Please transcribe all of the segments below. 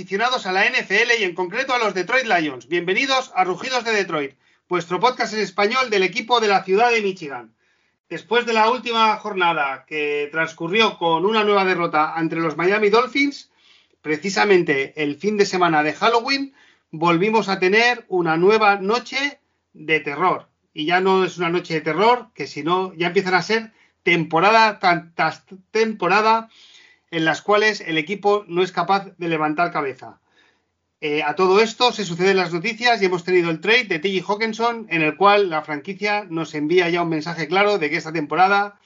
A la NFL y en concreto a los Detroit Lions. Bienvenidos a Rugidos de Detroit, vuestro podcast en español del equipo de la ciudad de Michigan. Después de la última jornada que transcurrió con una nueva derrota entre los Miami Dolphins, precisamente el fin de semana de Halloween, volvimos a tener una nueva noche de terror. Y ya no es una noche de terror, que si no, ya empiezan a ser temporada tras temporada en las cuales el equipo no es capaz de levantar cabeza. Eh, a todo esto se suceden las noticias y hemos tenido el trade de T.J. Hawkinson en el cual la franquicia nos envía ya un mensaje claro de que esta temporada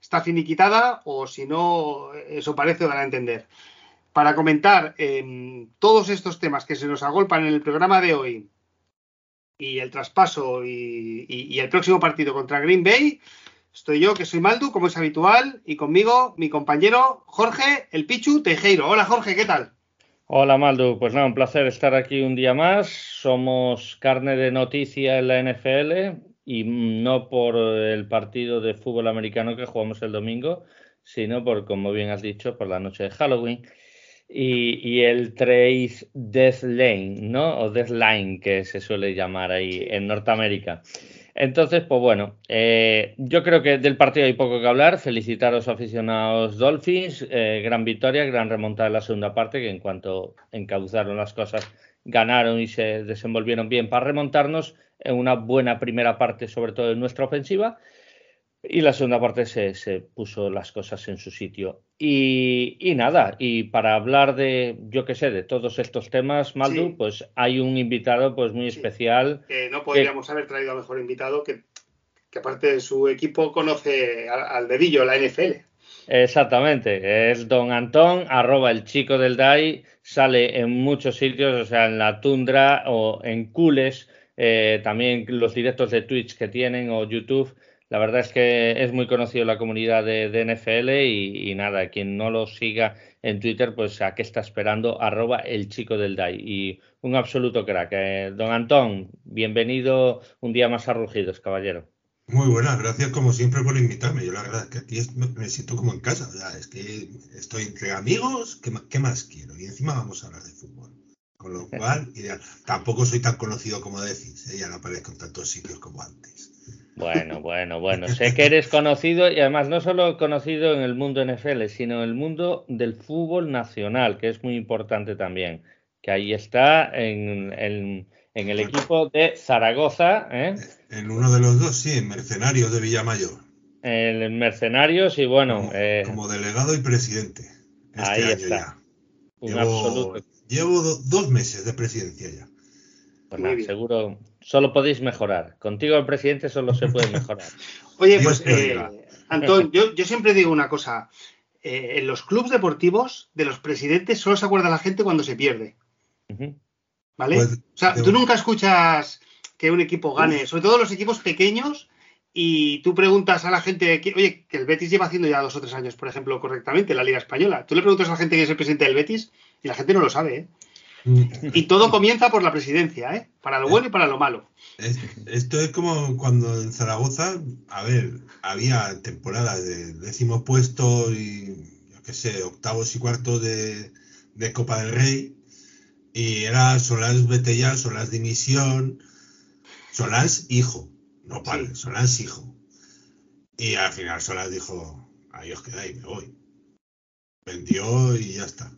está finiquitada o si no, eso parece dar a entender. Para comentar em, todos estos temas que se nos agolpan en el programa de hoy y el traspaso y el próximo partido contra Green Bay, Estoy yo, que soy Maldu, como es habitual, y conmigo mi compañero Jorge, el Pichu Tejero. Hola Jorge, ¿qué tal? Hola Maldu, pues nada, un placer estar aquí un día más. Somos carne de noticia en la NFL y no por el partido de fútbol americano que jugamos el domingo, sino por, como bien has dicho, por la noche de Halloween y, el Trace Death Lane, ¿no? O Death Line, que se suele llamar ahí en Norteamérica. Entonces, pues bueno, eh, yo creo que del partido hay poco que hablar. Felicitar a los aficionados Dolphins. Eh, gran victoria, gran remontada en la segunda parte, que en cuanto encauzaron las cosas, ganaron y se desenvolvieron bien para remontarnos en una buena primera parte, sobre todo en nuestra ofensiva. Y la segunda parte se, puso las cosas en su sitio. Y, nada, y para hablar de, yo qué sé, de todos estos temas, Maldu, pues hay un invitado pues muy especial. No podríamos haber traído a mejor invitado que, que aparte de su equipo conoce al, dedillo la NFL. Exactamente, es Don Antón, arroba el chico del DAI, sale en muchos sitios, o sea, en la tundra o en Cules, eh, también los directos de Twitch que tienen o YouTube la verdad es que es muy conocido en la comunidad de, NFL y, nada, quien no lo siga en Twitter, pues a qué está esperando, arroba el chico del DAI. Y un absoluto crack. Eh, don Antón, bienvenido un día más a Rugidos, caballero. Muy buenas, gracias como siempre por invitarme. Yo la verdad es que aquí me, siento como en casa. es que estoy entre amigos, ¿qué, más quiero? Y encima vamos a hablar de fútbol. Con lo cual, ideal. Tampoco soy tan conocido como decís, ¿eh? ya no aparezco en tantos sitios como antes. Bueno, bueno, bueno. Sé que eres conocido y además no solo conocido en el mundo NFL, sino en el mundo del fútbol nacional, que es muy importante también. Que ahí está en, el equipo de Zaragoza. ¿eh? En uno de los dos, sí, en Mercenarios de Villamayor. En Mercenarios y bueno. Como, eh, delegado y presidente. Este ahí está. llevo, dos meses de presidencia ya. Pues seguro, solo podéis mejorar. Contigo el presidente solo se puede mejorar. Oye, pues, eh, Antón, yo, siempre digo una cosa. Eh, en los clubes deportivos, de los presidentes solo se acuerda la gente cuando se pierde. ¿Vale? Pues, o sea, tú nunca escuchas que un equipo gane, sobre todo los equipos pequeños, y tú preguntas a la gente, oye, que el Betis lleva haciendo ya dos o tres años, por ejemplo, correctamente, la Liga Española. Tú le preguntas a la gente que es el presidente del Betis y la gente no lo sabe, ¿eh? Y todo comienza por la presidencia, ¿eh? Para lo bueno y para lo malo. Esto es como cuando en Zaragoza, a ver, había temporadas de décimo puesto y, yo qué sé, octavos y cuartos de, Copa del Rey. Y era Solás vete ya, Solás dimisión, Solás hijo, no padre, Solás hijo. Y al final Solás dijo, ahí os quedáis, me voy. Vendió y ya está.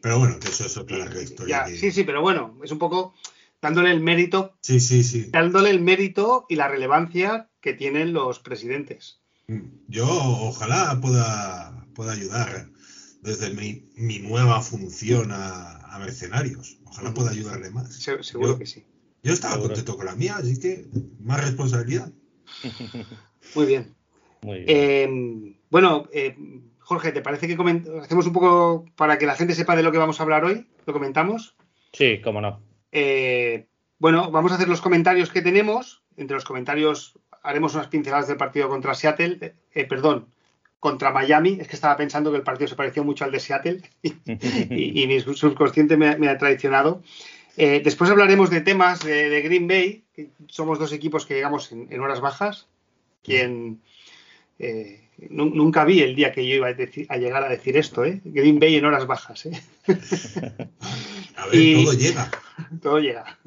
Pero bueno, que eso es otra larga historia. Sí, sí, pero bueno, es un poco dándole el mérito. Sí, sí, sí. Dándole el mérito y la relevancia que tienen los presidentes. Mm, yo ojalá pueda, pueda ayudar desde mi, nueva función a, mercenarios. Ojalá pueda ayudarle más. seguro que sí. Yo estaba contento con la mía, así que más responsabilidad. Muy bien. Muy bien. Eh, bueno, eh, Jorge, ¿te parece que hacemos un poco para que la gente sepa de lo que vamos a hablar hoy? ¿Lo comentamos? Sí, cómo no. Eh, bueno, vamos a hacer los comentarios que tenemos. Entre los comentarios haremos unas pinceladas del partido contra Seattle, eh, eh, perdón, contra Miami. Es que estaba pensando que el partido se pareció mucho al de Seattle y, mi subconsciente me, ha traicionado. después hablaremos de temas de, Green Bay, que somos dos equipos que llegamos en, horas bajas. Quien Eh, nunca vi el día que yo iba a, llegar a decir esto, ¿eh? Green Bay en horas bajas, ¿eh? a ver, todo llega. Todo llega.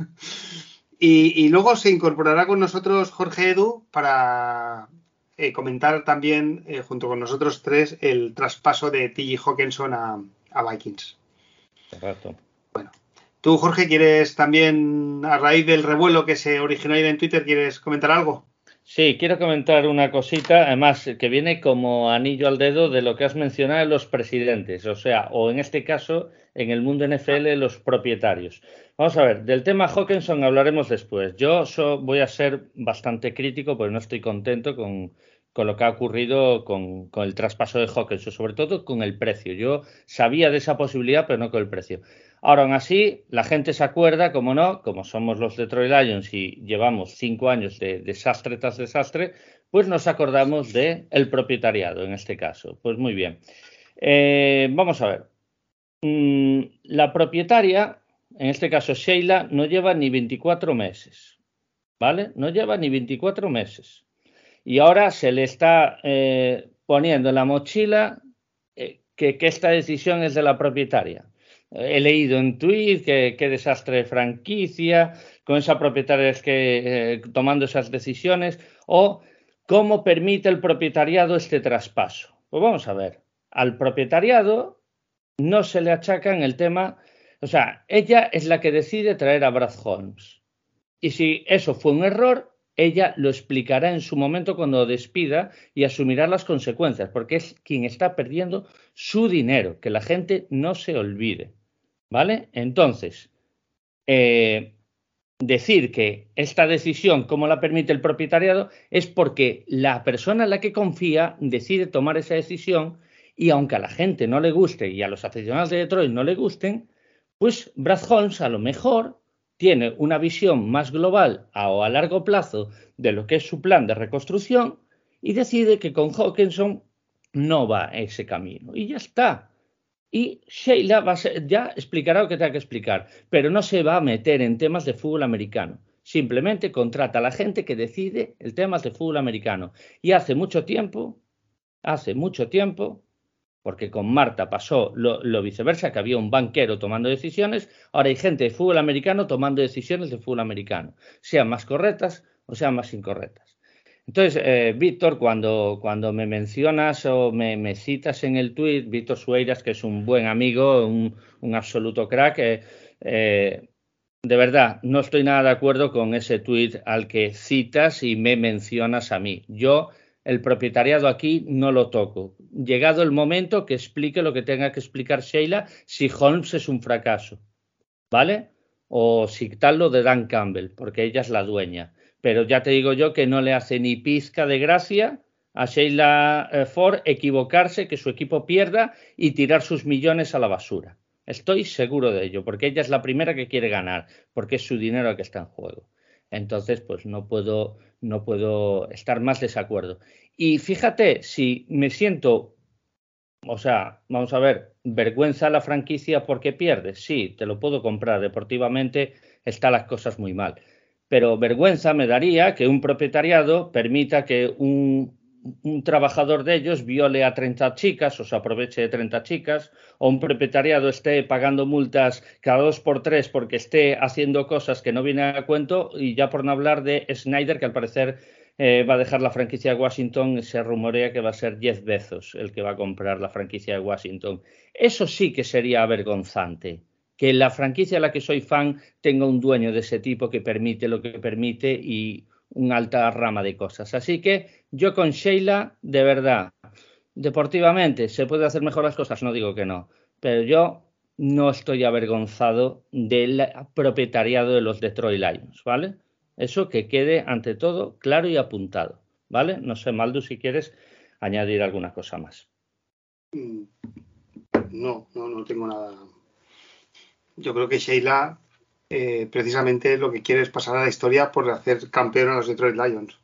Y, luego se incorporará con nosotros Jorge Edu para eh, comentar también, eh, junto con nosotros tres, el traspaso de T.J. Hawkinson a, a Vikings. Correcto. Bueno, tú, Jorge, ¿quieres también, a raíz del revuelo que se originó ahí en Twitter, ¿quieres comentar algo? Sí, quiero comentar una cosita, además que viene como anillo al dedo de lo que has mencionado los presidentes, o sea, o en este caso, en el mundo NFL, los propietarios. Vamos a ver, del tema Hawkinson hablaremos después. Yo voy a ser bastante crítico porque no estoy contento con, lo que ha ocurrido con, con, el traspaso de Hawkinson, sobre todo con el precio. Yo sabía de esa posibilidad, pero no con el precio. Ahora, aún así, la gente se acuerda, como no, como somos los Detroit Lions y llevamos cinco años de desastre tras desastre, pues nos acordamos del el propietariado en este caso. Pues muy bien. Eh, vamos a ver. Mm, la propietaria, en este caso Sheila, no lleva ni 24 meses. ¿Vale? No lleva ni 24 meses. Y ahora se le está eh, poniendo en la mochila eh, que esta decisión es de la propietaria he leído en tweet que qué desastre de franquicia, con esa propietaria es que eh, tomando esas decisiones, o cómo permite el propietariado este traspaso. Pues vamos a ver, al propietariado no se le achaca en el tema, o sea, ella es la que decide traer a Brad Holmes. Y si eso fue un error, ella lo explicará en su momento cuando despida y asumirá las consecuencias, porque es quien está perdiendo su dinero, que la gente no se olvide. ¿Vale? Entonces, eh, decir que esta decisión, como la permite el propietariado, es porque la persona en la que confía decide tomar esa decisión y aunque a la gente no le guste y a los aficionados de Detroit no le gusten, pues Brad Holmes a lo mejor tiene una visión más global o a largo plazo de lo que es su plan de reconstrucción y decide que con Hawkinson no va ese camino. Y ya está. Y Sheila va ya explicará lo que tenga que explicar, pero no se va a meter en temas de fútbol americano. Simplemente contrata a la gente que decide el tema de fútbol americano. Y hace mucho tiempo, hace mucho tiempo, porque con Marta pasó lo, lo, viceversa, que había un banquero tomando decisiones, ahora hay gente de fútbol americano tomando decisiones de fútbol americano, sean más correctas o sean más incorrectas. Entonces, eh, Víctor, cuando, cuando me mencionas o me, citas en el tweet, Víctor Sueiras, que es un buen amigo, un, absoluto crack, eh, eh, de verdad, no estoy nada de acuerdo con ese tweet al que citas y me mencionas a mí. Yo, el propietariado aquí no lo toco. Llegado el momento que explique lo que tenga que explicar Sheila si Holmes es un fracaso, ¿vale? O si tal lo de Dan Campbell, porque ella es la dueña pero ya te digo yo que no le hace ni pizca de gracia a Sheila eh, Ford equivocarse, que su equipo pierda y tirar sus millones a la basura. Estoy seguro de ello, porque ella es la primera que quiere ganar, porque es su dinero el que está en juego. Entonces, pues no puedo, no puedo estar más desacuerdo. Y fíjate, si me siento, o sea, vamos a ver, vergüenza la franquicia porque pierde, sí, te lo puedo comprar. Deportivamente están las cosas muy mal pero vergüenza me daría que un propietariado permita que un, trabajador de ellos viole a 30 chicas o se aproveche de 30 chicas, o un propietariado esté pagando multas cada dos por tres porque esté haciendo cosas que no vienen a cuento, y ya por no hablar de Snyder, que al parecer eh, va a dejar la franquicia de Washington, se rumorea que va a ser Jeff Bezos el que va a comprar la franquicia de Washington. Eso sí que sería avergonzante que la franquicia a la que soy fan tenga un dueño de ese tipo que permite lo que permite y una alta rama de cosas. Así que yo con Sheila, de verdad, deportivamente, ¿se puede hacer mejor las cosas? No digo que no, pero yo no estoy avergonzado del propietariado de los Detroit Lions, ¿vale? Eso que quede ante todo claro y apuntado, ¿vale? No sé, Maldu, si quieres añadir alguna cosa más. Mm, no, no, no tengo nada yo creo que Sheila eh, precisamente lo que quiere es pasar a la historia por hacer campeón a los Detroit Lions.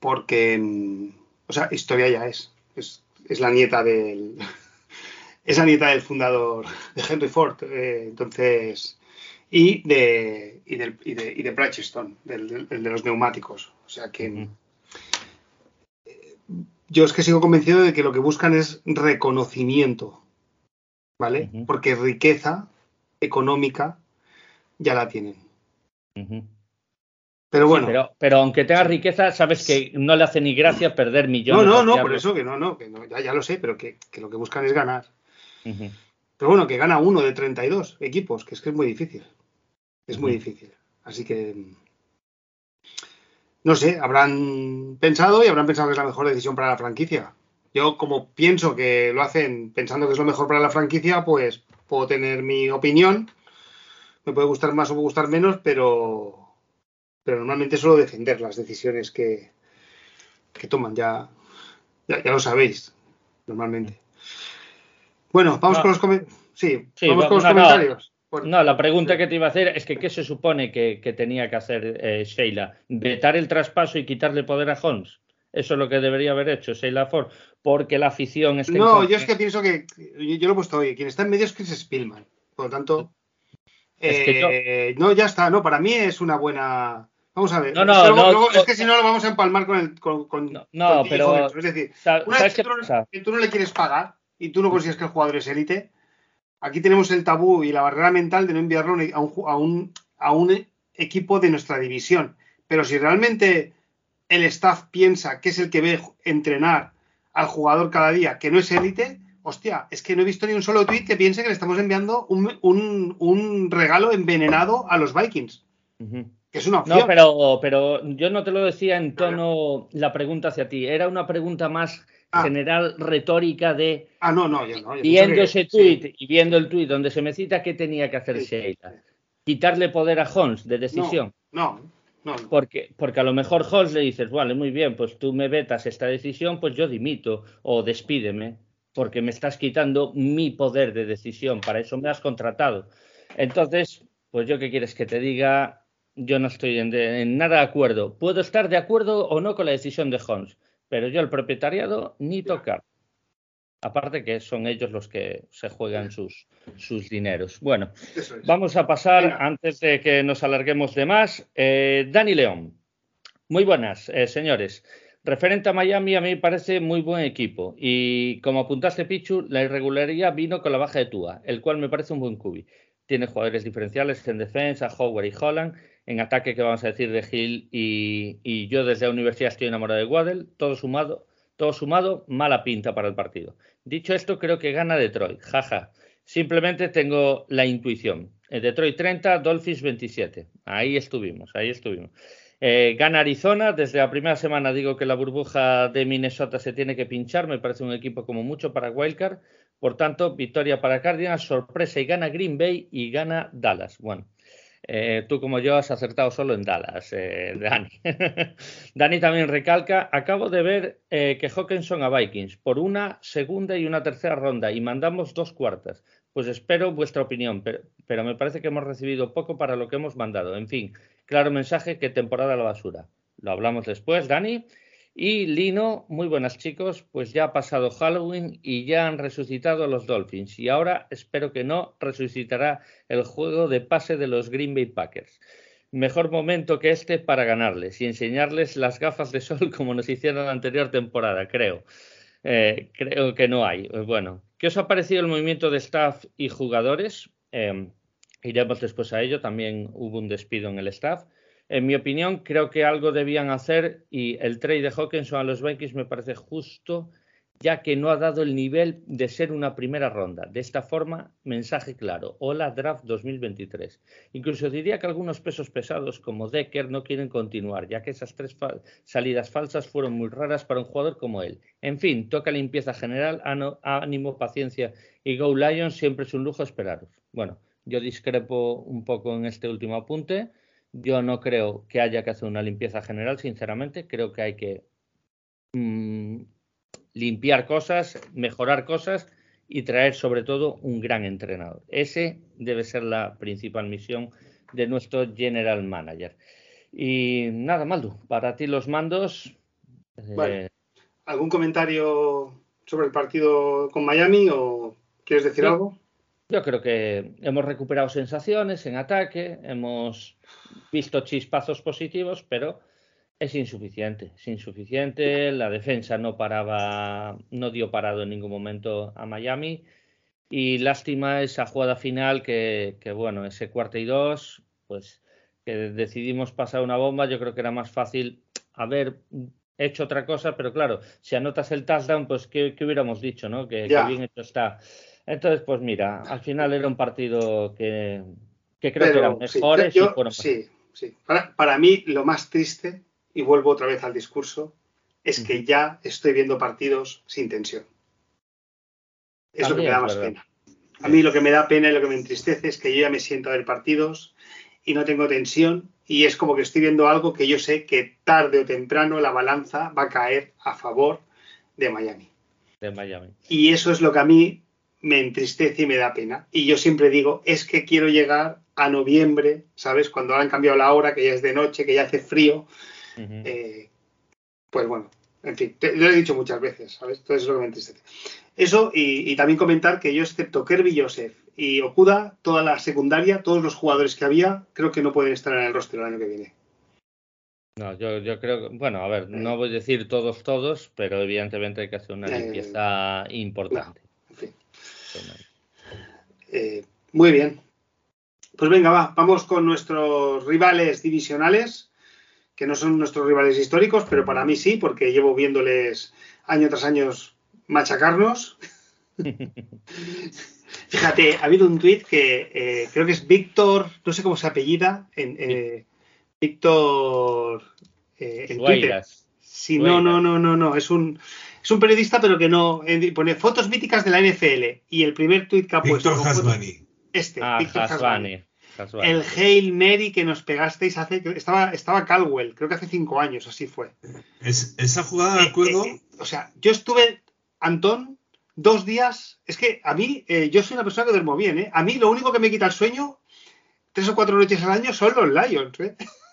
Porque, mm, o sea, historia ya es. Es, la nieta del. es la nieta del fundador de Henry Ford. Eh, entonces. Y de, y, del, y de, y de Bridgestone, del, de los neumáticos. O sea que. yo es que sigo convencido de que lo que buscan es reconocimiento, ¿vale? Porque riqueza económica ya la tienen. Pero Sí, bueno, pero, pero aunque tenga riqueza, sabes que no le hace ni gracia perder no, millones. no, de no, por eso que no, no, que no, ya, ya lo sé, pero que, que lo que buscan es ganar. Pero bueno, que gana uno de 32 equipos, que es que es muy difícil. Es muy difícil. Así que. No sé, habrán pensado y habrán pensado que es la mejor decisión para la franquicia. Yo, como pienso que lo hacen pensando que es lo mejor para la franquicia, pues puedo tener mi opinión. Me puede gustar más o puede gustar menos, pero. Pero normalmente suelo defender las decisiones que, que toman. Ya, ya, ya lo sabéis, normalmente. Bueno, vamos No. con los comentarios. Sí, Sí, vamos va- con los no, no. comentarios. No, la pregunta que te iba a hacer es que ¿qué se supone que, que tenía que hacer eh, Sheila? ¿Vetar el traspaso y quitarle poder a Holmes? Eso es lo que debería haber hecho Sheila Ford, porque la afición está en No, yo es que pienso que. Yo, yo lo he puesto hoy. Quien está en medio es Chris Spillman. Por lo tanto. Es yo- eh, No, ya está. No, para mí es una buena. Vamos a ver. No, no, es, luego- no, luego- es que si no lo vamos a empalmar con el. Con, con- No, no, con el pero-. Es decir, una ¿Sabes vez que tú, que tú no le quieres pagar y tú no consideras que el jugador es élite, aquí tenemos el tabú y la barrera mental de no enviarlo a un, a un, a un equipo de nuestra división. Pero si realmente el staff piensa que es el que ve entrenar al jugador cada día, que no es élite, hostia, es que no he visto ni un solo tweet que piense que le estamos enviando un, un- un regalo envenenado a los Vikings, que es una opción. No, pero, pero yo no te lo decía en tono la pregunta hacia ti. Era una pregunta más Ah. general, retórica de Ah, no, no, yo no. yo viendo que- ese tuit y viendo el tuit donde se me cita qué tenía que hacer Sí. Sheila. Quitarle poder a Holmes de decisión. No, no, no. Porque, porque a lo mejor Holmes le dices, vale, muy bien, pues tú me vetas esta decisión, pues yo dimito o despídeme, porque me estás quitando mi poder de decisión, para eso me has contratado. Entonces, pues yo qué quieres que te diga, yo no estoy en, de- en nada de acuerdo. Puedo estar de acuerdo o no con la decisión de Holmes, pero yo el propietariado ni tocar. Aparte que son ellos los que se juegan sus, sus dineros. Bueno, es. Vamos a pasar, Venga. antes de que nos alarguemos de más, eh, Dani León. Muy buenas, eh, señores. Referente a Miami, a mí me parece muy buen equipo. Y como apuntaste, Pichu, la irregularidad vino con la baja de Tua, el cual me parece un buen cubi. Tiene jugadores diferenciales en defensa, Howard y Holland. En ataque, que vamos a decir de Hill y, y yo desde la universidad estoy enamorado de Waddell. Todo sumado, todo sumado, mala pinta para el partido. Dicho esto, creo que gana Detroit. Jaja. Simplemente tengo la intuición. Eh, Detroit 30, Dolphins 27. Ahí estuvimos, ahí estuvimos. Eh, gana Arizona. Desde la primera semana digo que la burbuja de Minnesota se tiene que pinchar. Me parece un equipo como mucho para Wildcard. Por tanto, victoria para Cardinals, sorpresa y gana Green Bay y gana Dallas. Bueno, eh, tú como yo has acertado solo en Dallas, eh, Dani. Dani también recalca, acabo de ver eh, que Hawkinson a Vikings por una segunda y una tercera ronda y mandamos dos cuartas. Pues espero vuestra opinión, pero, pero me parece que hemos recibido poco para lo que hemos mandado. En fin, claro mensaje que temporada a la basura. Lo hablamos después, Dani. Y Lino, muy buenas chicos, pues ya ha pasado Halloween y ya han resucitado los Dolphins y ahora espero que no resucitará el juego de pase de los Green Bay Packers. Mejor momento que este para ganarles y enseñarles las gafas de sol como nos hicieron la anterior temporada, creo. Eh, creo que no hay. Bueno, ¿qué os ha parecido el movimiento de staff y jugadores? Eh, iremos después a ello. También hubo un despido en el staff. En mi opinión, creo que algo debían hacer y el trade de Hawkinson a los Vikings me parece justo, ya que no ha dado el nivel de ser una primera ronda. De esta forma, mensaje claro. Hola, draft 2023. Incluso diría que algunos pesos pesados como Decker no quieren continuar, ya que esas tres salidas falsas fueron muy raras para un jugador como él. En fin, toca limpieza general, ánimo, paciencia y Go Lions siempre es un lujo esperaros. Bueno, yo discrepo un poco en este último apunte. Yo no creo que haya que hacer una limpieza general, sinceramente. Creo que hay que mmm, limpiar cosas, mejorar cosas y traer sobre todo un gran entrenador. Ese debe ser la principal misión de nuestro general manager. Y nada, Maldo, para ti los mandos. Vale. Eh... ¿Algún comentario sobre el partido con Miami o quieres decir yo, algo? Yo creo que hemos recuperado sensaciones en ataque, hemos visto chispazos positivos, pero Es insuficiente, es insuficiente. La defensa no paraba, no dio parado en ningún momento a Miami. Y lástima esa jugada final que, que bueno, ese cuarto y dos, pues que decidimos pasar una bomba. Yo creo que era más fácil haber hecho otra cosa, pero claro, si anotas el touchdown, pues qué, hubiéramos dicho, ¿no? Que, que, bien hecho está. Entonces, pues mira, al final era un partido que, que creo que eran mejores. Sí, sí, sí. Para, para, mí, lo más triste, y vuelvo otra vez al discurso, es que ya estoy viendo partidos sin tensión. Es lo que me da más pena. A mí lo que me da pena y lo que me entristece es que yo ya me siento a ver partidos y no tengo tensión y es como que estoy viendo algo que yo sé que tarde o temprano la balanza va a caer a favor de Miami. De Miami. Y eso es lo que a mí me entristece y me da pena. Y yo siempre digo, es que quiero llegar a noviembre, ¿sabes? Cuando han cambiado la hora, que ya es de noche, que ya hace frío. eh, pues bueno, en fin, te, lo he dicho muchas veces, ¿sabes? Entonces es lo que me entristece. Eso y, y también comentar que yo, excepto Kirby Joseph y Okuda, toda la secundaria, todos los jugadores que había, creo que no pueden estar en el roster el año que viene. No, yo, yo creo que, bueno, a ver, no voy a decir todos, todos, pero evidentemente hay que hacer una limpieza eh, importante. No, en fin. Eh, muy bien. Pues venga, va, vamos con nuestros rivales divisionales, que no son nuestros rivales históricos, pero para mí sí, porque llevo viéndoles año tras año machacarnos. Fíjate, ha habido un tuit que eh, creo que es Víctor, no sé cómo se apellida, en, eh, Víctor eh, en Twitter. Sí, no, no, no, no, no, es un, es un periodista, pero que no pone fotos míticas de la NFL y el primer tuit que ha puesto. Víctor Hasbani. Este, ah, Víctor Hasbani. El Hail Mary que nos pegasteis hace. Estaba, estaba Caldwell, creo que hace cinco años, así fue. Es, esa jugada, de acuerdo. o sea, yo estuve, Antón, dos días. Es que a mí, eh, yo soy una persona que duermo bien, ¿eh? A mí lo único que me quita el sueño, tres o cuatro noches al año, son los Lions, ¿eh?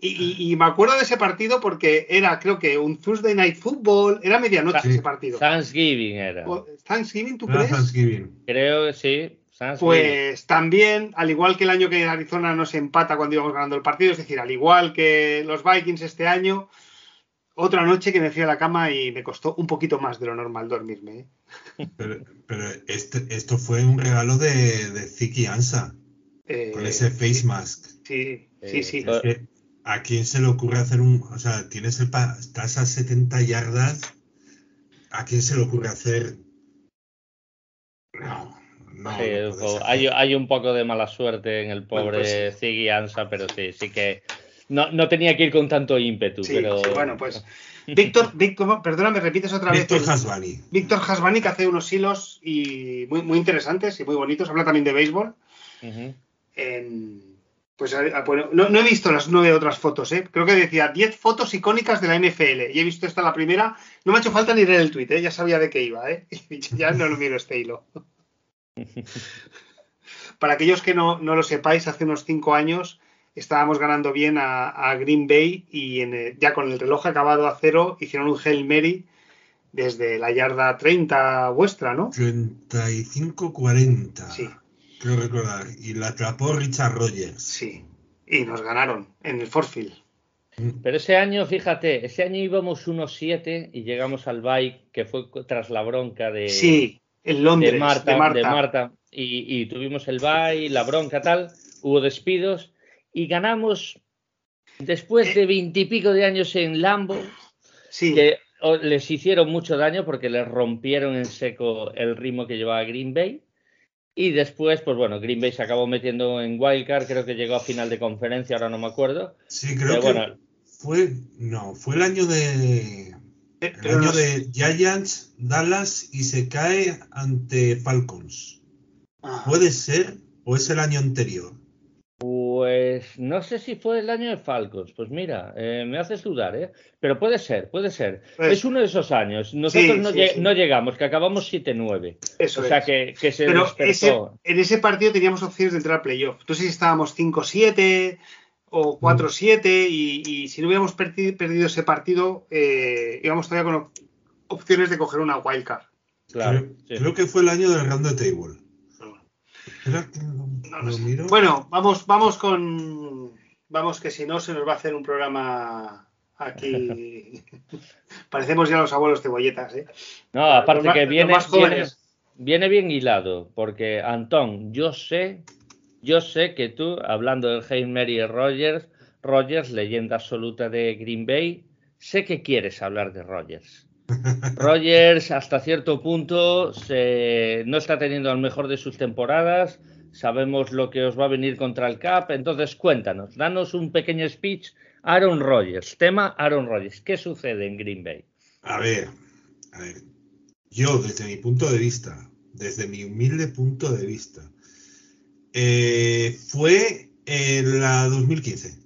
y, y, y, me acuerdo de ese partido porque era, creo que un Thursday Night Football, era medianoche sí. ese partido. Thanksgiving era. ¿Thanksgiving, tú Era crees? Thanksgiving. Creo que sí. Pues también, al igual que el año que Arizona nos empata cuando íbamos ganando el partido, es decir, al igual que los Vikings este año, otra noche que me fui a la cama y me costó un poquito más de lo normal dormirme. ¿eh? Pero, pero este, esto fue un regalo de, de Ziki Ansa, eh, con ese face mask. Sí, sí, sí. Es que, ¿A quién se le ocurre hacer un... O sea, tienes el... Estás a 70 yardas. ¿A quién se le ocurre hacer... No. No, sí, no hay, hay, un poco de mala suerte en el pobre bueno, pues, Ziggy Ansa, pero sí, sí que no, no, tenía que ir con tanto ímpetu. Sí, pero... sí, bueno, pues Víctor, Víctor, perdona, me repites otra Víctor vez. Víctor Hasbani. Víctor Hasbani, que hace unos hilos y muy, muy interesantes y muy bonitos. Habla también de béisbol. Uh -huh. En, pues bueno, no, no, he visto las nueve otras fotos, ¿eh? creo que decía 10 fotos icónicas de la NFL y he visto esta la primera. No me ha hecho falta ni leer el tweet, ¿eh? ya sabía de qué iba. ¿eh? ya no lo miro este hilo. Para aquellos que no, no, lo sepáis, hace unos cinco años estábamos ganando bien a, a Green Bay y en el, ya con el reloj acabado a cero hicieron un Hail Mary desde la yarda 30 vuestra, ¿no? 35-40. Sí. Creo recordar. Y la atrapó Richard Rogers. Sí. Y nos ganaron en el Forfield. Pero ese año, fíjate, ese año íbamos 1-7 y llegamos al bike que fue tras la bronca de. Sí, en Londres. De Marta. De Marta. De Marta. Y, y, tuvimos el bye, la bronca tal, hubo despidos y ganamos después de veintipico de años en Lambo, sí. que les hicieron mucho daño porque les rompieron en seco el ritmo que llevaba Green Bay. Y después, pues bueno, Green Bay se acabó metiendo en Wildcard, creo que llegó a final de conferencia, ahora no me acuerdo. Sí, creo Pero que bueno, fue, no, fue el año de, el año no... de Giants, Dallas y se cae ante Falcons. Ah. ¿Puede ser o es el año anterior? Pues no sé si fue el año de Falcons. Pues mira, eh, me haces dudar, ¿eh? Pero puede ser, puede ser. Pues, es uno de esos años. Nosotros sí, no, sí, lleg sí. no, llegamos, que acabamos 7-9. Eso O sea es. que, que, se Pero ese, en ese partido teníamos opciones de entrar a playoff. No sé si estábamos 5-7 o 4-7 y, y, si no hubiéramos perdido, perdido ese partido, eh, íbamos todavía con opciones de coger una wildcard. Claro, creo, creo que fue el año del round de table. No lo sé. Bueno, vamos, vamos con vamos que si no se nos va a hacer un programa aquí. Parecemos ya los abuelos cebolletas, ¿eh? No, aparte Los que más- viene, más viene, bien hilado, porque Antón, yo sé, yo sé que tú, hablando del Hail Mary Rogers, Rogers, leyenda absoluta de Green Bay, sé que quieres hablar de Rogers. Rogers hasta cierto punto se- no está teniendo el mejor de sus temporadas, sabemos lo que os va a venir contra el Cap, entonces cuéntanos, danos un pequeño speech. Aaron Rodgers, tema Aaron Rodgers, ¿qué sucede en Green Bay? A ver, a ver. Yo, desde mi punto de vista, desde mi humilde punto de vista, eh, fue en la 2015,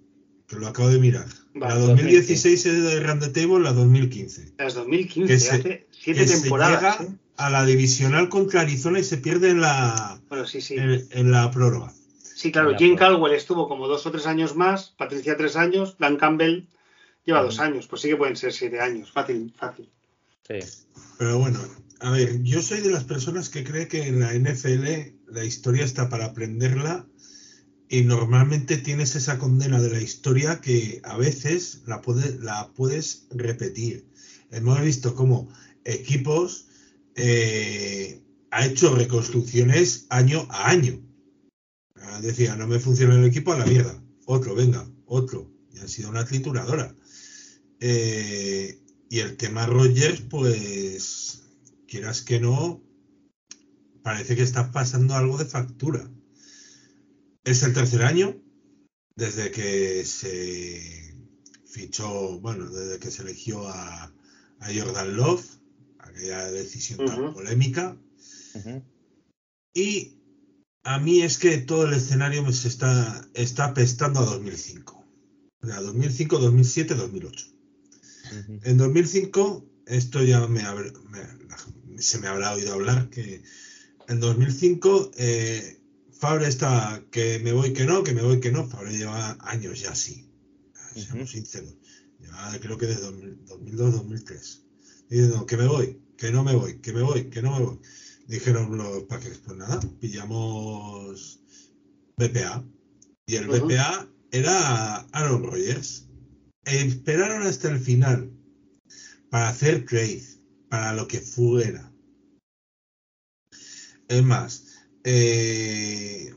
que lo acabo de mirar. Vale, la 2016 es de Run the Table, la 2015. Las 2015, Que se- hace siete Que se temporadas. llega ¿eh? A la divisional contra Arizona y se pierde en la, Bueno, sí, sí. en, en la prórroga. Sí, claro, Jim. Caldwell estuvo como dos o tres años más, Patricia tres años, Dan Campbell lleva dos años, pues sí que pueden ser siete años, fácil, fácil. Sí. Pero bueno, a ver, yo soy de las personas que cree que en la NFL la historia está para aprenderla y normalmente tienes esa condena de la historia que a veces la, puede- la puedes repetir. Hemos visto cómo equipos eh, ha hecho reconstrucciones año a año. Ah, Decía, no me funciona el equipo a la mierda. Otro, venga, otro. Y ha sido una trituradora. Eh, y el tema Rogers, pues, quieras que no, parece que está pasando algo de factura. Es el tercer año desde que se fichó, bueno, desde que se eligió a, a Jordan Love, aquella decisión tan Ujú. polémica. Ujú. Y a mí es que todo el escenario me se está, está apestando a 2005. O sea, 2005, 2007, 2008. Ujú. En 2005, esto ya me, habrá- me- se me habrá oído hablar, que en 2005 eh, Fabre está que me voy que no, que me voy que no. Fabre lleva años ya así, seamos sinceros. Ya creo que desde 2002-2003. Diciendo que me voy, que no me voy, que me voy, que no me voy. Dijeron los Packers, pues nada, pillamos BPA. Y el. BPA era Aaron Rodgers. Esperaron hasta el final para hacer trade, para lo que fuera. Es más, eh,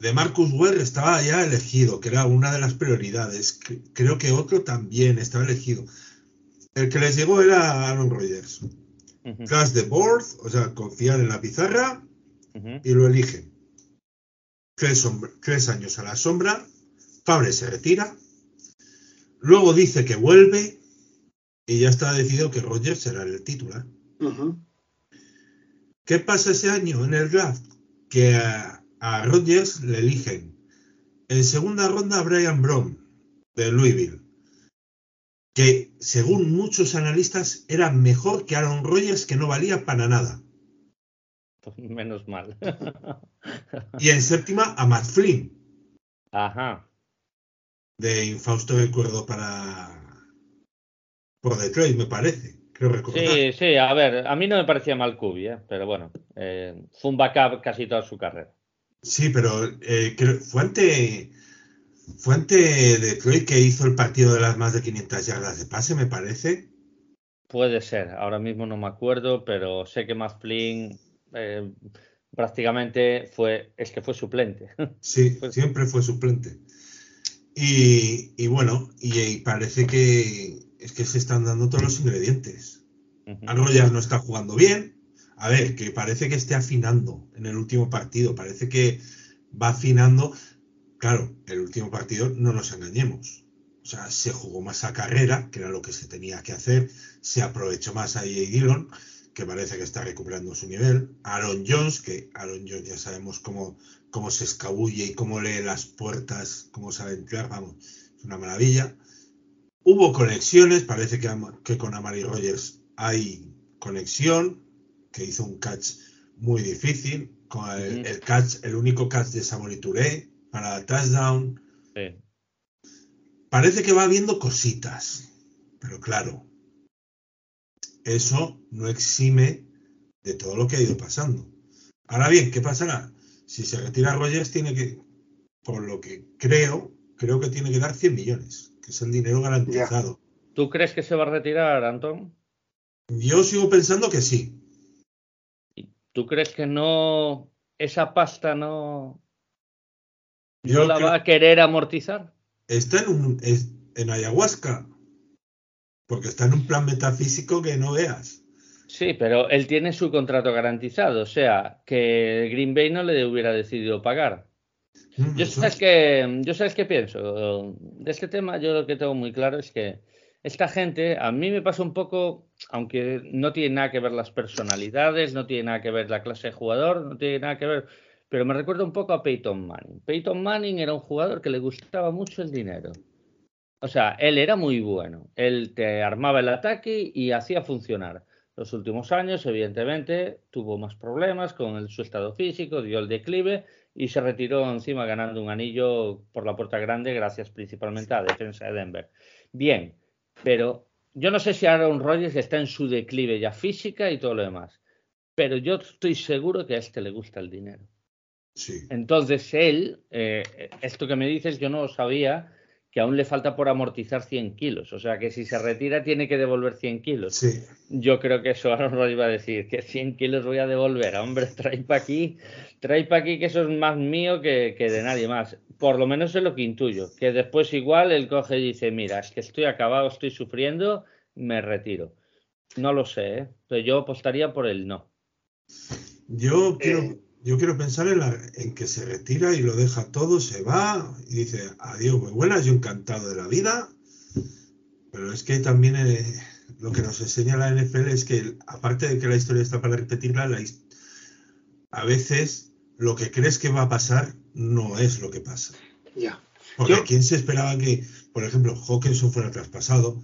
de Marcus Ware estaba ya elegido, que era una de las prioridades. Creo que otro también estaba elegido. El que les llegó era Aaron Rodgers. Trust the board, o sea, confiar en la pizarra y lo eligen. Tres, años a la sombra, Fabre se retira, luego dice que vuelve y ya está decidido que Rodgers será el titular. ¿Qué pasa ese año en el draft? Que a, a Rodgers le eligen en segunda ronda a Brian Brown de Louisville, que según muchos analistas era mejor que Aaron Rodgers que no valía para nada. Menos mal. Y en séptima a Matt Flynn, Ajá. de infausto recuerdo para por Detroit, me parece. Creo recordar. Sí, sí, a ver, a mí no me parecía mal Cubi, ¿eh? pero bueno, eh, fue un backup casi toda su carrera. Sí, pero eh, creo- fue ante fue ante Detroit que hizo el partido de las más de 500 yardas de pase, me parece. Puede ser, ahora mismo no me acuerdo, pero sé que Matt Flynn eh, prácticamente fue, es que fue suplente. Sí, Pues- siempre fue suplente. Y, y bueno, y, y parece que es que se están dando todos los ingredientes. Ujú. Aaron Rodgers no está jugando bien. A ver, que parece que esté afinando en el último partido. Parece que va afinando. Claro, el último partido no nos engañemos. O sea, se jugó más a carrera, que era lo que se tenía que hacer. Se aprovechó más a E.A. Dillon, que parece que está recuperando su nivel. Aaron Jones, que Aaron Jones ya sabemos cómo, cómo se escabulle y cómo lee las puertas, cómo sabe entrar. Vamos, es una maravilla. Hubo conexiones, parece que, con Amari Rogers hay conexión, que hizo un catch muy difícil, con el, catch, el único catch de Samori Touré para touchdown. Sí. Parece que va viendo cositas, pero claro, eso no exime de todo lo que ha ido pasando. Ahora bien, ¿qué pasará? Si se retira Rogers, tiene que, por lo que creo, creo que tiene que dar 100 millones, que es el dinero garantizado. ¿Tú crees que se va a retirar, Antón? Yo sigo pensando que sí. ¿Tú crees que no, esa pasta no, Yo no la va a querer amortizar? Está en, un, es- en ayahuasca, porque está en un plan metafísico que no veas. Sí, pero él tiene su contrato garantizado, o sea, que Green Bay no le hubiera decidido pagar. Mm, Yo sabes es- que, yo sabes qué pienso de este tema. Yo lo que tengo muy claro es que esta gente, a mí me pasa un poco, aunque no tiene nada que ver las personalidades, no tiene nada que ver la clase de jugador, no tiene nada que ver, pero me recuerda un poco a Peyton Manning. Peyton Manning era un jugador que le gustaba mucho el dinero. O sea, él era muy bueno. Él te armaba el ataque y hacía funcionar. Los últimos años, evidentemente, tuvo más problemas con el- su estado físico, dio el declive y se retiró encima ganando un anillo por la puerta grande gracias principalmente a la defensa de Denver. Bien, pero yo no sé si Aaron Rodgers está en su declive ya física y todo lo demás, pero yo estoy seguro que a este le gusta el dinero. Sí. Entonces él, eh, esto que me dices, yo no lo sabía, que aún le falta por amortizar 100 kilos. O sea que si se retira tiene que devolver 100 kilos. Sí. Yo creo que eso Aaron Rodgers va a decir, que 100 kilos voy a devolver. Hombre, trae para aquí, trae para aquí que eso es más mío que, que de nadie más. Por lo menos es lo que intuyo. Que después igual él coge y dice, mira, es que estoy acabado, estoy sufriendo, me retiro. No lo sé, ¿eh? pero yo apostaría por el no. Yo quiero, Eh. Yo quiero pensar en, la- en que se retira y lo deja todo, se va y dice, adiós, muy buenas, yo encantado de la vida. Pero es que también eh, lo que nos enseña la NFL es que, aparte de que la historia está para repetirla, la a veces lo que crees que va a pasar no es lo que pasa. Ya. Porque Yo- ¿quién se esperaba que, por ejemplo, Hawkinson fuera traspasado?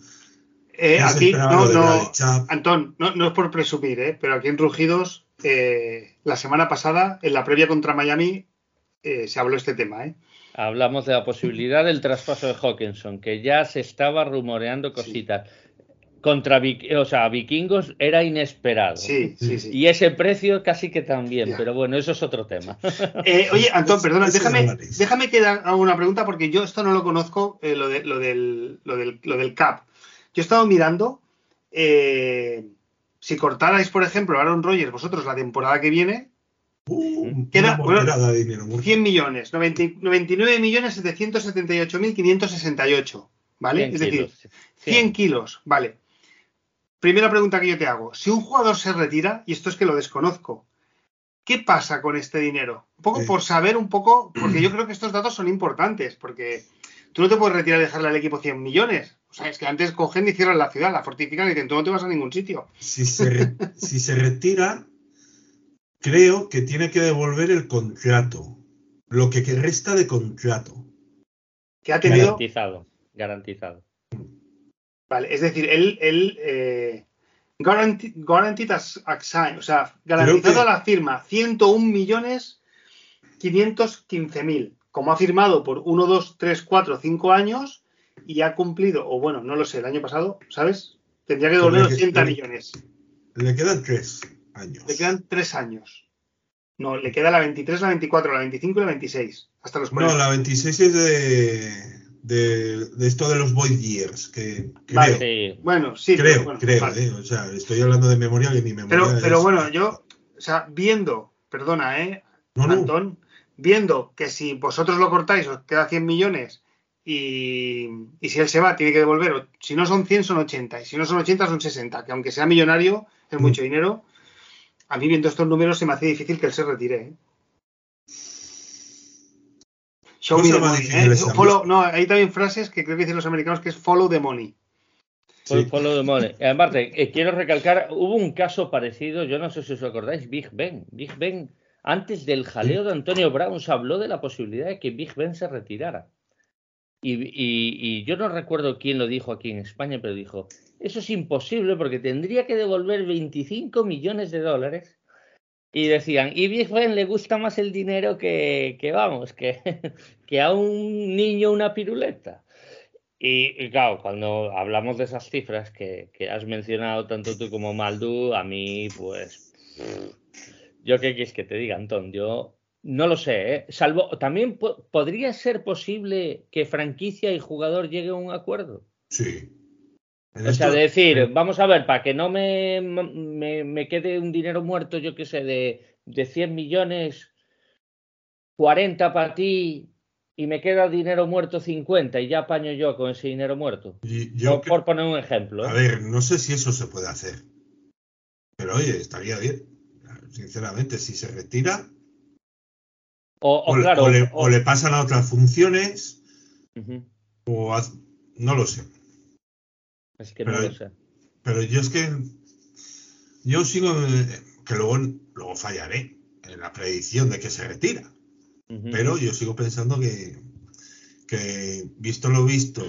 Eh, ¿Quién se aquí, no, no? Antón, no, no es por presumir, ¿eh? pero aquí en Rugidos, eh, la semana pasada, en la previa contra Miami, eh, se habló este tema. ¿eh? Hablamos de la posibilidad del traspaso de Hawkinson, que ya se estaba rumoreando cositas. Contra Vik- o sea, Vikingos era inesperado. Sí, sí, sí. Y ese precio casi que también, Ya. pero bueno, eso es otro tema. Eh, oye, Antón, perdona, déjame, déjame que haga una pregunta porque yo esto no lo conozco, eh, lo, de- lo del, lo, del, lo del CAP. Yo he estado mirando, eh, si cortarais, por ejemplo, Aaron Rodgers, vosotros la temporada que viene, Uh, Queda- bueno, de dinero. muerto. 100 millones, 90 99 millones 778 mil 568, ¿vale? 100 es decir, kilos. 100 kilos, vale. Primera pregunta que yo te hago. Si un jugador se retira, y esto es que lo desconozco, ¿qué pasa con este dinero? Un poco Sí. por saber un poco, porque yo creo que estos datos son importantes, porque tú no te puedes retirar y dejarle al equipo 100 millones. O sea, es que antes cogen y cierran la ciudad, la fortifican y dicen, tú no te vas a ningún sitio. Si se, re- si se retira, creo que tiene que devolver el contrato. Lo que resta de contrato. Que ha tenido, Garantizado, garantizado. vale, es decir, él, él eh, guaranteed, guaranteed as, as- o sea, garantizado que- a la firma 101 millones 515 mil, como ha firmado por 1, 2, 3, 4, 5 años y ha cumplido, o bueno, no lo sé, el año pasado, ¿sabes? Tendría que devolver Tendría que- 80 tendría- millones. Le quedan tres años. Le quedan 3 años. No, le queda la 23, la 24, la 25 y la 26. Hasta los No, 40. la 26 es de, de, de esto de los Void Years, que creo, Vale. Sí, Bueno, sí, creo, pero bueno, creo, vale. eh, o sea, estoy hablando de memoria que mi memoria Pero, pero es- bueno, yo, o sea, viendo, perdona, ¿eh? No, no, viendo que si vosotros lo cortáis os queda 100 millones y, y si él se va tiene que devolver, si no son 100 son 80 y si no son 80 son 60, que aunque sea millonario es Mm. mucho dinero. A mí viendo estos números se me hace difícil que él se retire. ¿eh? Show me the money, ¿eh? Follow- no, hay también frases que creo que dicen los americanos que es follow the money. Sí. follow the money. Y Aparte, eh, quiero recalcar, hubo un caso parecido, yo no sé si os acordáis, Big Ben. Big Ben, antes del jaleo de Antonio Brown, se habló de la posibilidad de que Big Ben se retirara. Y, yo no recuerdo quién lo dijo aquí en España, pero dijo, eso es imposible porque tendría que devolver 25 millones de dólares. Y decían, y Ben le gusta más el dinero que, que vamos, que, que a un niño una piruleta. Y, y claro, cuando hablamos de esas cifras que, que has mencionado tanto tú como Maldu, a mí, pues. Yo qué quieres que te diga, Antón. Yo no lo sé, ¿eh? salvo también podría ser posible que franquicia y jugador lleguen a un acuerdo. Sí. o sea, decir, vamos a ver, para que no me, me, quede un dinero muerto, yo qué sé, de, de 100 millones, 40 para ti y me queda dinero muerto 50 y ya apaño yo con ese dinero muerto. yo por poner un ejemplo. ¿eh? A ver, no sé si eso se puede hacer. Pero oye, estaría bien. Sinceramente, si se retira. O, le, pasan a otras funciones. O no lo sé. Es que no lo sé. Pero yo es que. Yo sigo. Que luego, luego fallaré en la predicción de que se retira. Pero yo sigo pensando que, que, visto lo visto,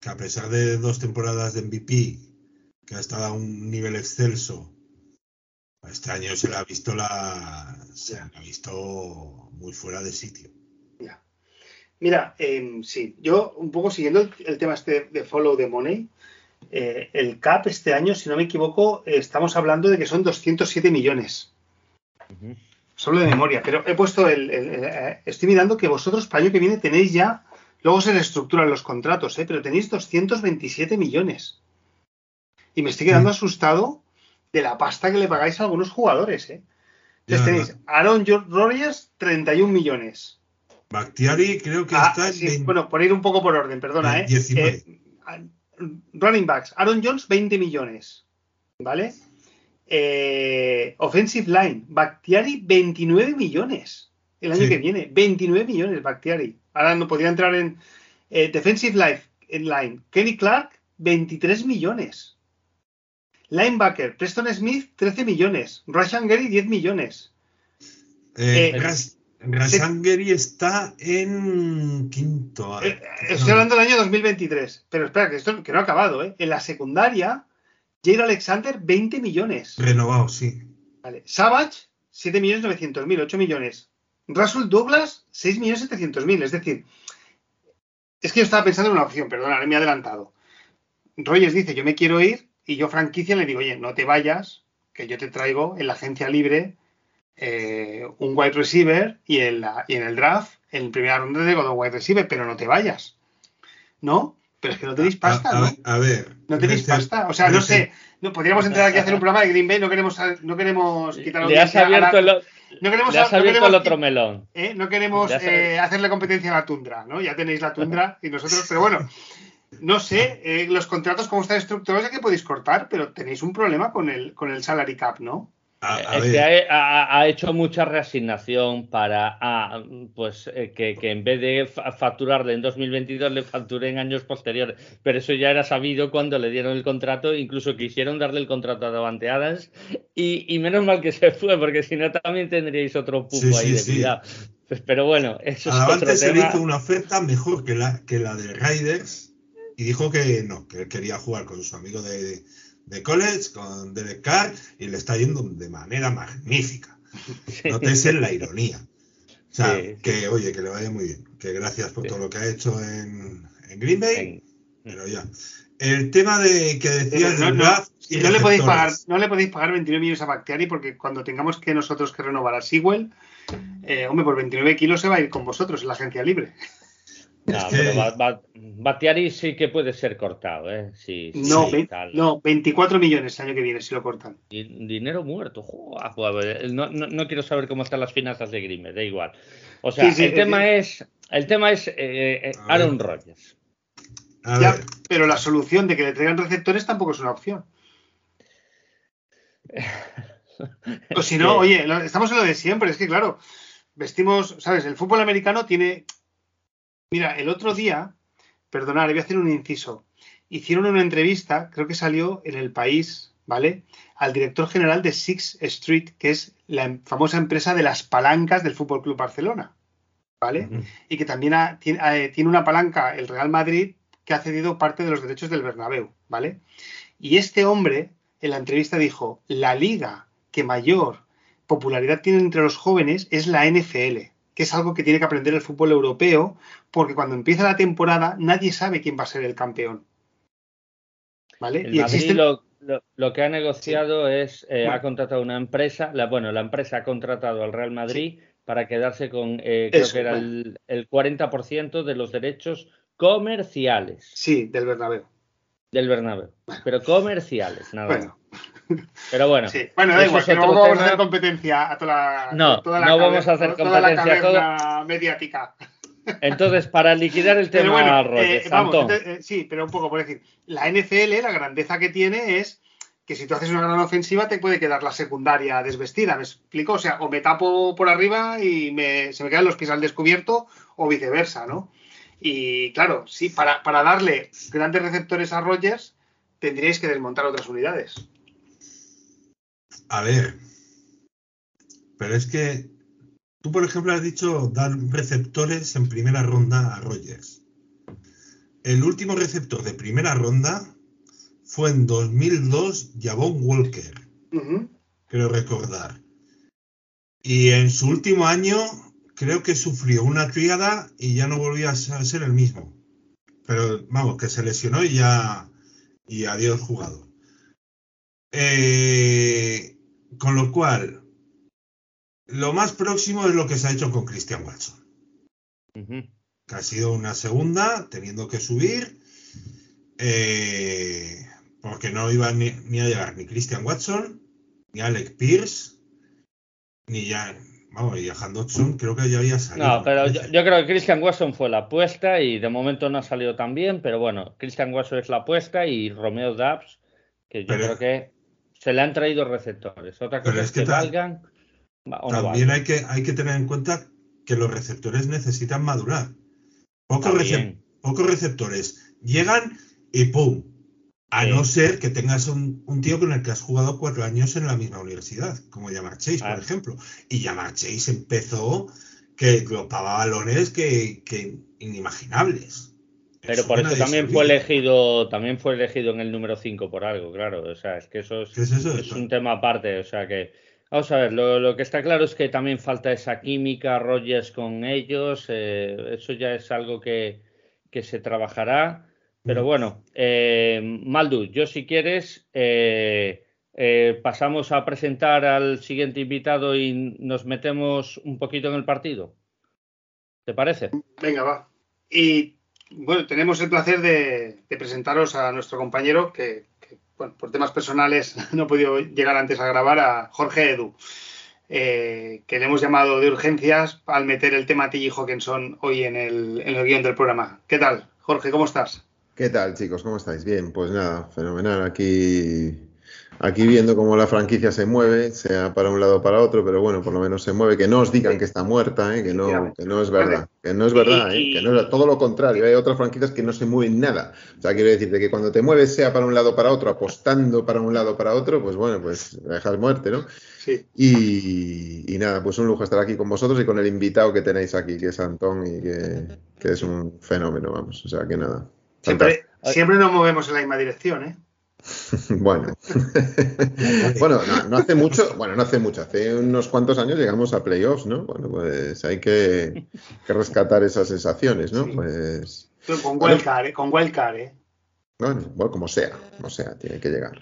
que a pesar de dos temporadas de MVP, que ha estado a un nivel excelso, este año se le ha visto la se ha visto muy fuera de sitio. Mira, em, sí, yo un poco siguiendo el, tema este de follow the money, eh, el CAP este año, si no me equivoco, estamos hablando de que son 207 millones solo de memoria, pero he puesto el, eh, estoy mirando que vosotros para el año que viene tenéis ya, luego se reestructuran los contratos, ¿eh? pero tenéis 227 millones. Y me estoy quedando asustado de la pasta que le pagáis a algunos jugadores. ¿eh? Entonces tenéis Aaron Rodgers, 31 millones. Bactiari creo que ah, está en Bueno, por ir un poco por orden, perdona. ¿eh? ¿eh? running backs, Aaron Jones, 20 millones. ¿Vale? Eh, offensive Line, Bactiari 29 millones el año que viene. 29 millones Bactiari. Ahora no podría entrar en eh, Defensive Life, en Line. Kenny Clark, 23 millones. Linebacker, Preston Smith, 13 millones. Rashan Gary, 10 millones. Eh, Gary está en quinto. estoy hablando del año 2023. Pero espera, que esto que no ha acabado. En la secundaria, Jair Alexander, 20 millones. Renovado, sí. Vale. Savage, 7 millones 900 mil, 8 millones. Russell Douglas, 6 millones 700 mil. Es decir, es que yo estaba pensando en una opción, perdona, me he adelantado. Rogers dice, yo me quiero ir, y yo franquicia le digo, oye, no te vayas, que yo te traigo en la agencia libre eh, un wide receiver y en, la, y en el draft, en primera ronda de un wide receiver, pero no te vayas. ¿No? Pero es que no tenéis pasta, a, ¿no? A, ver. No tenéis pasta. O sea, no sé. No, podríamos entrar aquí a hacer un programa de Green Bay, no queremos, no queremos quitar Le has abierto, el, no queremos, le has abierto el otro melón. ¿eh? No queremos eh, hacerle competencia a la tundra, ¿no? Ya tenéis la tundra y nosotros, pero bueno, no sé, eh, los contratos como están estructurados es que podéis cortar, pero tenéis un problema con el, con el salary cap, ¿no? es que ha, hecho mucha reasignación para pues eh, que, en vez de facturarle en 2022 le facture en años posteriores. Pero eso ya era sabido cuando le dieron el contrato, incluso quisieron darle el contrato a Davante Adams y, menos mal que se fue, porque si no también tendríais otro pupo ahí de cuidado. Pues, pero bueno, eso a Davante se le hizo una oferta mejor que la, que la de Raiders y dijo que no, que quería jugar con su amigo de de college con Derek Carr y le está yendo de manera magnífica. No te en la ironía. O sea, que oye, que le vaya muy bien. Que gracias por todo lo que ha hecho en, Green Bay. Pero ya. El tema de que decías no, no, no le podéis pagar, no le podéis pagar 29 millones a Bactiari porque cuando tengamos que nosotros que renovar a Sewell, eh, hombre, por 29 kilos se va a ir con vosotros en la agencia libre. No, pero Batiari sí que puede ser cortado, ¿eh? Sí, no, no, 24 millones el año que viene si lo cortan. dinero muerto, no, no, quiero saber cómo están las finanzas de Grimer, da igual. O sea, el, tema es, el tema es eh, Aaron Rodgers. Ya, pero la solución de que le traigan receptores tampoco es una opción. o si no, oye, estamos en lo de siempre, es que claro, vestimos, ¿sabes? El fútbol americano tiene Mira, el otro día, perdonad, voy a hacer un inciso. Hicieron una entrevista, creo que salió en el país, ¿vale? Al director general de Six Street, que es la em, famosa empresa de las palancas del Fútbol Club Barcelona, ¿vale? Y que también eh, tiene, una palanca, el Real Madrid, que ha cedido parte de los derechos del Bernabéu, ¿vale? Y este hombre, en la entrevista dijo, la liga que mayor popularidad tiene entre los jóvenes es la NFL que es algo que tiene que aprender el fútbol europeo, porque cuando empieza la temporada nadie sabe quién va a ser el campeón. ¿Vale? y existe... lo, lo, que ha negociado es, eh, ha contratado una empresa, la, bueno, la empresa ha contratado al Real Madrid para quedarse con, eh, creo que era el, 40% de los derechos comerciales. Sí, del Bernabéu. Del Bernabéu, pero comerciales, nada bueno. Pero bueno. Sí. Bueno, da igual, no vamos a hacer competencia a toda la, no, toda la no vamos a hacer competencia toda la mediática. Entonces, para liquidar el tema, bueno, eh, vamos, eh, sí, pero un poco por decir, la NFL, la grandeza que tiene es que si tú haces una gran ofensiva te puede quedar la secundaria desvestida, ¿me explico? O sea, o me tapo por arriba y se me quedan los pies al descubierto o viceversa, ¿no? Y claro, sí, para, para darle grandes receptores a Rogers tendríais que desmontar otras unidades. A ver, pero es que tú, por ejemplo, has dicho dar receptores en primera ronda a Rogers. El último receptor de primera ronda fue en 2002 Javon Walker, creo recordar. Y en su último año creo que sufrió una triada y ya no volvía a ser el mismo. Pero vamos, que se lesionó y ya y adiós jugado. Eh, con lo cual, lo más próximo es lo que se ha hecho con Christian Watson. Que ha sido una segunda, teniendo que subir. Eh, porque no iba ni, a llegar ni Christian Watson, ni Alec Pierce, ni ya. Vamos, y a Dodson creo que ya había salido. No, pero yo, creo que Christian Watson fue la apuesta y de momento no ha salido tan bien, pero bueno, Christian Watson es la apuesta y Romeo Dubs, que yo creo que se le han traído receptores. Otra cosa es que, valgan. También hay, que, hay que tener en cuenta que los receptores necesitan madurar. Pocos, pocos receptores llegan y ¡pum! A no ser que tengas un, tío con el que has jugado cuatro años en la misma universidad, como Yamar Chase, por ejemplo. Y Yamar Chase empezó que glopaba balones que, inimaginables. Pero por eso también fue elegido, también fue elegido en el número 5 por algo, claro. O sea, es que eso es, un tema aparte. O sea que, vamos a ver, lo, que está claro es que también falta esa química, Rogers con ellos. Eh, eso ya es algo que, que se trabajará. Pero bueno, eh, Maldu, yo si quieres, eh, eh, pasamos a presentar al siguiente invitado y nos metemos un poquito en el partido. ¿Te parece? Venga, va. Y bueno, tenemos el placer de, presentaros a nuestro compañero que, bueno, por temas personales no ha podido llegar antes a grabar, a Jorge Edu. que le hemos llamado de urgencias al meter el tema Tilly Hawkinson hoy en el, en el guion del programa. ¿Qué tal, Jorge? ¿Cómo estás? ¿Qué tal, chicos? ¿Cómo estáis? Bien, pues nada, fenomenal. Aquí, aquí viendo cómo la franquicia se mueve, sea para un lado o para otro, pero bueno, por lo menos se mueve. Que no os digan que está muerta, ¿eh? que, no, que no es verdad. Que no es verdad, ¿eh? que no es todo lo contrario. Hay otras franquicias que no se mueven nada. O sea, quiero decirte que cuando te mueves, sea para un lado o para otro, apostando para un lado o para otro, pues bueno, pues dejas muerte, ¿no? Sí. Y, y, nada, pues un lujo estar aquí con vosotros y con el invitado que tenéis aquí, que es Antón y que, que es un fenómeno, vamos. O sea, que nada. Siempre, siempre nos movemos en la misma dirección, ¿eh? bueno, bueno, no, hace mucho, bueno, no hace mucho, hace unos cuantos años llegamos a playoffs, ¿no? Bueno, pues hay que, rescatar esas sensaciones, ¿no? Pues con Wildcard, ¿eh? Con Wildcard, ¿eh? Bueno, bueno, como sea, como sea, tiene que llegar.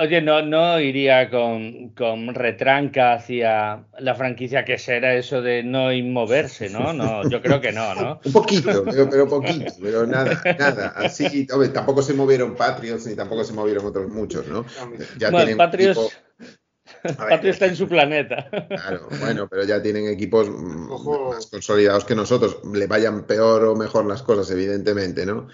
Oye, no, no iría con, con, retranca hacia la franquicia que será eso de no inmoverse, ¿no? No, yo creo que no, ¿no? Un poquito, pero, pero poquito, pero nada, nada. Así, tampoco se movieron Patriots ni tampoco se movieron otros muchos, ¿no? Ya bueno, Patriots, Patriots está en su planeta. Claro, bueno, pero ya tienen equipos más consolidados que nosotros. Le vayan peor o mejor las cosas, evidentemente, ¿no?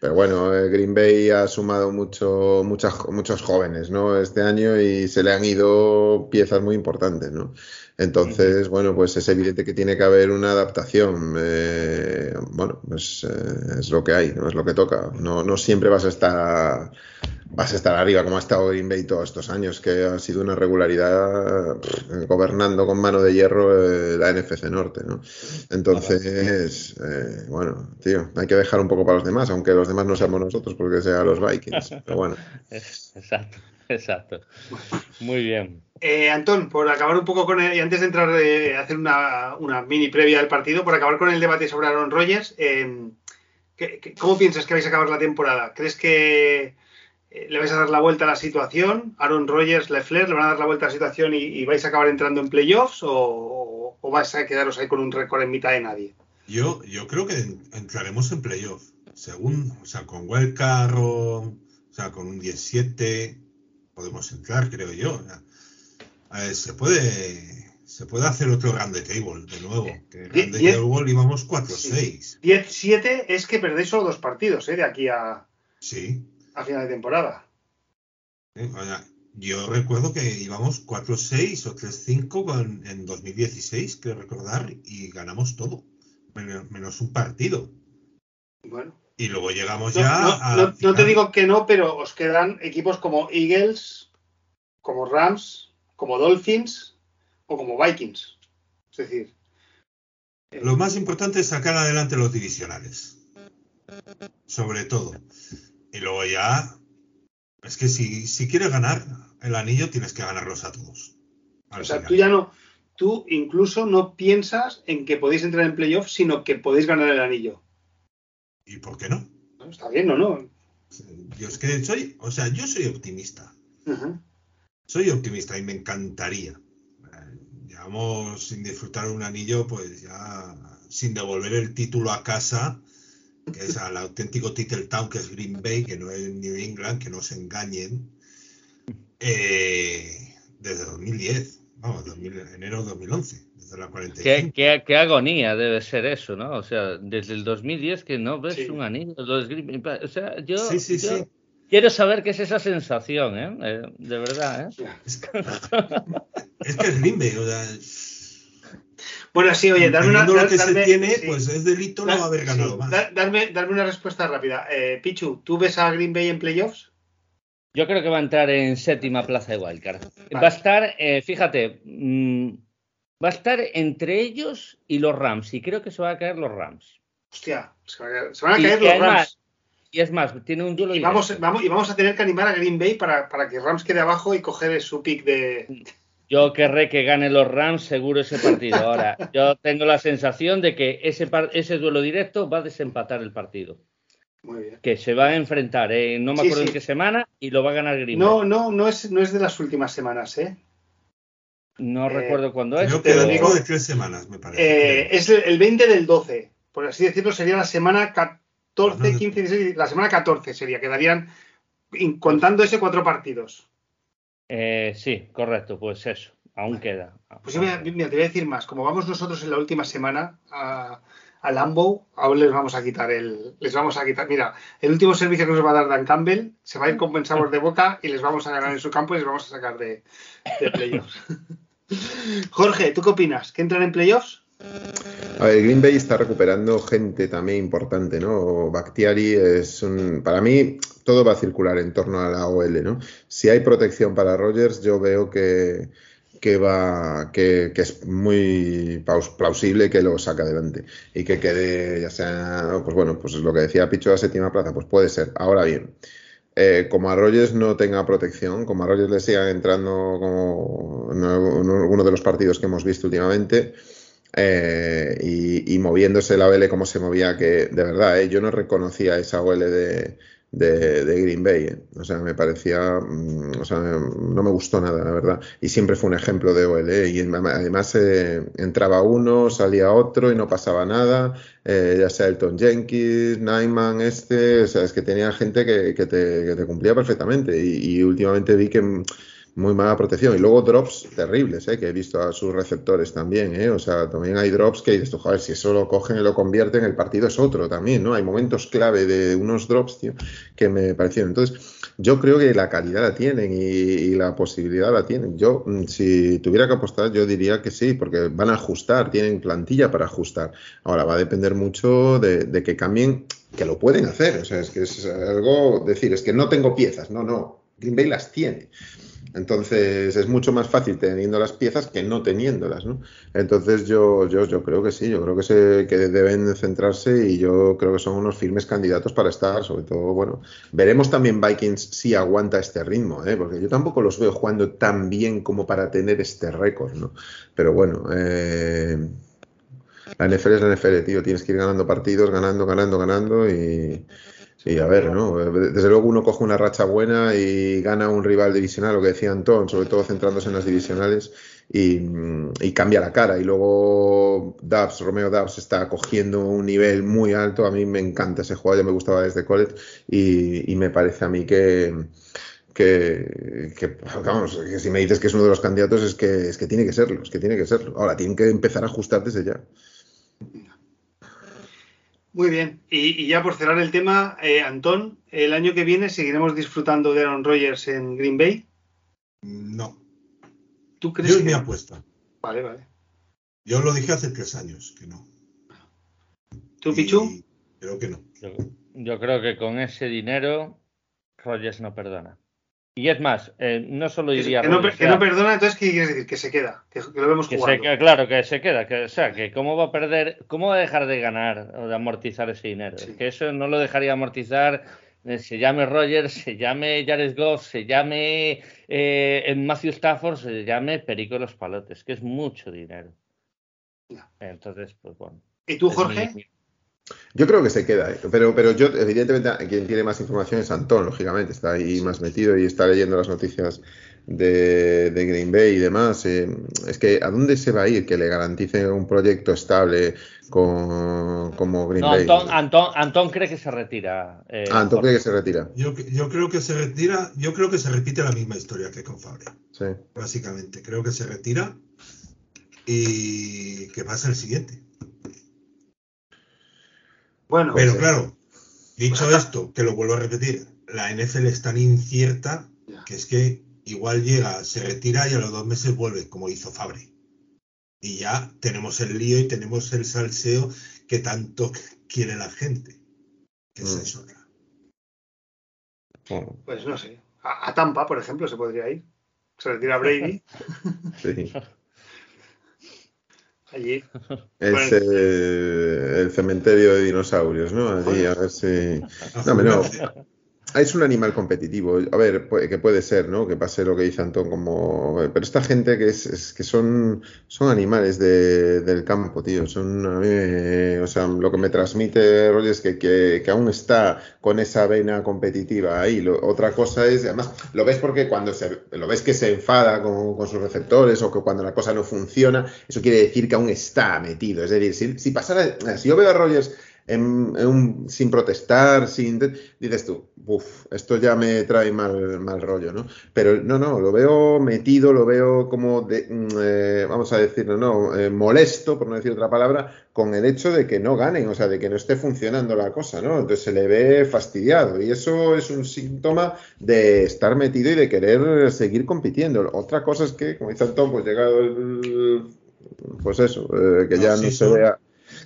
Pero bueno, eh, Green Bay ha sumado mucho, muchas, muchos jóvenes ¿no? este año y se le han ido piezas muy importantes. ¿no? Entonces, bueno, pues es evidente que tiene que haber una adaptación. Eh, bueno, pues eh, es lo que hay, ¿no? es lo que toca. No, no siempre vas a estar vas a estar arriba como ha estado Green Bay todos estos años, que ha sido una regularidad gobernando con mano de hierro eh, la NFC Norte, ¿no? Entonces, eh, bueno, tío, hay que dejar un poco para los demás, aunque los demás no seamos nosotros porque sean los Vikings, pero bueno. Exacto, exacto. Muy bien. Eh, Antón, por acabar un poco con el, y antes de entrar a hacer una, una, mini previa del partido, por acabar con el debate sobre Aaron Rodgers, ¿cómo piensas que vais a acabar la temporada? ¿Crees que eh, le vais a dar la vuelta a la situación. Aaron Rodgers, Lefler, le van a dar la vuelta a la situación y, vais a acabar entrando en playoffs o, o, vais a quedaros ahí con un récord en mitad de nadie. Yo, yo creo que entraremos en playoffs. Según, o sea, con Wildcard o, o sea, con un 17 podemos entrar, creo yo. se puede se puede hacer otro grande table de nuevo. Que grande table íbamos 4-6. 10-7 es que perdéis solo dos partidos, ¿eh? De aquí a, sí. A final de temporada. Eh, yo recuerdo que íbamos 4-6 o 3-5 en 2016, creo recordar, y ganamos todo, menos, un partido. Bueno. Y luego llegamos ya no, a. No, te digo que no, pero os quedan equipos como Eagles, como Rams, como Dolphins o como Vikings. Es decir. Eh, Lo más importante es sacar adelante los divisionales. Sobre todo. Y luego ya. Es que si, si quieres ganar el anillo, tienes que ganarlos a todos. o sea, tú ya no. Tú incluso no piensas en que podéis entrar en playoffs, sino que podéis ganar el anillo. ¿Y por qué no? Está bien, ¿o no? Yo es que soy, o sea, yo soy optimista. Soy optimista y me encantaría. Llevamos sin disfrutar un anillo, pues ya sin devolver el título a casa, que es al auténtico Title Town, que es Green Bay, que no es New England, que no se engañen, eh, desde 2010, vamos, enero de 2011. ¿Qué, qué, qué, agonía debe ser eso, ¿no? O sea, desde el 2010 que no ves un anillo. o sea, yo, quiero saber qué es esa sensación, ¿eh? eh de verdad, ¿eh? Es que es limbe, o sea... Bueno, sí, oye, darme una. lo que se tiene, pues es delito no haber ganado más. darme, darme, una respuesta rápida. Eh, Pichu, ¿tú ves a Green Bay en playoffs? Yo creo que va a entrar en séptima plaza de Wildcard. Va a estar, eh, fíjate, mmm, va a estar entre ellos y los Rams. Y creo que se van a caer los Rams. Hostia, se van a caer, los Rams. y es más, tiene un duelo. Y vamos, vamos, y vamos a tener que animar a Green Bay para, para que Rams quede abajo y coger su pick de. Yo querré que gane los Rams seguro ese partido. Ahora, yo tengo la sensación de que ese, ese duelo directo va a desempatar el partido. Muy bien. Que se va a enfrentar, eh, no me acuerdo en qué semana, y lo va a ganar Green Bay. No, no, no es, no es de las últimas semanas, ¿eh? No eh, recuerdo cuándo es. Creo que lo digo de tres semanas, me parece. Eh, es el 20 del 12, por así decirlo, sería la semana 14, 15, 16, la semana 14 sería, quedarían contando ese cuatro partidos. Eh, sí, correcto, pues eso, aún queda. Pues yo mira, te voy a decir más, como vamos nosotros en la última semana a, a Lambo, ahora les vamos a quitar el, les vamos a quitar, mira, el último servicio que nos va a dar Dan Campbell se va a ir con buen sabor de boca y les vamos a ganar en su campo y les vamos a sacar de, de playoffs. Jorge, ¿tú qué opinas? ¿Que entran en playoffs? A ver, Green Bay está recuperando gente también importante, ¿no? Bactiari es un. Para mí, todo va a circular en torno a la OL, ¿no? Si hay protección para Rogers, yo veo que, que va que, es muy plausible que lo saque adelante y que quede ya sea pues bueno pues lo que decía Picho a séptima plaza pues puede ser ahora bien eh, como a Rogers no tenga protección, como a Rogers le sigan entrando como en alguno de los partidos que hemos visto últimamente, eh, y, moviéndose la OL como se movía, que de verdad, eh, yo no reconocía esa OL de, de, Green Bay. ¿eh? O sea, me parecía, mm, o sea, no me gustó nada, la verdad. Y siempre fue un ejemplo de OL. ¿eh? Y además eh, entraba uno, salía otro y no pasaba nada. ya sea Elton Jenkins, Nyman, este, o sea, es que tenía gente que, que, te, que te, cumplía perfectamente. y últimamente vi que muy mala protección. Y luego drops terribles, ¿eh? que he visto a sus receptores también. ¿eh? O sea, también hay drops que dices, joder, si eso lo cogen y lo convierten, el partido es otro también, ¿no? Hay momentos clave de unos drops, que me parecieron. Entonces, yo creo que la calidad la tienen y, la posibilidad la tienen. Yo, mm, si tuviera que apostar, yo diría que sí, porque van a ajustar, tienen plantilla para ajustar. Ahora, va a depender mucho de, de que cambien, que lo pueden hacer. O sea, es que es algo, decir, es que no tengo piezas. No, no, Green Bay las tiene. Entonces es mucho más fácil teniendo las piezas que no teniéndolas, ¿no? Entonces yo, yo, yo creo que sí, yo creo que, se, que deben centrarse y yo creo que son unos firmes candidatos para estar, sobre todo, bueno, veremos también Vikings si aguanta este ritmo, ¿eh? porque yo tampoco los veo jugando tan bien como para tener este récord, ¿no? Pero bueno, eh, la NFL es la NFL, tío, tienes que ir ganando partidos, ganando, ganando, ganando y Sí, a ver, ¿no? Desde luego uno coge una racha buena y gana un rival divisional, lo que decía Antón, sobre todo centrándose en las divisionales, y, cambia la cara. Y luego Dubs, Romeo Dubs está cogiendo un nivel muy alto. A mí me encanta ese jugador, ya me gustaba desde college, y, me parece a mí que, que, vamos, que si me dices que es uno de los candidatos es que, es que tiene que serlo, es que tiene que serlo. Ahora, tienen que empezar a ajustar desde ya. Muy bien, y, ya por cerrar el tema, eh, Antón, ¿el año que viene seguiremos disfrutando de Aaron Rodgers en Green Bay? No. ¿Tú crees Yo que... mi apuesta. Vale, vale. Yo lo dije hace tres años, que no. ¿Tú, Pichu? Creo que no. Yo, creo que con ese dinero Rodgers no perdona. Y es más, eh, no solo diría. Que, no, que no, perdona, entonces, ¿qué quieres decir? Que se queda, que, lo vemos que jugando. Se, claro, que se queda. Que, o sea, que cómo va a perder, cómo va a dejar de ganar o de amortizar ese dinero. que eso no lo dejaría amortizar, eh, se llame Rogers, se llame Jared Goff, se llame eh, Matthew Stafford, se llame Perico de los Palotes, que es mucho dinero. Entonces, pues bueno. ¿Y tú, Jorge? Yo creo que se queda, ¿eh? pero, pero yo, evidentemente, quien tiene más información es Antón, lógicamente, está ahí más metido y está leyendo las noticias de, Green Bay y demás. Eh, es que, ¿a dónde se va a ir que le garantice un proyecto estable con, como Green Bay? Antón, Antón, cree que se retira. Eh, ah, Antón cree que se retira. Yo, yo, creo que se retira, yo creo que se repite la misma historia que con Fabre. Sí. Básicamente, creo que se retira y que pasa el siguiente. Bueno, pero claro, dicho esto, que lo vuelvo a repetir, la NFL es tan incierta que es que igual llega, se retira y a los dos meses vuelve, como hizo Fabre. Y ya tenemos el lío y tenemos el salseo que tanto quiere la gente. Que es mm. eso. Pues no sé. A, Tampa, por ejemplo, se podría ir. Se retira Brady. sí. Allí. Es el cementerio de dinosaurios, ¿no? Allí, a ver si. No, no. Es un animal competitivo. A ver, que puede ser, ¿no? Que pase lo que dice Antón como... Pero esta gente que es, que son, son animales del campo, tío. Son o sea, lo que me transmite Roger es que, que, aún está con esa vena competitiva ahí. otra cosa es, además, lo ves porque cuando se, lo ves que se enfada con, con, sus receptores o que cuando la cosa no funciona, eso quiere decir que aún está metido. Es decir, si, si pasara, si yo veo a Rogers sin protestar, sin dices tú, uff, esto ya me trae mal, mal rollo, ¿no? Pero no, no, lo veo metido, lo veo como, de, mm, eh, vamos a decirlo, no, eh, molesto, por no decir otra palabra, con el hecho de que no ganen, o sea, de que no esté funcionando la cosa, ¿no? Entonces se le ve fastidiado y eso es un síntoma de estar metido y de querer seguir compitiendo. Otra cosa es que, como dice Antón, pues llegado el, pues eso, eh, que ya no se vea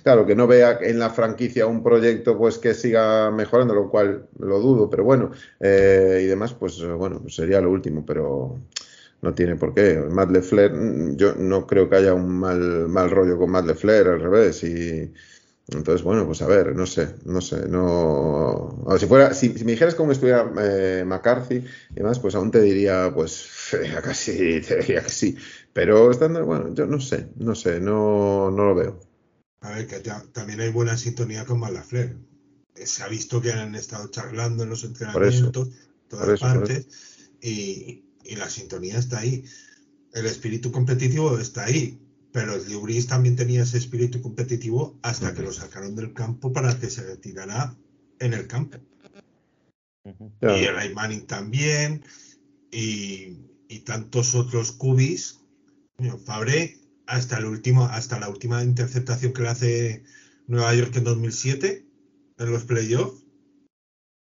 claro, que no vea en la franquicia un proyecto pues que siga mejorando, lo cual lo dudo, pero bueno, eh, y demás, pues bueno, sería lo último, pero no tiene por qué. Matt LeFleur, yo no creo que haya un mal, mal rollo con Matt LeFleur, al revés, y entonces, bueno, pues a ver, no sé, no sé, no... si fuera, si, me dijeras cómo estuviera eh, McCarthy y demás, pues aún te diría, pues, casi, te diría que sí, pero estando, bueno, yo no sé, no sé, no, no lo veo. A ver, que también hay buena sintonía con Malafler. Se ha visto que han estado charlando en los entrenamientos, todas partes, y, la sintonía está ahí. El espíritu competitivo está ahí, pero el también tenía ese espíritu competitivo hasta que lo sacaron del campo para que se retirara en el campo. Y el Aymanin también, y, tantos otros cubis. Fabre hasta el último, hasta la última interceptación que le hace Nueva York en 2007 en los playoffs.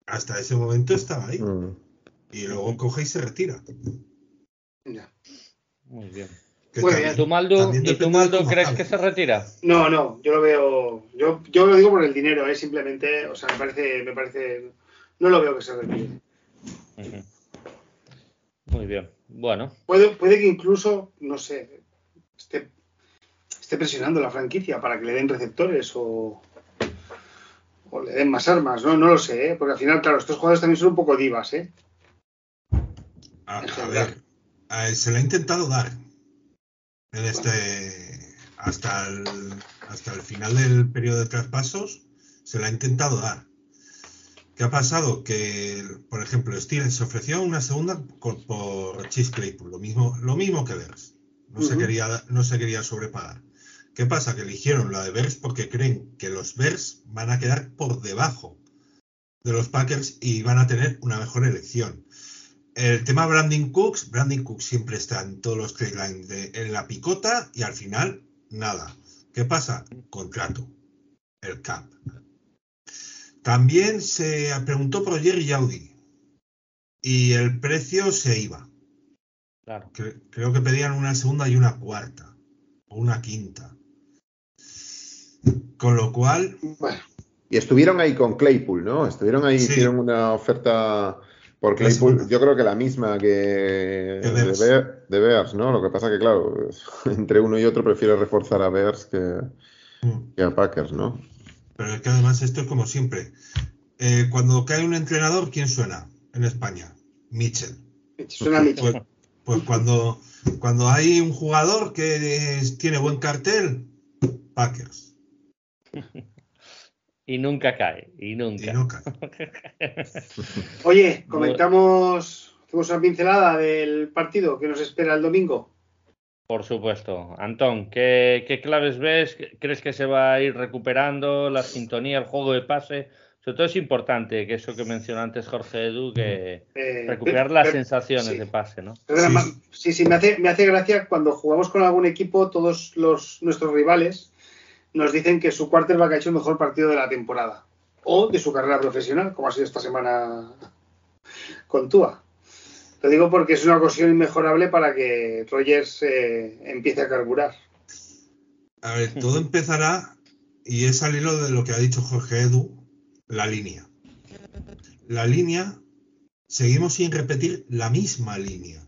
Hasta ese momento estaba ahí. Mm. Y luego coge y se retira. Muy bien. ¿Y tú, Maldo, ¿y crees que se retira? No, no, yo lo veo. Yo, yo lo digo por el dinero, es ¿eh? simplemente. O sea, me parece, me parece. No lo veo que se retire. Muy bien. Bueno. Puede, puede que incluso, no sé, presionando la franquicia para que le den receptores o, o le den más armas, ¿no? No lo sé, ¿eh? porque al final, claro, estos jugadores también son un poco divas, ¿eh? A, ver, se le ha intentado dar en este hasta el, hasta el final del periodo de traspasos se le ha intentado dar. ¿Qué ha pasado? Que, por ejemplo, Steelers se ofreció una segunda por Chase Claypool, lo mismo, lo mismo que Bears. No, se quería, no se quería sobrepagar. ¿Qué pasa? Que eligieron la de Bears porque creen que los Bears van a quedar por debajo de los Packers y van a tener una mejor elección. El tema Brandon Cooks, Brandon Cooks siempre está en todos los trade lines en la picota y al final nada. ¿Qué pasa? Contrato, el cap. También se preguntó por Jerry Yaudi y el precio se iba. Claro. creo que pedían una segunda y una cuarta o una quinta. Con lo cual. Y estuvieron ahí con Claypool, ¿no? Estuvieron ahí, hicieron una oferta por Claypool, yo creo que la misma que de, Bears. ¿no? Lo que pasa que, claro, entre uno y otro prefiero reforzar a Bears que, mm. que a Packers, ¿no? Pero es que además esto es como siempre. Eh, cuando cae un entrenador, ¿quién suena en España? Mitchell. Suena Mitchell. Pues, pues, cuando, cuando hay un jugador que tiene buen cartel, Packers. Y nunca cae, y nunca. Y nunca. Oye, comentamos, hacemos una pincelada del partido que nos espera el domingo. Por supuesto. Antón, ¿qué, claves ves? ¿Crees que se va a ir recuperando la sintonía, el juego de pase? Sobre todo es importante que eso que mencionó antes Jorge Edu, que eh, recuperar las sensaciones de pase, ¿no? Sí, sí, me, hace, me hace gracia cuando jugamos con algún equipo, todos los, nuestros rivales nos dicen que su quarterback ha hecho el mejor partido de la temporada o de su carrera profesional, como ha sido esta semana con Tua. Lo digo porque es una ocasión inmejorable para que Rogers eh, empiece a carburar. A ver, todo empezará, y es al hilo de lo que ha dicho Jorge Edu, la línea. La línea, seguimos sin repetir la misma línea.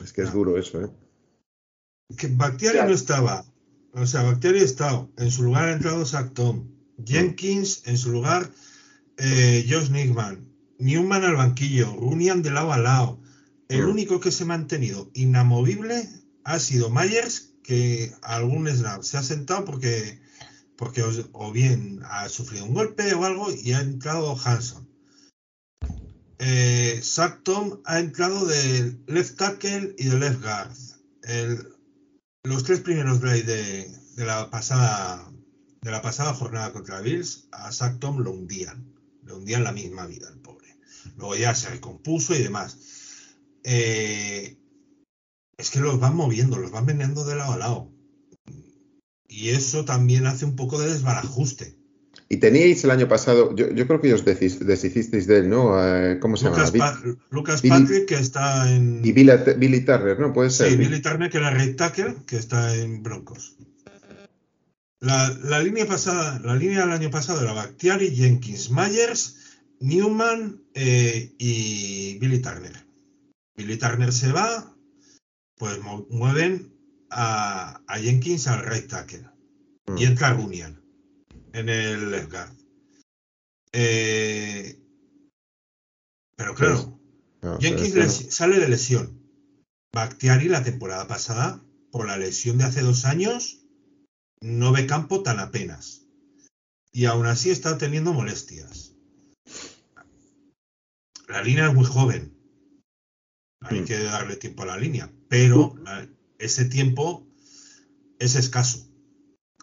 Es que es duro eso, ¿eh? Que Bactiari no estaba. O sea, Bactiari ha estado. En su lugar ha entrado Zach Tom. Jenkins, en su lugar, eh, Josh Nickman. Newman al banquillo. Runian de lado a lado. El único que se ha mantenido inamovible ha sido Myers, que algún snap se ha sentado porque, porque o, bien ha sufrido un golpe o algo y ha entrado Hanson. Eh, Tom ha entrado de left tackle y de left guard. Los tres primeros plays de, la pasada jornada contra Bills a Zach lo hundían, lo hundían la misma vida el pobre. Luego ya se recompuso y demás. Eh, es que los van moviendo, los van vendiendo de lado a lado. Y eso también hace un poco de desbarajuste. Y teníais el año pasado, yo, creo que os deshicisteis de él, ¿no? Eh, ¿Cómo se llama? Lucas Patrick, que está en. Y Billy, Turner, ¿no? Puede ser. Sí, Billy Turner, que era Red Tackle, que está en Broncos. La, línea pasada, la línea del año pasado era Bactiari, Jenkins, Myers, Newman eh, y Billy Turner. Billy Turner se va, pues mueven a, Jenkins al right tackle mm. y entra Runian en el left guard. Eh, pero claro, Jenkins sale de lesión. Bactiari la temporada pasada, por la lesión de hace dos años, no ve campo tan apenas. Y aún así está teniendo molestias. La línea es muy joven. Hay mm. que darle tiempo a la línea. Pero ese tiempo es escaso.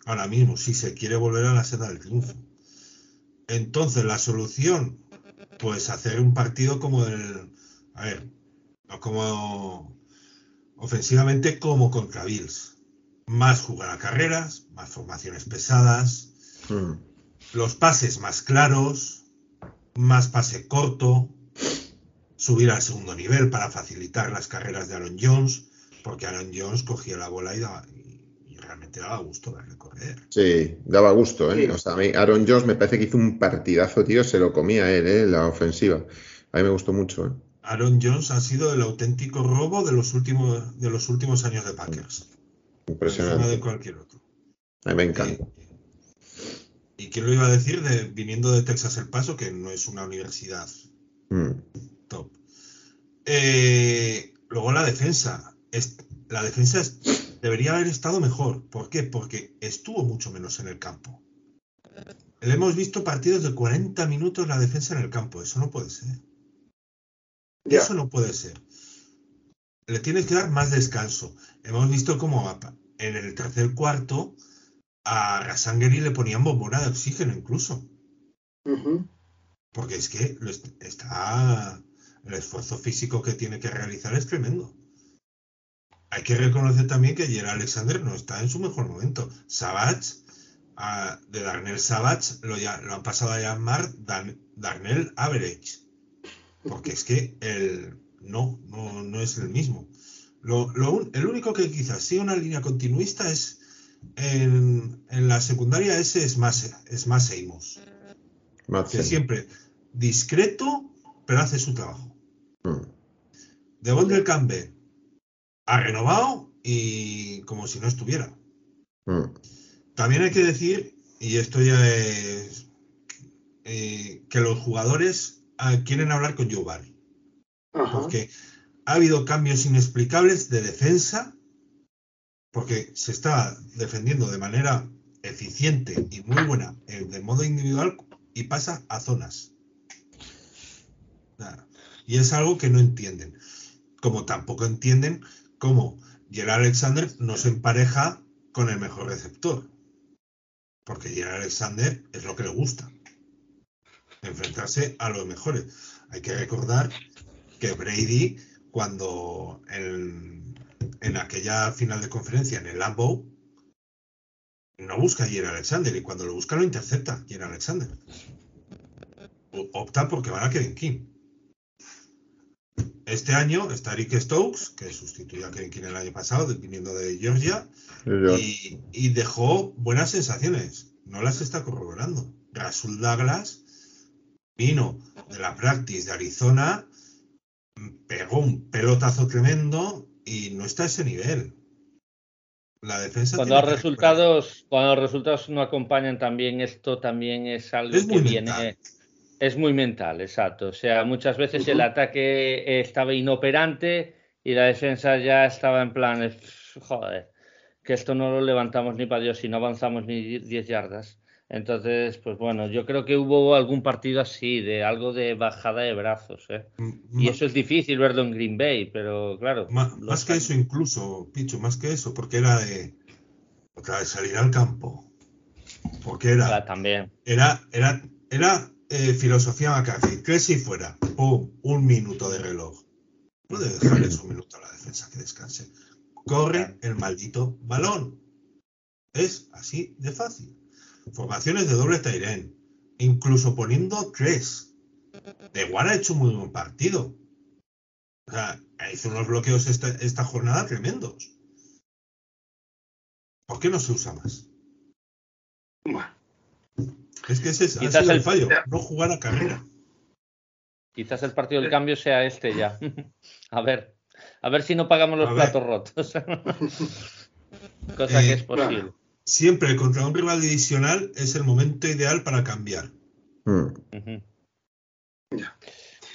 Ahora mismo, si se quiere volver a la senda del triunfo. Entonces, la solución, pues hacer un partido como el. A ver, como. Ofensivamente, como contra Bills. Más jugar a carreras, más formaciones pesadas, mm. los pases más claros, más pase corto, subir al segundo nivel para facilitar las carreras de Aaron Jones, porque Aaron Jones cogía la bola y, daba, realmente daba gusto verle correr. Sí, daba gusto, ¿eh? O sea, a mí Aaron Jones me parece que hizo un partidazo, tío, se lo comía él, ¿eh? La ofensiva. A mí me gustó mucho, ¿eh? Aaron Jones ha sido el auténtico robo de los últimos, de los últimos años de Packers. Impresionante. de cualquier otro. A mí me encanta. Y, quién lo iba a decir de, viniendo de Texas El Paso, que no es una universidad mm top. Eh, luego la defensa. Es, la defensa debería haber estado mejor. ¿Por qué? Porque estuvo mucho menos en el campo. le hemos visto partidos de 40 minutos la defensa en el campo. Eso no puede ser. Eso no puede ser. Le tienes que dar más descanso. Hemos visto cómo en el tercer cuarto a Rasangeri le ponían bombona de oxígeno incluso. Porque es que está el esfuerzo físico que tiene que realizar es tremendo. Hay que reconocer también que Jerry Alexander no está en su mejor momento. Savage, de Darnell Savage, lo, ya, lo han pasado a llamar Darnell Average. Porque es que el, no, no, no es el mismo. Lo, el único que quizás sigue una línea continuista es en, la secundaria ese es más, es más Amos. Que siempre discreto, pero hace su trabajo. Mm. De del Campbell ha renovado y como si no estuviera. Mm. También hay que decir, y esto ya es, eh, que los jugadores ah, quieren hablar con Joe Barry. Porque ha habido cambios inexplicables de defensa, porque se está defendiendo de manera eficiente y muy buena eh, de modo individual y pasa a zonas. Y es algo que no entienden. Como tampoco entienden cómo Gerard Alexander no se empareja con el mejor receptor. Porque Gerard Alexander es lo que le gusta. Enfrentarse a los mejores. Hay que recordar que Brady, cuando en, aquella final de conferencia en el Lambeau, no busca a Gerard Alexander y cuando lo busca lo intercepta Gerard Alexander. Opta porque van a Kevin King. Este año está Rick Stokes, que sustituyó a Kevin King el año pasado, viniendo de Georgia, y, dejó buenas sensaciones. No las está corroborando. Rasul Douglas vino de la practice de Arizona, pegó un pelotazo tremendo y no está a ese nivel. La defensa. Cuando los resultados, cuando los resultados no acompañan también esto también es algo que viene. Es muy mental, exacto. O sea, muchas veces el ataque estaba inoperante y la defensa ya estaba en plan, joder, que esto no lo levantamos ni para Dios y no avanzamos ni 10 yardas. Entonces, pues bueno, yo creo que hubo algún partido así, de algo de bajada de brazos. ¿eh? Y eso es difícil verlo en Green Bay, pero claro. más que eso incluso, Picho, más que eso, porque era de, otra vez salir al campo. Porque era... también. Era, era, era eh, filosofía McCarthy, que si fuera, pum, un minuto de reloj. No debe dejarles un minuto a la defensa que descanse. Corre el maldito balón. Es así de fácil. Formaciones de doble Tairen, incluso poniendo tres. De igual ha hecho un muy buen partido. O sea, hizo unos bloqueos esta, esta jornada tremendos. ¿Por qué no se usa más? Bueno. Es que ese es el, fallo, no jugar a carrera. Quizás el partido del cambio sea este ya. a ver, a ver si no pagamos los platos rotos. Cosa que es eh, posible. Siempre contra un rival divisional es el momento ideal para cambiar. Hmm.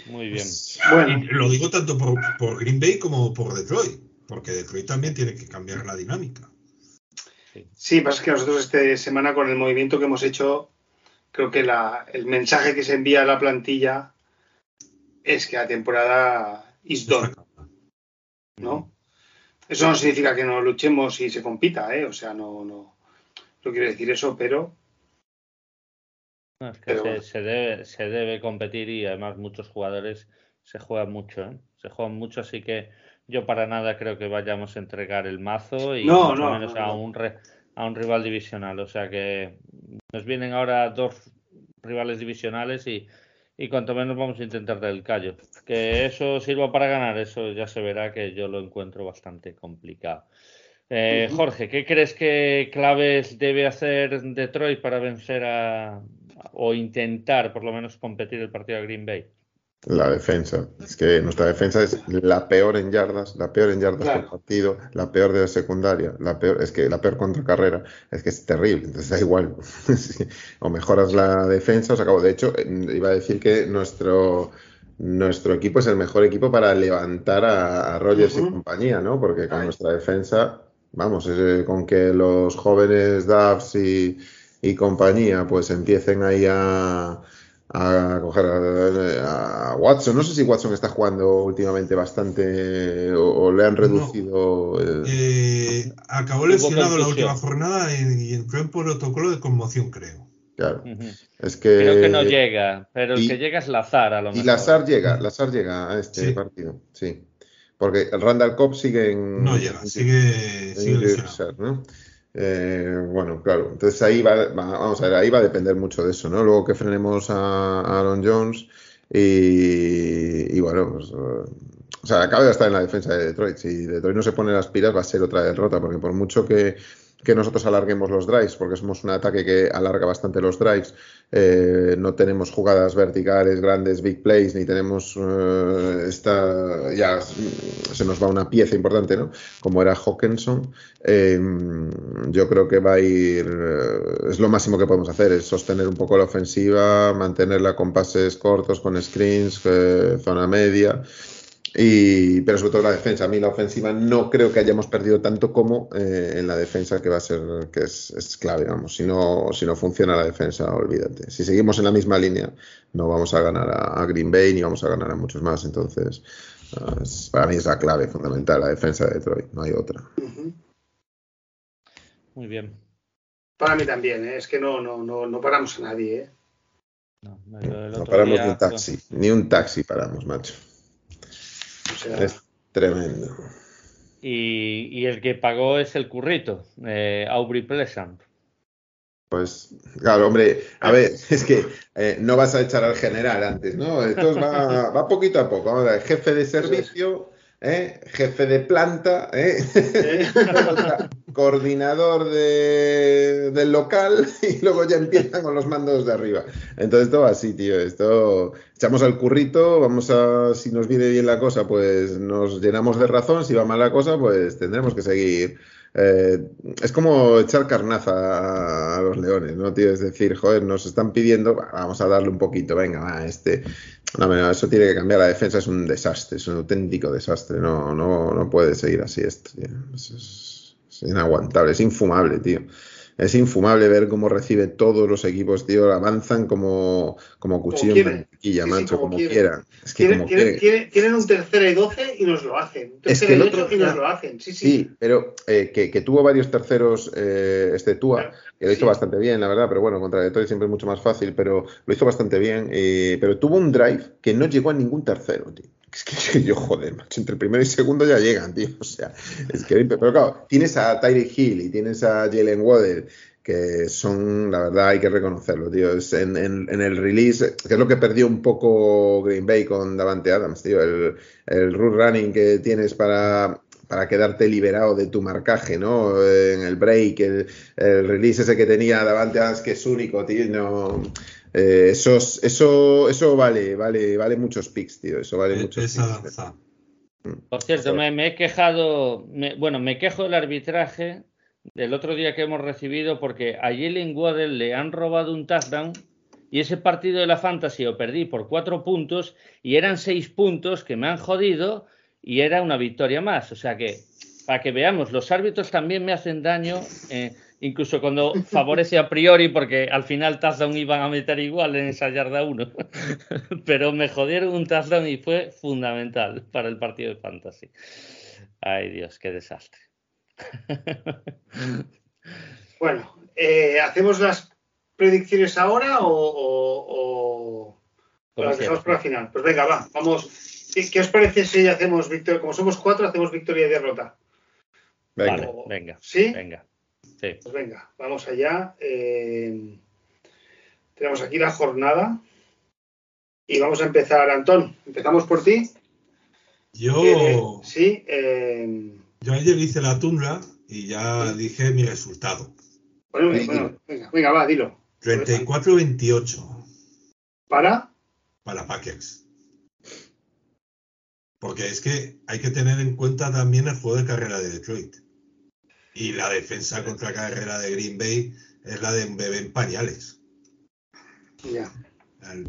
Muy bien. Pues, bueno, lo digo tanto por, por Green Bay como por Detroit, porque Detroit también tiene que cambiar la dinámica. Sí, pasa que nosotros esta semana con el movimiento que hemos hecho creo que el mensaje que se envía a la plantilla es que la temporada is done. ¿No? Eso no significa que no luchemos y se compita, ¿eh? O sea, no, no, no quiero decir eso, pero. es que se, debe, se debe competir y además muchos jugadores se juegan mucho, ¿eh? Se juegan mucho, así que yo para nada creo que vayamos a entregar el mazo y no, menos a un a un rival divisional. O sea que nos vienen ahora dos rivales divisionales y, y cuanto menos vamos a intentar dar el callo. Que eso sirva para ganar, eso ya se verá que yo lo encuentro bastante complicado. Eh, Jorge, ¿qué crees que claves debe hacer Detroit para vencer a o intentar por lo menos competir el partido de Green Bay? La defensa. Es que nuestra defensa es la peor en yardas, la peor en yardas por partido, la peor de la secundaria, la peor, es que la peor contra carrera, es que es terrible, entonces da igual. o mejoras la defensa, o se acabó. De hecho, iba a decir que nuestro nuestro equipo es el mejor equipo para levantar a, Rogers y compañía, ¿no? Porque con nuestra defensa, vamos, con que los jóvenes Dubs y y compañía pues empiecen ahí a, a coger a, Watson. No sé si Watson está jugando últimamente bastante o, le han reducido. Eh, acabó lesionado la última jornada y, entró en protocolo de conmoción, creo. Claro. Es que. Creo que no llega, pero el que llega es Lazar a lo mejor. Y Lazar llega, Lazar llega a este partido, sí. Porque el Randall Cobb sigue en. No llega, sigue, sigue ¿no? Eh, bueno, claro. Entonces ahí va, vamos a ver, ahí va a depender mucho de eso, ¿no? Luego que frenemos a, Aaron Jones y, bueno, pues, eh, o sea, acaba de estar en la defensa de Detroit. Si Detroit no se pone las pilas va a ser otra derrota, porque por mucho que, que nosotros alarguemos los drives, porque somos un ataque que alarga bastante los drives. Eh, no tenemos jugadas verticales, grandes, big plays, ni tenemos eh, esta, ya se nos va una pieza importante, ¿no? Como era Hawkinson. Eh, yo creo que va a ir, es lo máximo que podemos hacer, es sostener un poco la ofensiva, mantenerla con pases cortos, con screens, zona media. Y, pero sobre todo la defensa. A mí la ofensiva no creo que hayamos perdido tanto como eh, en la defensa, que va a ser que es, clave. Vamos, si no, si no funciona la defensa, olvídate. Si seguimos en la misma línea, no vamos a ganar a, Green Bay ni vamos a ganar a muchos más. Entonces, para mí es la clave fundamental, la defensa de Detroit. No hay otra. Muy bien. Para mí también, ¿eh? es que no, no, no, no paramos a nadie. ¿eh? No, no paramos ni un taxi, ni un taxi paramos, macho es tremendo. Y, el que pagó es el currito, eh, Aubrey Pleasant. Pues, claro, hombre, a ver, es que eh, no vas a echar al general antes, ¿no? Esto va, va poquito a poco. Vamos a ver, jefe de servicio, ¿eh? jefe de planta, ¿eh? coordinador de, del local y luego ya empiezan con los mandos de arriba. Entonces todo así, tío. Esto echamos al currito, vamos a, si nos viene bien la cosa, pues nos llenamos de razón, si va mal la cosa, pues tendremos que seguir. Eh, es como echar carnaza a, los leones, ¿no, tío? Es decir, joder, nos están pidiendo, vamos a darle un poquito, venga, va, este no, eso tiene que cambiar. La defensa es un desastre, es un auténtico desastre. No, no, no puede seguir así esto, Es, inaguantable, es infumable, tío. Es infumable ver cómo recibe todos los equipos, tío. Avanzan como, como cuchillo en mantequilla, macho, como, quieran. Es que tienen, un tercero y doce y nos lo hacen. es que el otro, y nos lo hacen. Sí, sí. sí pero eh, que, que, tuvo varios terceros, eh, este Tua, que lo hizo bastante bien, la verdad, pero bueno, contra Detroit siempre es mucho más fácil, pero lo hizo bastante bien. Eh, pero tuvo un drive que no llegó a ningún tercero, tío. Es que yo, joder, macho, entre el primero y segundo ya llegan, tío. O sea, es que, pero claro, tienes a Tyreek Hill y tienes a Jalen Waddell, que son, la verdad, hay que reconocerlo, tío. Es en, en, el release, que es lo que perdió un poco Green Bay con Davante Adams, tío. El, el root running que tienes para, para quedarte liberado de tu marcaje, ¿no? En el break, el, el release ese que tenía Davante Adams, que es único, tío. No eh, eso, eso, eso vale, vale, vale muchos picks, tío. Eso vale muchos picks. Mm. Por cierto, me, he quejado, bueno, me quejo del arbitraje del otro día que hemos recibido porque a Jalen Waddell le han robado un touchdown y ese partido de la Fantasy lo perdí por cuatro puntos y eran seis puntos que me han jodido y era una victoria más. O sea que, para que veamos, los árbitros también me hacen daño. Eh, incluso cuando favorece a priori, porque al final touchdown iban a meter igual en esa yarda 1. Pero me jodieron un touchdown y fue fundamental para el partido de fantasy. Ay Dios, qué desastre. Bueno, eh, ¿hacemos las predicciones ahora o, las dejamos para la final? Pues venga, va, vamos. ¿Qué, os parece si hacemos victoria? Como somos cuatro, hacemos victoria y derrota. Venga, venga. ¿Sí? Venga. Pues venga, vamos allá. Eh, tenemos aquí la jornada. Y vamos a empezar, Antón. Empezamos por ti. Yo. Eh, sí. Eh, yo ayer hice la tundra y ya dije mi resultado. Bueno, bueno, venga, venga, va, dilo. 34-28. ¿Para? Para Packers. Porque es que hay que tener en cuenta también el juego de carrera de Detroit. Y la defensa contra carrera de Green Bay es la de un bebé en pañales. Ya.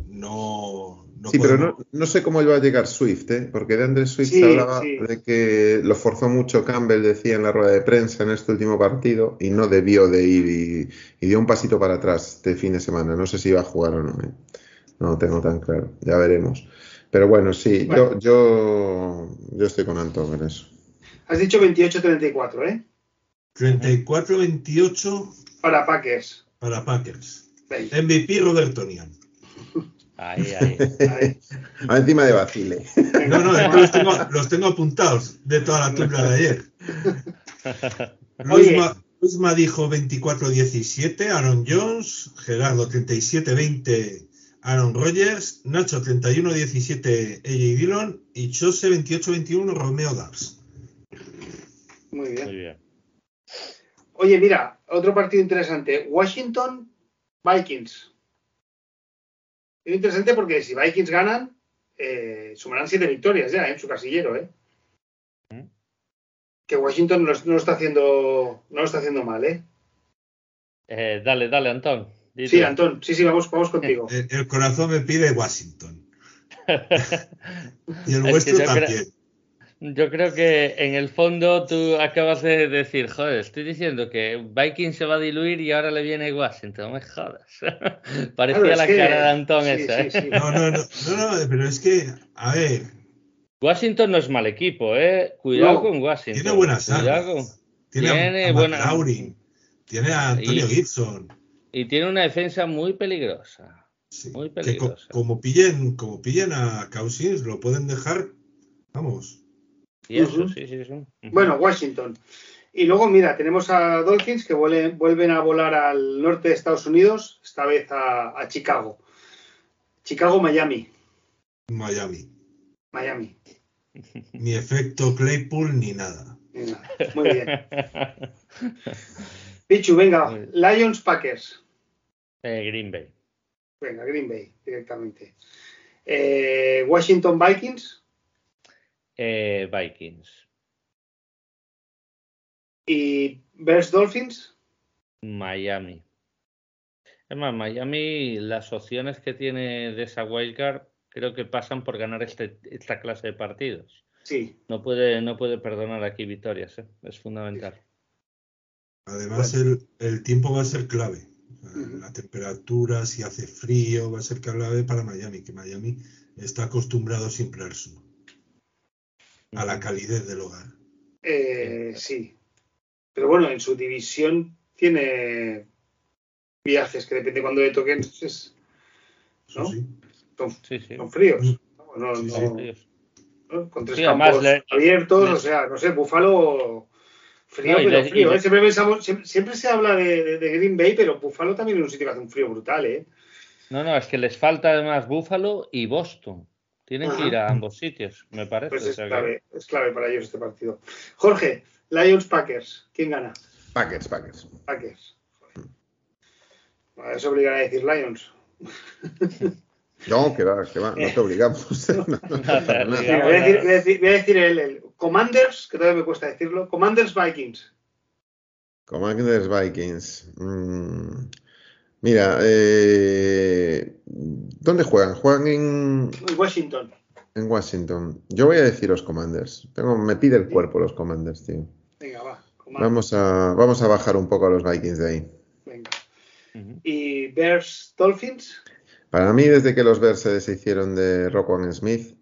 No, sí, pero no, sé cómo iba a llegar Swift, ¿eh? porque de Andrés Swift se hablaba de que lo forzó mucho Campbell, decía en la rueda de prensa en este último partido, y no debió de ir y, dio un pasito para atrás este fin de semana. No sé si iba a jugar o no. ¿eh? No lo tengo tan claro, ya veremos. Pero bueno, sí, Yo, yo, yo estoy con Antón en eso. Has dicho 28-34, ¿eh? 34-28. Para Packers. Para Packers. MVP Robertonian. Ahí, ahí. ahí. encima de Basile. No, no, los tengo, los tengo apuntados de toda la tupla de ayer. Luisma, dijo 24-17, Aaron Jones, Gerardo 37-20, Aaron Rodgers, Nacho 31-17, AJ Dillon y Chose 28-21, Romeo Dars. Muy bien. Muy bien. Oye, mira, otro partido interesante. Washington Vikings. Es interesante porque si Vikings ganan, eh, sumarán siete victorias ya en su casillero, ¿eh? Mm. Que Washington no, lo está haciendo, no lo está haciendo mal, ¿eh? eh dale, dale, Antón. Sí, Antón, sí, sí, vamos, vamos contigo. El, corazón me pide Washington. y el vuestro también. Yo creo que en el fondo tú acabas de decir, joder, estoy diciendo que Viking se va a diluir y ahora le viene Washington, no me jodas. Parecía la cara de Antón esa. ¿eh? No, no, no, no, pero es que, a ver. Washington no es mal equipo, ¿eh? Cuidado con Washington. Tiene buenas armas. Tiene, tiene a, buena... tiene a Antonio Gibson. Y tiene una defensa muy peligrosa. muy peligrosa. como pillen, como pillen a Cousins, lo pueden dejar, vamos. Bueno, Washington. Y luego, mira, tenemos a Dolphins que vuelven, a volar al norte de Estados Unidos, esta vez a, Chicago. Chicago, Miami. Miami. Miami. Ni efecto Claypool ni nada. Muy bien. Pichu, venga, Lions Packers. Eh, Green Bay. Venga, Green Bay, directamente. Eh, Washington Vikings. Eh, Vikings. ¿Y Bears Dolphins? Miami. Es más, Miami, las opciones que tiene de esa wildcard creo que pasan por ganar este, esta clase de partidos. Sí. No puede, no puede perdonar aquí victorias, ¿eh? es fundamental. Además, el, tiempo va a ser clave. La temperatura, si hace frío, va a ser clave para Miami, que Miami está acostumbrado siempre al sur a la calidez del hogar. Eh, sí. Pero bueno, en su división tiene viajes que depende cuando le toquen. Es, ¿no? Sí, Son, fríos. Con tres campos abiertos, o sea, no sé, Búfalo frío, pero frío. ¿eh? Siempre, pensamos, siempre, se habla de, Green Bay, pero Búfalo también es un sitio que hace un frío brutal, ¿eh? No, no, es que les falta además Búfalo y Boston. Tienen que ir a ambos sitios, me parece. Pues es, clave, es clave para ellos este partido. Jorge, Lions Packers, ¿quién gana? Packers, Packers. Packers. Es obligar a decir Lions. No, que va, que va, no te obligamos. voy, a decir, el, Commanders, que todavía me cuesta decirlo. Commanders Vikings. Commanders Vikings. Mm, Mira, eh, ¿dónde juegan? Juegan en... Washington. En Washington. Yo voy a decir los Commanders. Tengo, me pide el cuerpo los Commanders, tío. Venga, va. Vamos a, vamos a bajar un poco a los Vikings de ahí. Venga. ¿Y Bears Dolphins? Para mí, desde que los Bears se deshicieron de Rockwan Smith,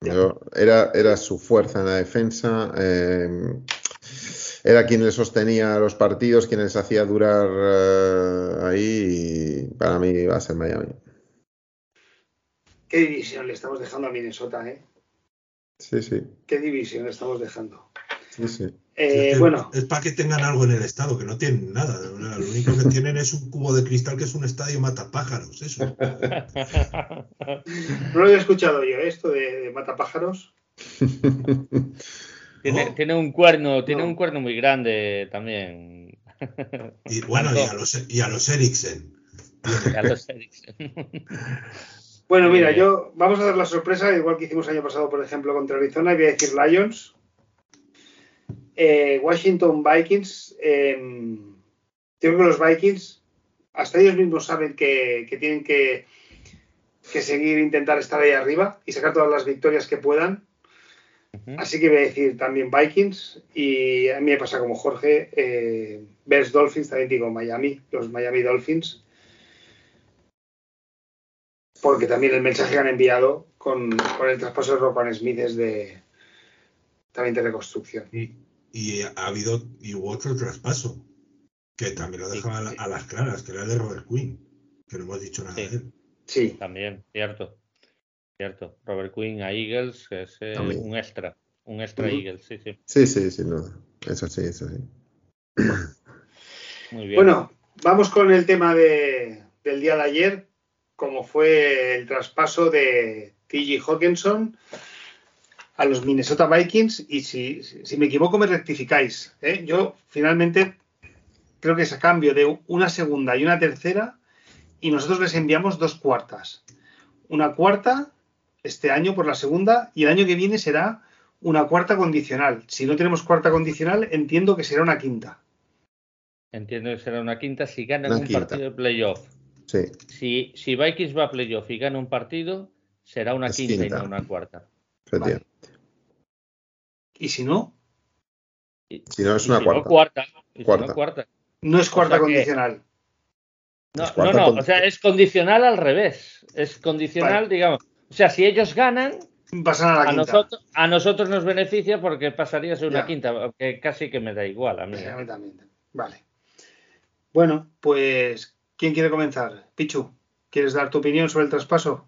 era, era su fuerza en la defensa. Eh, era quien le sostenía los partidos, quien les hacía durar eh, ahí y para mí va a ser Miami. ¿Qué división le estamos dejando a Minnesota, eh? Sí, sí. ¿Qué división le estamos dejando? Sí, sí. Eh, es bueno. Es para que tengan algo en el estado, que no tienen nada. Lo único que tienen es un cubo de cristal que es un estadio matapájaros, eso. no lo había escuchado yo, esto de, de matapájaros. Tiene, un cuerno, tiene un cuerno muy grande también. Y bueno, y a los, y a los Eriksen. a los Eriksen. Bueno, mira, yo vamos a dar la sorpresa, igual que hicimos el año pasado, por ejemplo, contra Arizona, y voy a decir Lions. Eh, Washington Vikings. Eh, creo que los Vikings, hasta ellos mismos saben que, tienen que, que seguir intentar estar ahí arriba y sacar todas las victorias que puedan. Así que voy a decir también Vikings y a mí me pasa como Jorge, eh, Bears Dolphins, también digo Miami, los Miami Dolphins, porque también el mensaje que han enviado con, el traspaso de Ropan Smith es de también de reconstrucción. Y, ha habido y hubo otro traspaso que también lo dejaba a, las claras, que era de Robert Quinn, que no hemos dicho nada de él. Sí. También, cierto. Cierto. Robert Quinn a Eagles, que es eh, un extra. Un extra Eagles, sí, sí. Sí, sí, sin duda. Eso sí, eso sí. Muy bien. Bueno, vamos con el tema de, del día de ayer, como fue el traspaso de T.J. Hawkinson a los Minnesota Vikings. Y si, si me equivoco, me rectificáis. ¿eh? Yo finalmente creo que es a cambio de una segunda y una tercera, y nosotros les enviamos dos cuartas. Una cuarta este año por la segunda y el año que viene será una cuarta condicional. Si no tenemos cuarta condicional, entiendo que será una quinta. Entiendo que será una quinta si ganan un partido de playoff. Sí. Si, si Vikings va a playoff y gana un partido, será una quinta, y no una cuarta. ¿Y si no? Si no es una cuarta. cuarta. No, cuarta. no es cuarta condicional. No, no, no, o sea, es condicional al revés. Es condicional, digamos. O sea, si ellos ganan, a, Nosotros, a nosotros nos beneficia porque pasaría a ser una quinta, aunque casi que me da igual a mí. Vale. Bueno, pues, ¿quién quiere comenzar? Pichu, ¿quieres dar tu opinión sobre el traspaso?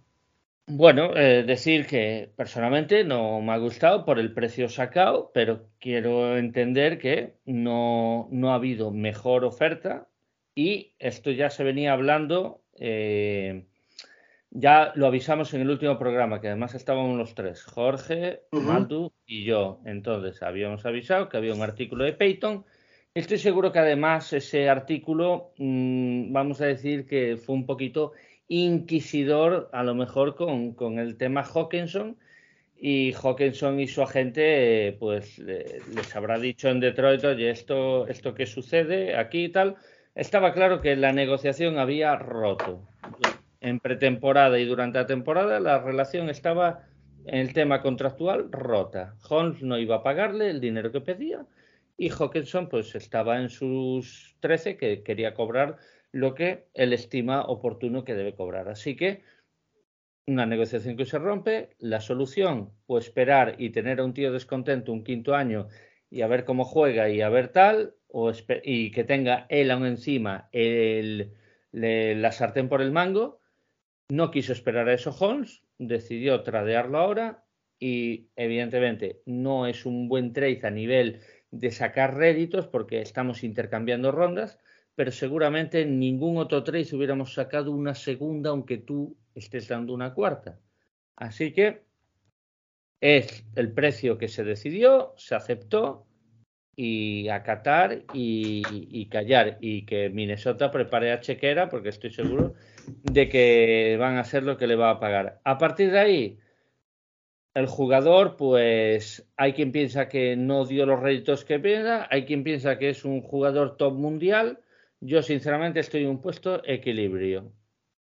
Bueno, eh, decir que personalmente no me ha gustado por el precio sacado, pero quiero entender que no, no ha habido mejor oferta y esto ya se venía hablando, eh, ya lo avisamos en el último programa, que además estábamos los tres, Jorge, uh y yo. Entonces habíamos avisado que había un artículo de Peyton. Estoy seguro que además ese artículo, mm, vamos a decir que fue un poquito inquisidor, a lo mejor con, con el tema Hawkinson. Y Hawkinson y su agente, pues les habrá dicho en Detroit, oye, esto, esto que sucede aquí y tal estaba claro que la negociación había roto. En pretemporada y durante la temporada la relación estaba en el tema contractual rota. Holmes no iba a pagarle el dinero que pedía y Hawkinson pues estaba en sus 13 que quería cobrar lo que él estima oportuno que debe cobrar. Así que una negociación que se rompe, la solución, pues esperar y tener a un tío descontento un quinto año y a ver cómo juega y a ver tal, o y que tenga él aún encima el, la sartén por el mango, no quiso esperar a eso Holmes, decidió tradearlo ahora y evidentemente no es un buen trade a nivel de sacar réditos porque estamos intercambiando rondas, pero seguramente en ningún otro trade hubiéramos sacado una segunda aunque tú estés dando una cuarta. Así que es el precio que se decidió, se aceptó y acatar y, callar y que Minnesota prepare a Chequera porque estoy seguro de que van a hacer lo que le va a pagar. A partir de ahí, el jugador, pues hay quien piensa que no dio los réditos que piensa, hay quien piensa que es un jugador top mundial. Yo sinceramente estoy en un puesto equilibrio.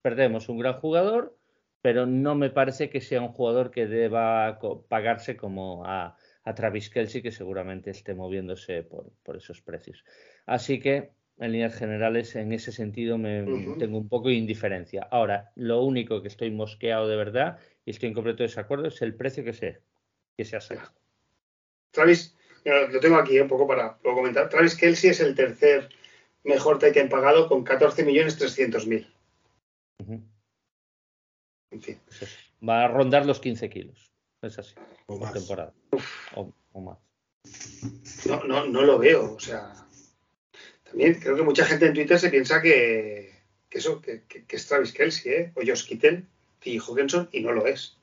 Perdemos un gran jugador, pero no me parece que sea un jugador que deba pagarse como a, Travis Kelsey, que seguramente esté moviéndose por, esos precios. Así que, en líneas generales, en ese sentido, me, tengo un poco de indiferencia. Ahora, lo único que estoy mosqueado de verdad y estoy en completo desacuerdo es el precio que se, que se ha sacado. Travis, lo tengo aquí un poco para comentar. Travis Kelsey es el tercer mejor que han pagado con 14.300.000. Va a rondar los 15 kilos. Es así. O más. Temporada. O, más. No, no, no lo veo. O sea, también creo que mucha gente en Twitter se piensa que, que eso, que, es Travis Kelsey, ¿eh? o Josh Kittel y Hawkinson, y no lo es.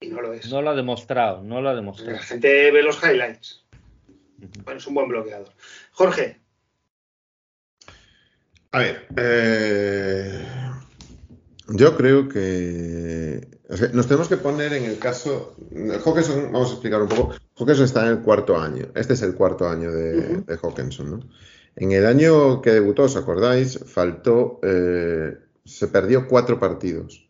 Y no lo es. No lo ha demostrado, no lo ha demostrado. La gente ve los highlights. Bueno, es un buen bloqueador. Jorge. A ver, eh, yo creo que nos tenemos que poner en el caso. Hawkinson, vamos a explicar un poco. Hawkinson está en el cuarto año. Este es el cuarto año de, Hawkinson, ¿no? En el año que debutó, ¿os acordáis? Faltó. Eh, se perdió cuatro partidos.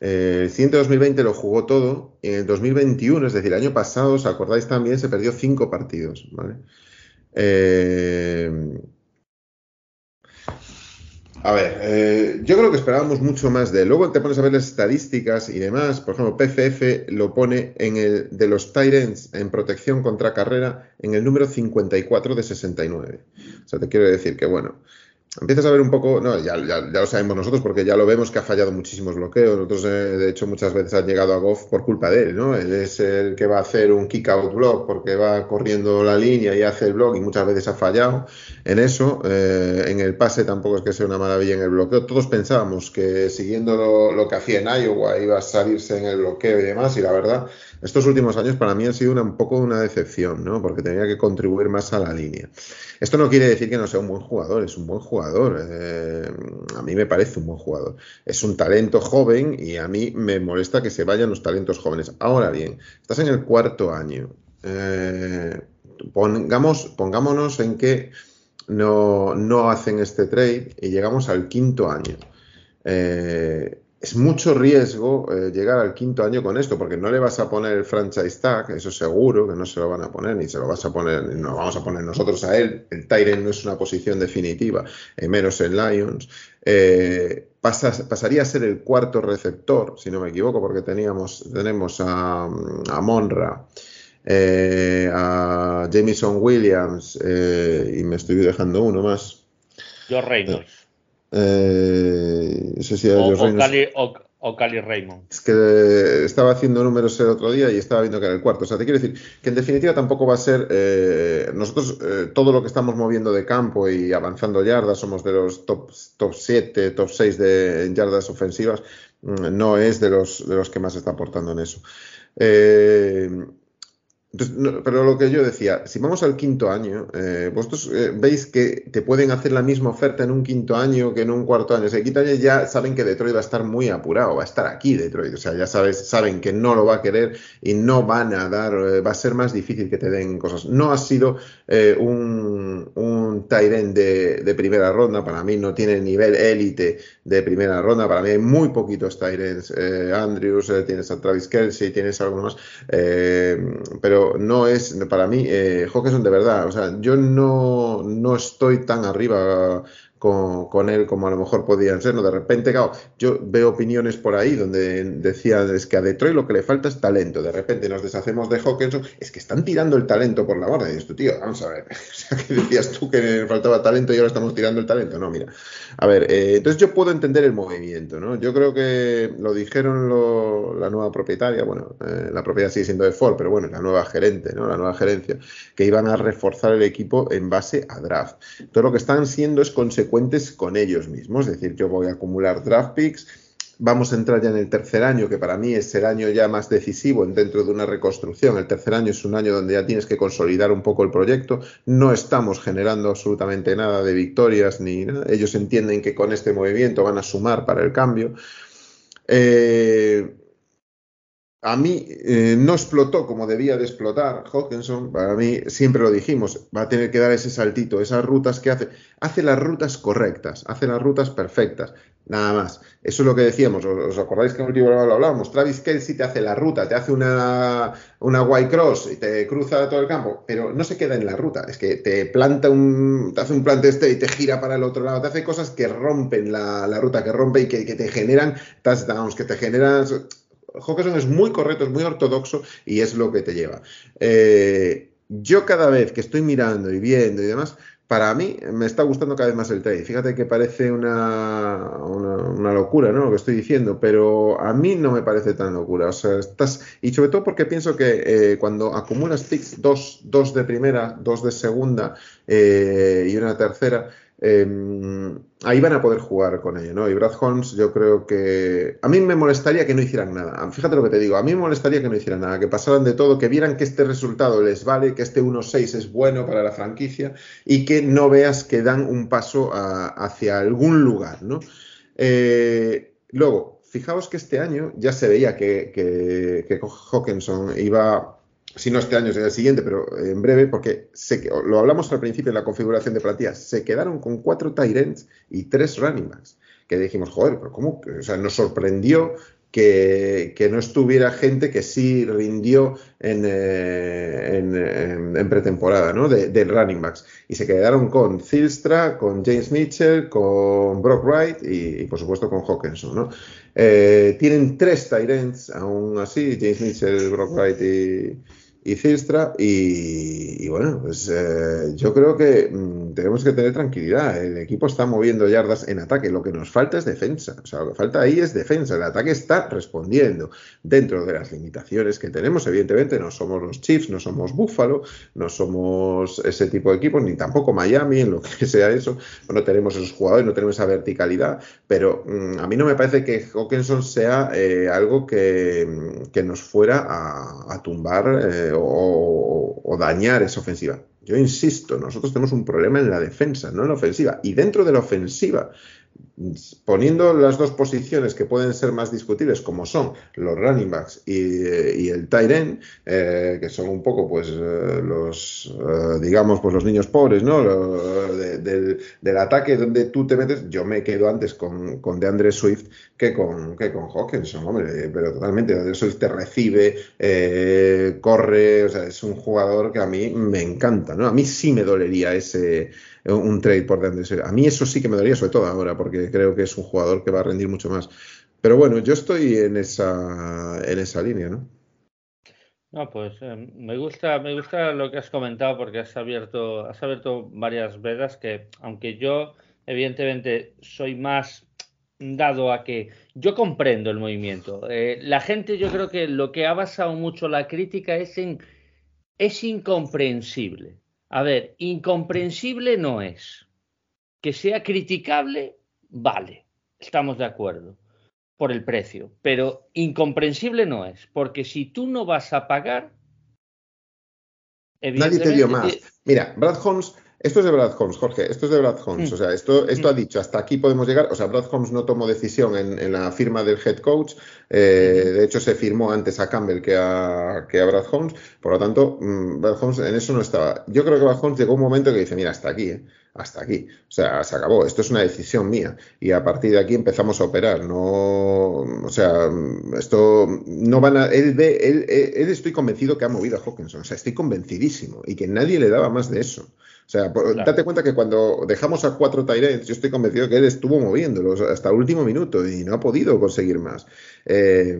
el siguiente 2020 lo jugó todo y en el 2021, es decir, el año pasado, os acordáis también, se perdió cinco partidos. ¿vale? Eh, a ver, eh, yo creo que esperábamos mucho más de él. Luego te pones a ver las estadísticas y demás. Por ejemplo, PFF lo pone en el de los Tyrants en protección contra carrera en el número 54 de 69. O sea, te quiero decir que, bueno, empiezas a ver un poco, no, ya, lo sabemos nosotros porque ya lo vemos que ha fallado muchísimos bloqueos. Nosotros, eh, de hecho, muchas veces han llegado a Goff por culpa de él, ¿no? Él es el que va a hacer un kick out block porque va corriendo la línea y hace el block y muchas veces ha fallado en eso. Eh, en el pase tampoco es que sea una maravilla en el bloqueo. Todos pensábamos que siguiendo lo, lo que hacía en Iowa iba a salirse en el bloqueo y demás, y la verdad estos últimos años para mí han sido un poco una decepción, ¿no? Porque tenía que contribuir más a la línea. Esto no quiere decir que no sea un buen jugador, es un buen jugador. Eh, a mí me parece un buen jugador. Es un talento joven y a mí me molesta que se vayan los talentos jóvenes. Ahora bien, estás en el cuarto año. Eh, pongamos, pongámonos en que no, no, hacen este trade y llegamos al quinto año. Eh, es mucho riesgo eh, llegar al quinto año con esto, porque no le vas a poner el franchise tag, eso seguro que no se lo van a poner, ni se lo vas a poner, nos vamos a poner nosotros a él. El Tyrant no es una posición definitiva, menos en Lions. Eh, pasaría a ser el cuarto receptor, si no me equivoco, porque teníamos, tenemos a, Monra. Eh, a Jameson Williams y me estoy dejando uno más. George Reynolds. Eh, o, Cali, Raymond. Es que estaba haciendo números el otro día y estaba viendo que era el cuarto. O sea, te quiero decir que en definitiva tampoco va a ser. Eh, nosotros, eh, todo lo que estamos moviendo de campo y avanzando yardas, somos de los top, top 7, top 6 de yardas ofensivas. Mm, no es de los, de los que más está aportando en eso. Eh, pero lo que yo decía, si vamos al quinto año, eh, vosotros eh, veis que te pueden hacer la misma oferta en un quinto año que en un cuarto año. O sea, el quinto año ya saben que Detroit va a estar muy apurado, va a estar aquí Detroit. O sea, ya sabes, saben que no lo va a querer y no van a dar, eh, va a ser más difícil que te den cosas. No ha sido un, un Tyren de, primera ronda, para mí no tiene nivel élite de primera ronda, para mí hay muy poquitos Tyrens. Andrews, tienes a Travis Kelsey, tienes algo más, pero no es, para mí, eh, Hawkinson de verdad, o sea, yo no, no estoy tan arriba con, él como a lo mejor podían ser. ¿no? De repente, claro, yo veo opiniones por ahí donde decían es que a Detroit lo que le falta es talento. De repente nos deshacemos de Hawkinson, es que están tirando el talento por la borda. Y dices tú, tío, vamos a ver, o sea, que decías tú que faltaba talento y ahora estamos tirando el talento. No, mira, a ver, eh, entonces yo puedo entender el movimiento, ¿no? Yo creo que lo dijeron la nueva propietaria, bueno, eh, la propiedad sigue siendo de Ford, pero bueno, la nueva gerente, ¿no? La nueva gerencia, que iban a reforzar el equipo en base a draft. Todo lo que están siendo es consecuencia con ellos mismos. Es decir, yo voy a acumular draft picks. Vamos a entrar ya en el tercer año, que para mí es el año ya más decisivo dentro de una reconstrucción. El tercer año es un año donde ya tienes que consolidar un poco el proyecto. No estamos generando absolutamente nada de victorias ni nada. Ellos entienden que con este movimiento van a sumar para el cambio. Eh, a mí eh, no explotó como debía de explotar Hawkinson. Para mí, siempre lo dijimos, va a tener que dar ese saltito, esas rutas que hace. Hace las rutas correctas, hace las rutas perfectas, nada más. Eso es lo que decíamos. ¿Os, acordáis que en el libro lo hablábamos? Travis Kelsey te hace la ruta, te hace una, una white cross y te cruza todo el campo, pero no se queda en la ruta. Es que te planta un, te hace un plante este y te gira para el otro lado. Te hace cosas que rompen la, ruta, que rompe y que, que te generan touchdowns, que te generan Hawkinson es muy correcto, es muy ortodoxo y es lo que te lleva. Eh, yo cada vez que estoy mirando y viendo y demás, para mí me está gustando cada vez más el trade. Fíjate que parece una, una, locura, ¿no? Lo que estoy diciendo, pero a mí no me parece tan locura. O sea, estás. Y sobre todo porque pienso que eh, cuando acumulas picks, dos, dos de primera, dos de segunda eh, y una tercera, ahí van a poder jugar con ello, ¿no? Y Brad Holmes, yo creo que. A mí me molestaría que no hicieran nada. Fíjate lo que te digo, a mí me molestaría que no hicieran nada, que pasaran de todo, que vieran que este resultado les vale, que este 1-6 es bueno para la franquicia y que no veas que dan un paso hacia algún lugar, ¿no? Eh, luego, fijaos que este año ya se veía que, que, que Hawkinson iba si no este año, será el siguiente, pero en breve, porque lo hablamos al principio en la configuración de plantillas, se quedaron con cuatro Tyrants y tres running backs. Que dijimos, joder, pero ¿cómo? O sea, nos sorprendió que, no estuviera gente que sí rindió en, eh, en, pretemporada, ¿no? De, del running backs. Y se quedaron con Zilstra, con James Mitchell, con Brock Wright y, por supuesto con Hawkinson, ¿no? Eh, tienen tres Tyrants aún así, James Mitchell, Brock Wright y, y Cilstra. Y, bueno, pues eh, yo creo que mm, tenemos que tener tranquilidad. El equipo está moviendo yardas en ataque. Lo que nos falta es defensa. O sea, lo que falta ahí es defensa. El ataque está respondiendo dentro de las limitaciones que tenemos. Evidentemente, no somos los Chiefs, no somos Buffalo, no somos ese tipo de equipos, ni tampoco Miami, en lo que sea eso. No tenemos esos jugadores, no tenemos esa verticalidad. Pero mm, a mí no me parece que Hawkinson sea eh, algo que, nos fuera a, tumbar. Eh, o, dañar esa ofensiva. Yo insisto, nosotros tenemos un problema en la defensa, no en la ofensiva. Y dentro de la ofensiva, poniendo las dos posiciones que pueden ser más discutibles, como son los running backs y, el tight end, eh, que son un poco, pues, eh, los, eh, digamos, pues los niños pobres, ¿no? del, ataque donde tú te metes, yo me quedo antes con, con DeAndre Swift que con, que con Hawkinson, hombre, pero totalmente, DeAndre Swift te recibe, corre, o sea, es un jugador que a mí me encanta, ¿no? A mí sí me dolería ese un trade por DeAndre A mí eso sí que me daría, sobre todo ahora, porque creo que es un jugador que va a rendir mucho más. Pero bueno, yo estoy en esa, en esa línea, ¿no? No, pues eh, me gusta, me gusta lo que has comentado porque has abierto, has abierto varias vedas que, aunque yo evidentemente soy más dado a que yo comprendo el movimiento. Eh, la gente, yo creo que lo que ha basado mucho la crítica es en es incomprensible. A ver, incomprensible no es. Que sea criticable, vale, estamos de acuerdo por el precio, pero incomprensible no es, porque si tú no vas a pagar... Nadie te dio más. Mira, Brad Holmes esto es de Brad Holmes, Jorge, esto es de Brad Holmes. Mm. O sea, esto, esto ha mm. dicho, hasta aquí podemos llegar. O sea, Brad Holmes no tomó decisión en, la firma del head coach. Eh, de hecho, se firmó antes a Campbell que a, que a Brad Holmes. Por lo tanto, mm, Brad Holmes en eso no estaba. Yo creo que Brad Holmes llegó un momento que dice, mira, hasta aquí, ¿eh? hasta aquí. O sea, se acabó. Esto es una decisión mía. Y a partir de aquí empezamos a operar. No, o sea, esto no van a. Él, él, él, estoy convencido que ha movido a Hawkinson. O sea, estoy convencidísimo. Y que nadie le daba más de eso. O sea, date cuenta que cuando dejamos a cuatro Tyrants, yo estoy convencido que él estuvo moviéndolos hasta el último minuto y no ha podido conseguir más. Eh,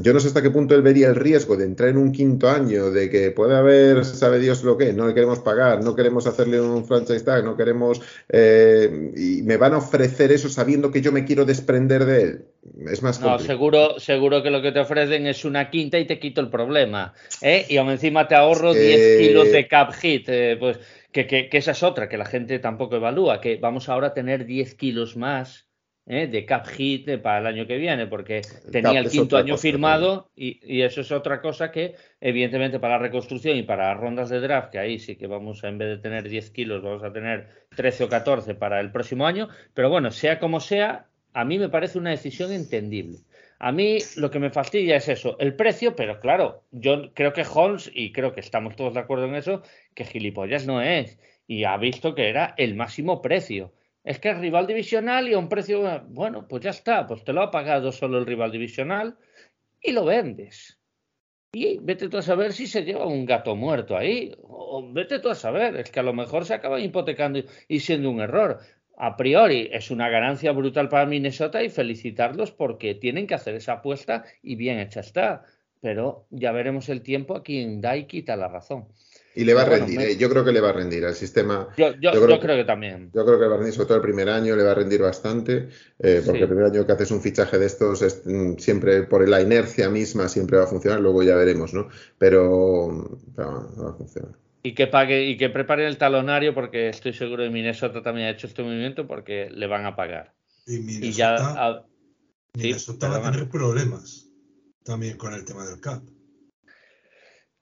yo no sé hasta qué punto él vería el riesgo de entrar en un quinto año, de que puede haber, sabe Dios lo que, no le queremos pagar, no queremos hacerle un franchise tag, no queremos. Eh, y me van a ofrecer eso sabiendo que yo me quiero desprender de él. Es más No, seguro, seguro que lo que te ofrecen es una quinta y te quito el problema. ¿eh? Y aún encima te ahorro 10 kilos de cap hit. pues que, esa es otra que la gente tampoco evalúa, que vamos ahora a tener 10 kilos más ¿eh? de cap hit para el año que viene, porque tenía el quinto año firmado y, eso es otra cosa que, evidentemente, para la reconstrucción y para las rondas de draft, que ahí sí que vamos a, en vez de tener 10 kilos, vamos a tener 13 o 14 para el próximo año, pero bueno, sea como sea, a mí me parece una decisión entendible. A mí lo que me fastidia es eso, el precio, pero claro, yo creo que Holmes, y creo que estamos todos de acuerdo en eso, que gilipollas no es. Y ha visto que era el máximo precio. Es que es rival divisional y a un precio, bueno, pues ya está, pues te lo ha pagado solo el rival divisional y lo vendes. Y vete tú a saber si se lleva un gato muerto ahí, o vete tú a saber, es que a lo mejor se acaba hipotecando y siendo un error a priori es una ganancia brutal para Minnesota y felicitarlos porque tienen que hacer esa apuesta y bien hecha está. Pero ya veremos el tiempo a quien da y quita la razón. Y le va a rendir, eh, yo creo que le va a rendir al sistema. Yo, creo, que también. Yo creo que le va a rendir, sobre todo el primer año, le va a rendir bastante, eh, porque el primer año que haces un fichaje de estos, es, mm, siempre por la inercia misma, siempre va a funcionar, luego ya veremos, ¿no? Pero, pero va a funcionar y que pague y que prepare el talonario porque estoy seguro de Minnesota también ha hecho este movimiento porque le van a pagar. Y Minnesota, Minnesota va a tener problemas también con el tema del cap.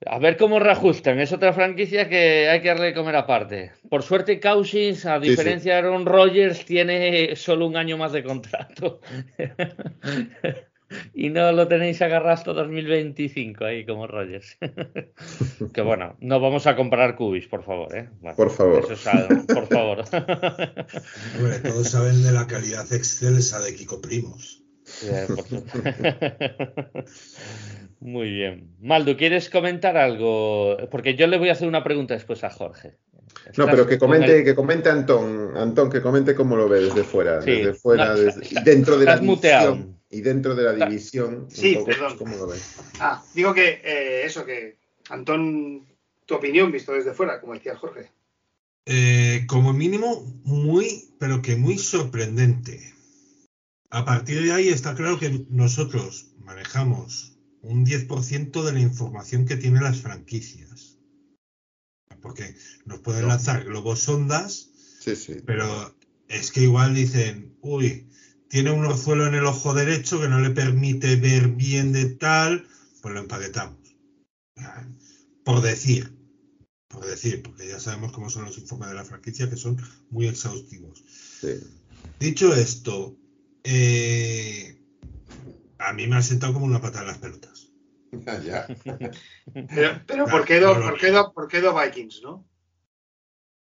A ver cómo reajustan. Es otra franquicia que hay que darle de comer aparte. Por suerte, Cousins, a diferencia de Aaron Rodgers, tiene solo un año más de contrato. y no lo tenéis agarrado hasta 2025 ahí como Rogers. que bueno, no vamos a comprar cubis, por favor, ¿eh? por favor. por favor. todos saben de la calidad excelsa de Kiko Primos. Muy bien. Maldo, ¿quieres comentar algo? Porque yo le voy a hacer una pregunta después a Jorge. No, pero que comente, que comente Antón, Antón, que comente cómo lo ve desde fuera, desde fuera, dentro de la división y dentro de la división. Sí, perdón. ¿Cómo lo ve? Ah, digo que eh, eso, que Antón, tu opinión visto desde fuera, como decía Jorge. Eh, como mínimo, muy, pero que muy sorprendente. A partir de ahí está claro que nosotros manejamos un 10% de la información que tienen las franquicias. Porque nos pueden lanzar globos sondas, sí, sí. pero es que igual dicen, uy, tiene un orzuelo en el ojo derecho que no le permite ver bien de tal, pues lo empaquetamos. Por decir, por decir, porque ya sabemos cómo son los informes de la franquicia, que son muy exhaustivos. Dicho esto, eh, a mí me ha sentado como una pata en las pelotas. ya. pero, ¿por, qué do, por, qué Vikings, no?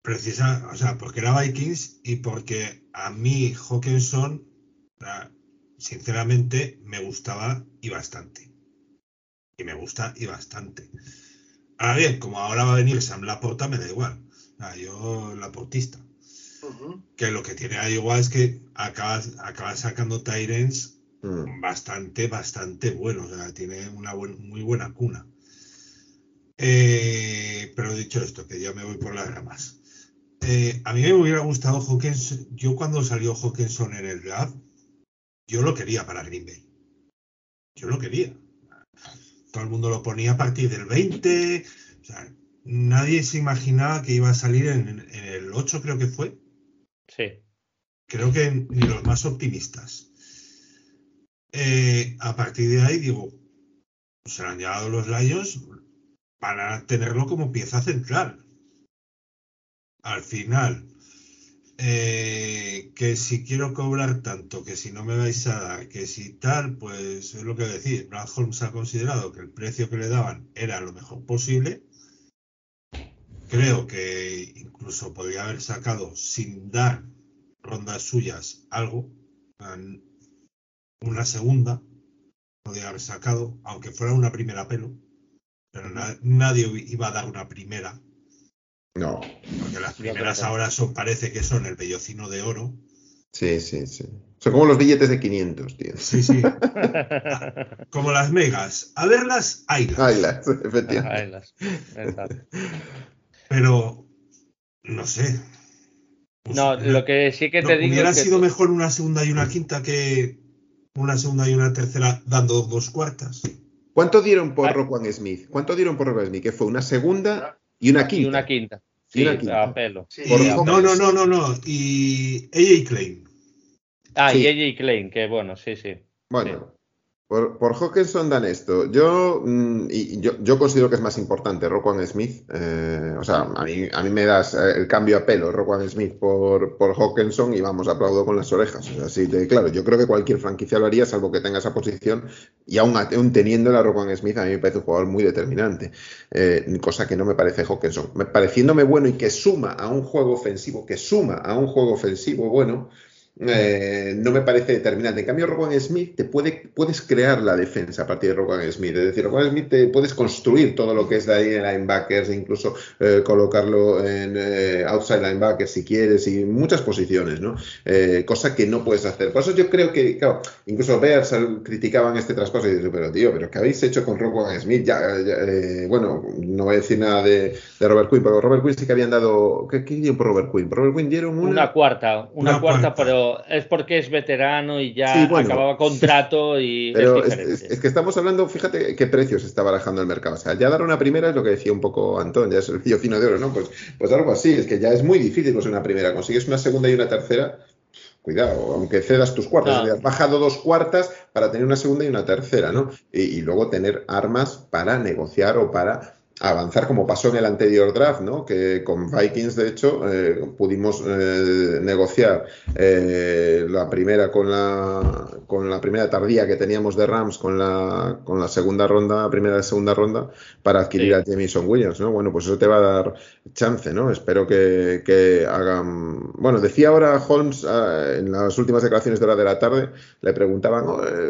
Precisa, o sea, porque era Vikings y porque a mí Hawkinson, sinceramente, me gustaba y bastante. Y me gusta y bastante. Ahora bien, como ahora va a venir Sam Laporta, me da igual. yo, Laportista. Que lo que tiene ahí igual es que acaba, acaba sacando Tyrens Mm. bastante, bastante bueno. O sea, tiene una muy buena cuna. Eh, pero dicho esto, que ya me voy por las ramas. Eh, a mí me hubiera gustado Hawkinson. Yo cuando salió Hawkinson en el draft, yo lo quería para Green Bay. Yo lo quería. Todo el mundo lo ponía a partir del 20. O sea, nadie se imaginaba que iba a salir en, en el 8, creo que fue. Sí. Creo que ni los más optimistas. Eh, a partir de ahí, digo, se han llegado los Lions para tenerlo como pieza central. Al final, eh, que si quiero cobrar tanto, que si no me vais a dar, que si tal, pues es lo que decir. Brad Holmes ha considerado que el precio que le daban era lo mejor posible. Creo que incluso podría haber sacado sin dar rondas suyas algo una segunda, podía haber sacado, aunque fuera una primera pelo, pero nadie iba a dar una primera. No. Porque las primeras ahora son, parece que son el bellocino de oro. Sí, sí, sí. Son como los billetes de 500, tío. Sí, sí. como las megas. A verlas, haylas. Haylas, efectivamente. Pero, no sé. no, lo que sí que te digo. Hubiera sido mejor una segunda y una quinta que una segunda y una tercera dando dos cuartas. ¿Cuánto dieron por Roquan Smith? ¿Cuánto dieron por Roquan Smith? Que fue una segunda y una quinta. Y una quinta. Sí, a pelo. no, no, no, no, no. Y AJ Klein. Ah, y AJ Klein, que bueno, sí, sí. Bueno, por, por Hawkinson dan esto. Yo, mm, y yo, yo, considero que es más importante Roquan Smith. Eh, o sea, a mí, a mí me das eh, el cambio a pelo Roquan Smith por, por Hawkinson y vamos, aplaudo con las orejas. De claro, yo creo que cualquier franquicia lo haría, salvo que tenga esa posición. Y aún, aún teniendo la Roquan Smith, a mí me parece un jugador muy determinante. Eh, cosa que no me parece Hawkinson. Pareciéndome bueno y que suma a un juego ofensivo, que suma a un juego ofensivo bueno. Eh, no me parece determinante. En cambio, Rowan Smith te puede, puedes crear la defensa a partir de Rowan Smith. Es decir, Rowan Smith te puedes construir todo lo que es de ahí en linebackers, incluso eh, colocarlo en eh, outside linebackers si quieres, y muchas posiciones, ¿no? cosa que no puedes hacer. Por eso yo creo que, claro, incluso Bears criticaban este traspaso y dicen, pero tío, pero ¿qué habéis hecho con Rowan Smith? Ya, bueno, no voy a decir nada de, Robert Quinn, pero Robert Quinn sí que habían dado. ¿Qué, qué dio por Robert Quinn? Robert Quinn dieron una, cuarta, una, cuarta, pero es porque es veterano y ya acababa contrato y es, que estamos hablando, fíjate qué precios está barajando el mercado. O sea, ya dar una primera es lo que decía un poco Antón, ya es el fino de oro, ¿no? Pues, pues algo así, es que ya es muy difícil conseguir una primera. Consigues una segunda y una tercera, cuidado, aunque cedas tus cuartas, has bajado dos cuartas para tener una segunda y una tercera, ¿no? y, luego tener armas para negociar o para avanzar como pasó en el anterior draft, ¿no? Que con Vikings, de hecho, eh, pudimos eh, negociar eh, la primera con la con la primera tardía que teníamos de Rams con la con la segunda ronda, primera y segunda ronda para adquirir a Jameson Williams, ¿no? Bueno, pues eso te va a dar chance, ¿no? Espero que, que hagan bueno, decía ahora Holmes ah, en las últimas declaraciones de hora de la tarde, le preguntaban,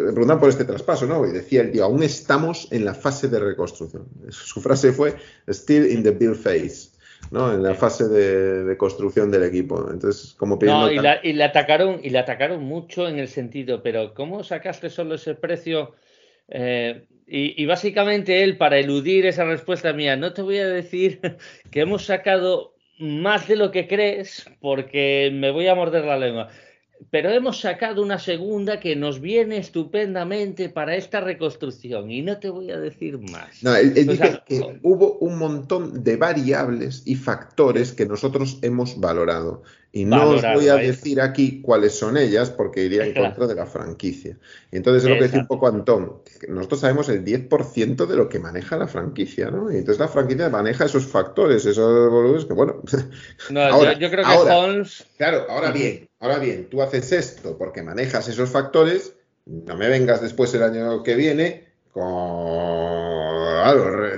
le preguntaban por este traspaso, ¿no? Y decía el tío, aún estamos en la fase de reconstrucción. Su frase fue, still in the build phase. ¿no? En la fase de, construcción del equipo. Entonces, como No, y, y, le atacaron, y le atacaron mucho en el sentido, pero ¿cómo sacaste solo ese precio? Eh, y, básicamente él, para eludir esa respuesta mía, no te voy a decir que hemos sacado más de lo que crees porque me voy a morder la lengua. Pero hemos sacado una segunda que nos viene estupendamente para esta reconstrucción y no te voy a decir más. No, él, dice que hubo un montón de variables y factores que nosotros hemos valorado. Y no os voy a decir aquí cuáles son ellas porque iría en contra de la franquicia. Entonces es lo que decía un poco Antón. nosotros sabemos el 10% de lo que maneja la franquicia, ¿no? Y entonces la franquicia maneja esos factores, esos volúmenes que, bueno. No, yo, creo que Holmes. Claro, ahora bien, ahora bien, tú haces esto porque manejas esos factores. No me vengas después el año que viene con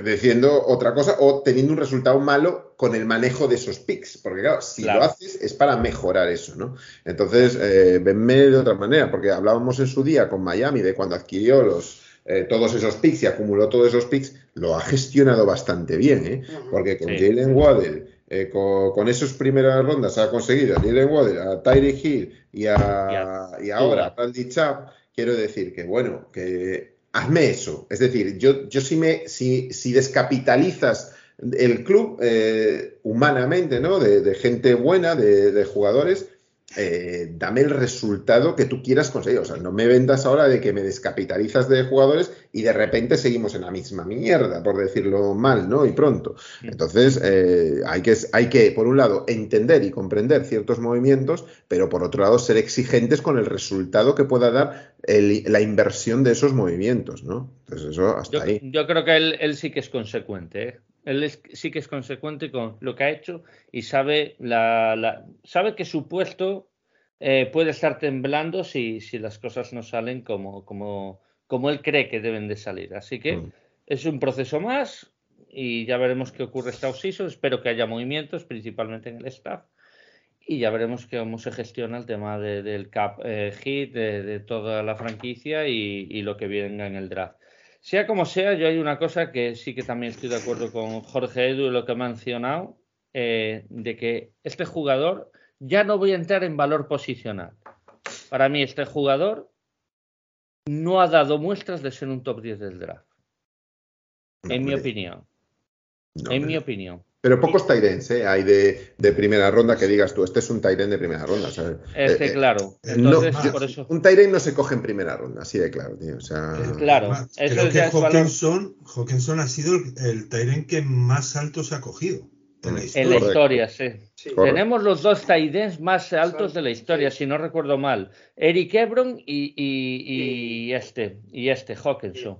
diciendo otra cosa o teniendo un resultado malo con el manejo de esos picks. Porque claro, si lo haces es para mejorar eso, ¿no? Entonces, eh, venme de otra manera, porque hablábamos en su día con Miami de cuando adquirió los, eh, todos esos picks y acumuló todos esos picks, lo ha gestionado bastante bien, ¿eh? Porque con Jalen Waddell, eh, con, esas primeras rondas ha conseguido a Jalen Waddell, a Tyree Hill y, a, y, ahora a Randy Chap, quiero decir que, bueno, que hazme eso. Es decir, yo, yo si, me, si, si descapitalizas el club eh, humanamente, ¿no? De, gente buena, de, jugadores, eh, dame el resultado que tú quieras conseguir. O sea, no me vendas ahora de que me descapitalizas de jugadores y de repente seguimos en la misma mierda, por decirlo mal, ¿no? Y pronto. Mm. Entonces, eh, hay, que, hay que, por un lado, entender y comprender ciertos movimientos, pero por otro lado, ser exigentes con el resultado que pueda dar la inversión de esos movimientos, ¿no? Entonces, eso hasta ahí. Yo creo que él, sí que es consecuente, ¿eh? Él sí que es consecuente con lo que ha hecho y sabe, la, sabe que su puesto eh, puede estar temblando si, si, las cosas no salen como, como, como él cree que deben de salir. Así que mm. es un proceso más y ya veremos qué ocurre esta season. Espero que haya movimientos, principalmente en el staff. Y ya veremos cómo se gestiona el tema del cap eh, hit, de, toda la franquicia y, y lo que venga en el draft. Sea como sea, yo hay una cosa que sí que también estoy de acuerdo con Jorge Edu y lo que ha mencionado, eh, de que este jugador, ya no voy a entrar en valor posicional. Para mí, este jugador no ha dado muestras de ser un top 10 del draft. en mi opinión. en mi opinión. Pero pocos Tyrens ¿eh? hay de, primera ronda que digas tú, este es un Tyren de primera ronda. Este, eh, claro. Un Tyren no se coge en primera ronda, así de claro, tío. O sea, claro. creo que Hawkinson, ha sido el Tyren que más alto se ha cogido. En la historia, en la historia sí. Tenemos los dos Tyrens más altos de la historia, si no recuerdo mal. Eric Ebron y, y, y este, y este Hawkinson.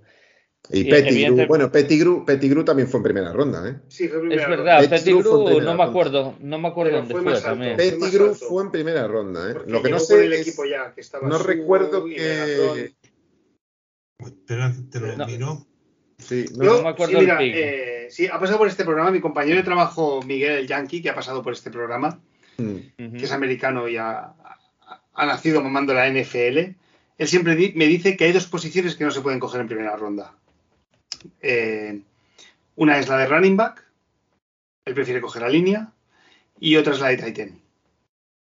Y, Pettigrew, bueno, Pettigrew, también fue en primera ronda, ¿eh? Sí, fue primera Es verdad, Pettigrew, no me acuerdo, no me acuerdo dónde fue, también. Pettigrew fue en primera ronda, ¿eh? Lo que no sé el equipo ya, que estaba no recuerdo que Espera, te lo miro. Sí, no, me acuerdo sí, mira, eh, sí, ha pasado por este programa mi compañero de trabajo Miguel el Yankee, que ha pasado por este programa, mm. que es americano y ha, ha nacido mamando la NFL. Él siempre me dice que hay dos posiciones que no se pueden coger en primera ronda. Eh, una es la de running back, él prefiere coger la línea, y otra es la de Titan.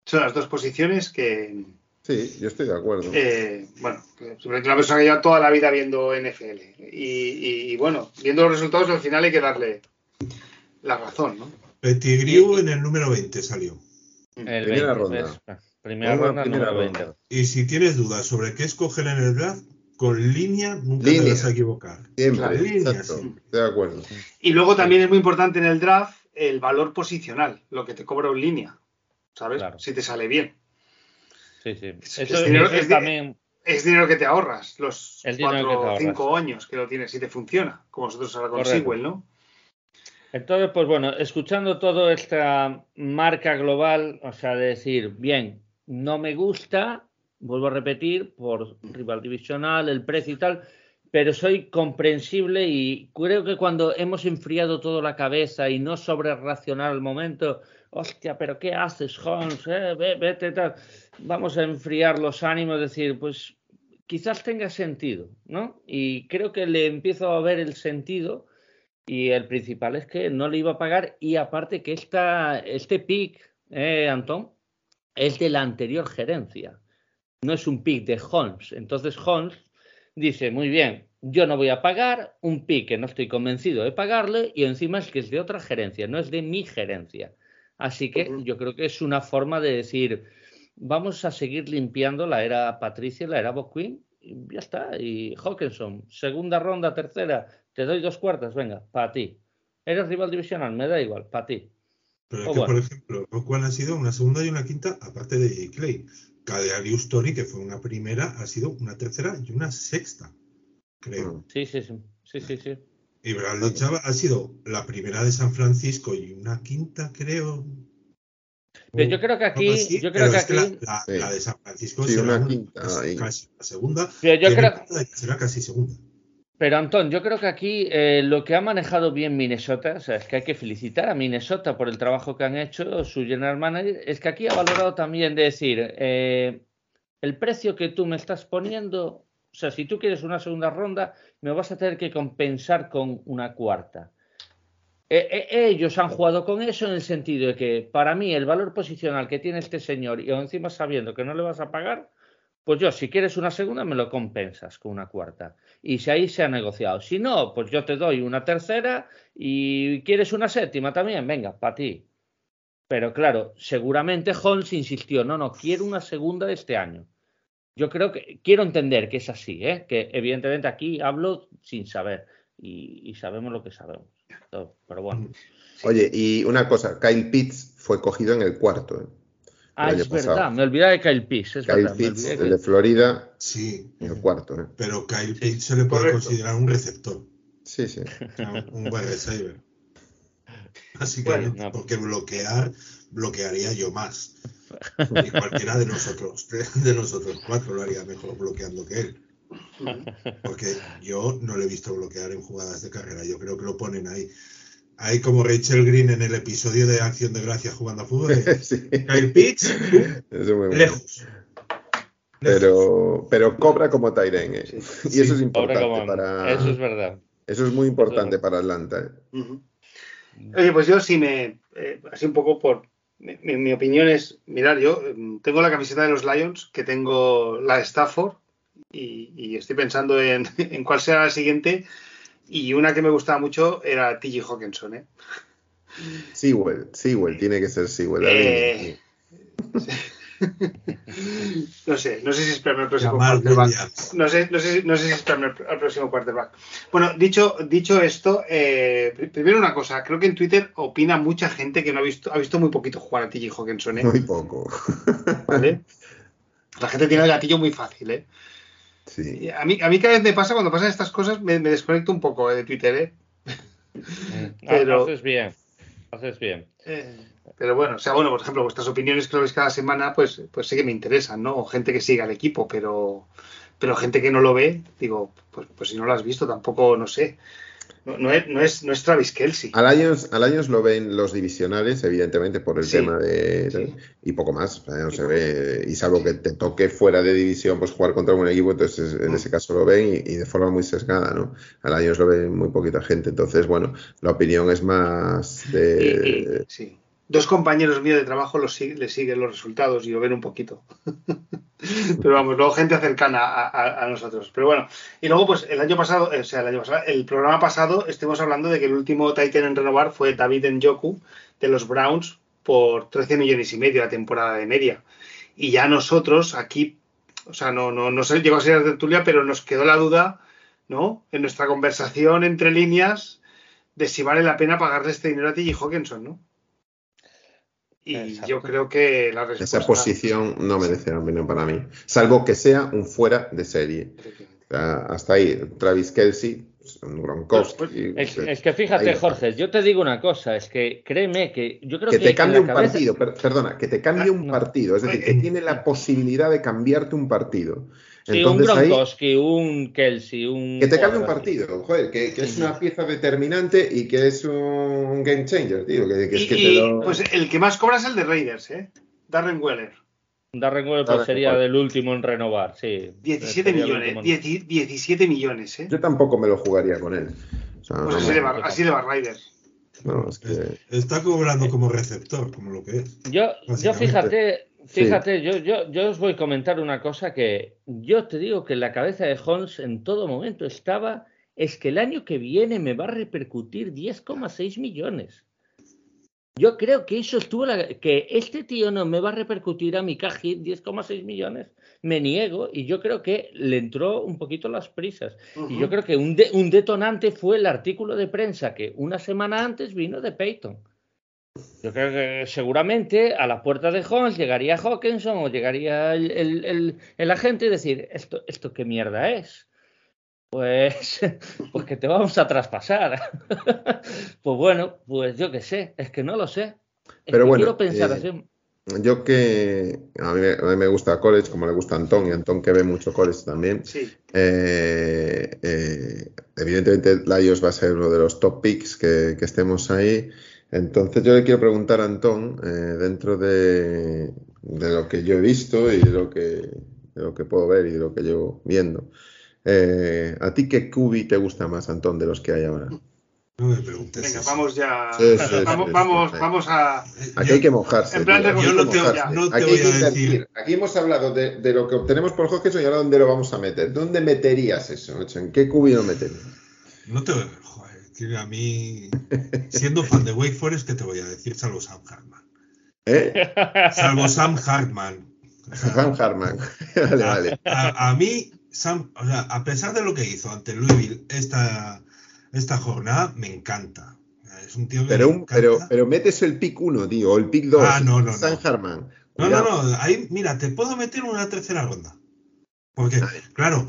Son las dos posiciones que. Sí, yo estoy de acuerdo. Eh, bueno, sobre una persona que lleva toda la vida viendo NFL. Y, bueno, viendo los resultados, al final hay que darle la razón, ¿no? Pettigrew en el número 20 salió. primera ronda. primera ronda, número 20. Y si tienes dudas sobre qué escoger en el draft, con línea nunca te vas a equivocar. Siempre, línea, Estoy de acuerdo. Y luego también es muy importante en el draft el valor posicional, lo que te cobra en línea, ¿sabes? Si te sale bien. Sí, sí. Eso, es, dinero, también... es dinero que te ahorras los cuatro o cinco años que lo tienes y te funciona, como nosotros ahora con Sigwell, ¿no? Entonces, pues bueno, escuchando toda esta marca global, o sea, decir, bien, no me gusta, vuelvo a repetir, por rival divisional, el precio y tal, pero soy comprensible y creo que cuando hemos enfriado toda la cabeza y no sobre racionar el momento, hostia, pero ¿qué haces, Holmes? Eh, vete, tal. Vamos a enfriar los ánimos, decir, pues quizás tenga sentido, ¿no? Y creo que le empiezo a ver el sentido y el principal es que no le iba a pagar y aparte que esta, este pick, eh, Antón, es de la anterior gerencia, no es un pick de Holmes. Entonces Holmes dice, muy bien, yo no voy a pagar un pick que no estoy convencido de pagarle y encima es que es de otra gerencia, no es de mi gerencia. Así que yo creo que es una forma de decir, vamos a seguir limpiando la era Patricia, la era Bob Queen, y ya está. Y Hawkinson, segunda ronda, tercera, te doy dos cuartas, venga, para ti. Eres rival divisional, me da igual, para ti. Pero es que, por ejemplo, ¿cuál ha sido una segunda y una quinta, aparte de Clay. Cadearius Story, que fue una primera, ha sido una tercera y una sexta, creo. Sí, sí, sí. sí, sí, sí. Y Bradley Chava ha sido la primera de San Francisco y una quinta, creo. Pero yo creo que aquí, yo creo que aquí la, de San Francisco sí, será una quinta, casi, la segunda. Pero yo creo será casi segunda. Pero Antón, yo creo que aquí eh, lo que ha manejado bien Minnesota, o sea, es que hay que felicitar a Minnesota por el trabajo que han hecho, su general manager, es que aquí ha valorado también de decir, eh, el precio que tú me estás poniendo, o sea, si tú quieres una segunda ronda, me vas a tener que compensar con una cuarta. Eh, ellos han jugado con eso en el sentido de que para mí el valor posicional que tiene este señor y encima sabiendo que no le vas a pagar, pues yo, si quieres una segunda, me lo compensas con una cuarta. Y si ahí se ha negociado. Si no, pues yo te doy una tercera y quieres una séptima también, venga, para ti. Pero claro, seguramente Holmes insistió, no, no, quiero una segunda este año. Yo creo que, quiero entender que es así, ¿eh? que evidentemente aquí hablo sin saber y, sabemos lo que sabemos. Pero bueno. Oye, y una cosa, Kyle Pitts fue cogido en el cuarto. ¿eh? Ah, es verdad, me olvidé de Kyle Pitts. Kyle Pitts, el de Florida, sí, el cuarto. ¿eh? Pero Kyle Pitts se le puede considerar un receptor. Sí, sí. un buen receiver. Así que, porque bloquear, bloquearía yo más. Y cualquiera de nosotros, de nosotros cuatro lo haría mejor bloqueando que él. Porque yo no le he visto bloquear en jugadas de carrera. Yo creo que lo ponen ahí Ahí como Rachel Green en el episodio de Acción de Gracias jugando a fútbol. sí. Kyle Pitts, lejos. Pero, pero cobra como Tyren. ¿eh? y eso es importante para. Eso es verdad. Eso es muy importante para Atlanta. ¿eh? Oye, pues yo sí me. Eh, así un poco por. Mi, opinión es. Mirar, yo mm, tengo la camiseta de los Lions, que tengo la Stafford, y, y estoy pensando en, en cuál será la siguiente y una que me gustaba mucho era T.G. Hawkinson, ¿eh? Sewell, Sewell, tiene que ser Sewell. Eh... no sé, no sé si esperarme al próximo quarterback. No sé, no, sé, no sé si esperarme al próximo quarterback. Bueno, dicho, dicho esto, eh, primero una cosa, creo que en Twitter opina mucha gente que no ha visto, ha visto muy poquito jugar a T.G. Hawkinson, ¿eh? Muy poco. ¿Vale? La gente tiene el gatillo muy fácil, ¿eh? A, mí, a mí cada vez me pasa, cuando pasan estas cosas, me, desconecto un poco de Twitter, ¿eh? Mm. pero, haces bien, haces bien. Eh, pero bueno, o sea, bueno, por ejemplo, vuestras opiniones que lo veis cada semana, pues, pues sí que me interesan, ¿no? O gente que siga al equipo, pero, pero gente que no lo ve, digo, pues, pues si no lo has visto, tampoco, no sé. No, es, no, es, no es Travis Kelsey. Al años, al años lo ven los divisionales, evidentemente, por el tema de. Y poco más. no se ve. Y salvo que te toque fuera de división, pues jugar contra un equipo, entonces en ese caso lo ven y, de forma muy sesgada, ¿no? Al años lo ven muy poquita gente. Entonces, bueno, la opinión es más de. sí dos compañeros míos de trabajo los, les siguen los resultados y lo ven un poquito. Pero vamos, luego gente cercana a, nosotros. Pero bueno, y luego pues el año pasado, o sea, el año pasado, el programa pasado estuvimos hablando de que el último Titan en renovar fue David Njoku de los Browns por 13 millones y medio la temporada de media. Y ya nosotros aquí, o sea, no, no, no se llegó a ser tertulia, pero nos quedó la duda, ¿no? En nuestra conversación entre líneas de si vale la pena pagarle este dinero a T.J. Hawkinson, ¿no? Y yo creo que la Esa posición no merece la pena para mí. Salvo que sea un fuera de serie. hasta ahí, Travis Kelsey, un Gronkowski. Pues, es, que fíjate, Jorge, yo te digo una cosa, es que créeme que yo creo que. te cambie un partido, perdona, que te cambie ah, un partido. Es decir, que tiene la posibilidad de cambiarte un partido. Sí, un Gronkowski, un Kelsey, un... Que te cambie un partido, joder, que, es una pieza determinante y que es un game changer, tío. Que, es que Pues el que más cobra es el de Raiders, ¿eh? Darren Weller. Darren Weller pues, sería del último en renovar, sí. 17 millones, 17 millones, ¿eh? Yo tampoco me lo jugaría con él. pues así, le va, así le va Raiders. No, es que... Está cobrando como receptor, como lo que es. Yo, yo fíjate, fíjate, yo, yo, yo os voy a comentar una cosa que yo te digo que en la cabeza de Holmes en todo momento estaba, es que el año que viene me va a repercutir 10,6 millones. Yo creo que eso estuvo, la, que este tío no me va a repercutir a mi cajit 10,6 millones, me niego y yo creo que le entró un poquito las prisas. Y yo creo que un, un, detonante fue el artículo de prensa que una semana antes vino de Peyton. Yo creo que seguramente a la puerta de Holmes llegaría Hawkinson o llegaría el, el, el agente y decir, ¿esto, ¿esto qué mierda es? Pues, pues que te vamos a traspasar. pues bueno, pues yo qué sé, es que no lo sé. Pero bueno, quiero pensar eh, así. Yo que a mí, me gusta college, como le gusta a Antón, y Antón que ve mucho college también. Sí. Eh, eh, evidentemente, Laios va a ser uno de los top picks que, estemos ahí. Entonces, yo le quiero preguntar a Antón, dentro de, de, lo que yo he visto y de lo que, de lo que puedo ver y de lo que llevo viendo. Eh, ¿A ti qué cubi te gusta más, Antón, de los que hay ahora? No me preguntes. Venga, vamos ya. vamos, vamos, vamos a. Aquí hay que mojarse. En plan de yo no te, no te Aquí voy a decir. Aquí hemos hablado de, de, lo que obtenemos por Hawkinson y ahora dónde lo vamos a meter. ¿Dónde meterías eso? ¿En qué cubi lo meterías? No te joder, que a mí, siendo fan de Wake Forest, ¿qué te voy a decir? Salvo Sam Hartman. ¿Eh? Salvo Sam Hartman. Sam Hartman. vale, vale. a, mí, a pesar de lo que hizo ante Louisville esta, esta jornada, me encanta. Es un tío que pero, pero, pero metes el pick 1, tío, o el pick 2. Ah, no, no. San Germán. No, no, no. Ahí, mira, te puedo meter una tercera ronda. Porque, claro,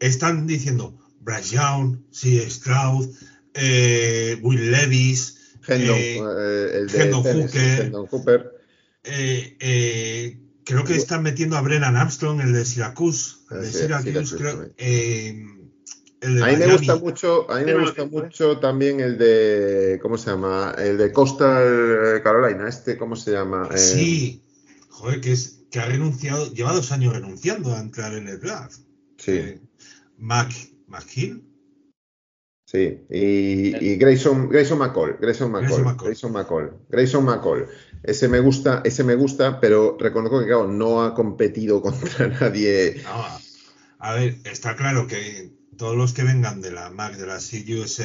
están diciendo Bryce Young, C. Stroud, eh, Will Levis, Hendon, eh, eh, el de Hooker, Eh, eh, Creo que están metiendo a Brennan Armstrong, el de Syracuse. El de Syracuse, creo. A mí me gusta mucho, a mí me gusta mucho también el de, ¿cómo se llama? El de Coastal Carolina, este, ¿cómo se llama? Eh, sí, joder, que es que ha renunciado, lleva dos años renunciando a entrar en el draft. Sí. Eh, Mac. Sí, y, y Grayson, Grayson McCall, Grayson McCall, Grayson McCall, Grayson McCall. Ese me gusta, ese me gusta, pero reconozco que claro, no ha competido contra nadie. a ver, está claro que todos los que vengan de la MAC, de la CUSA,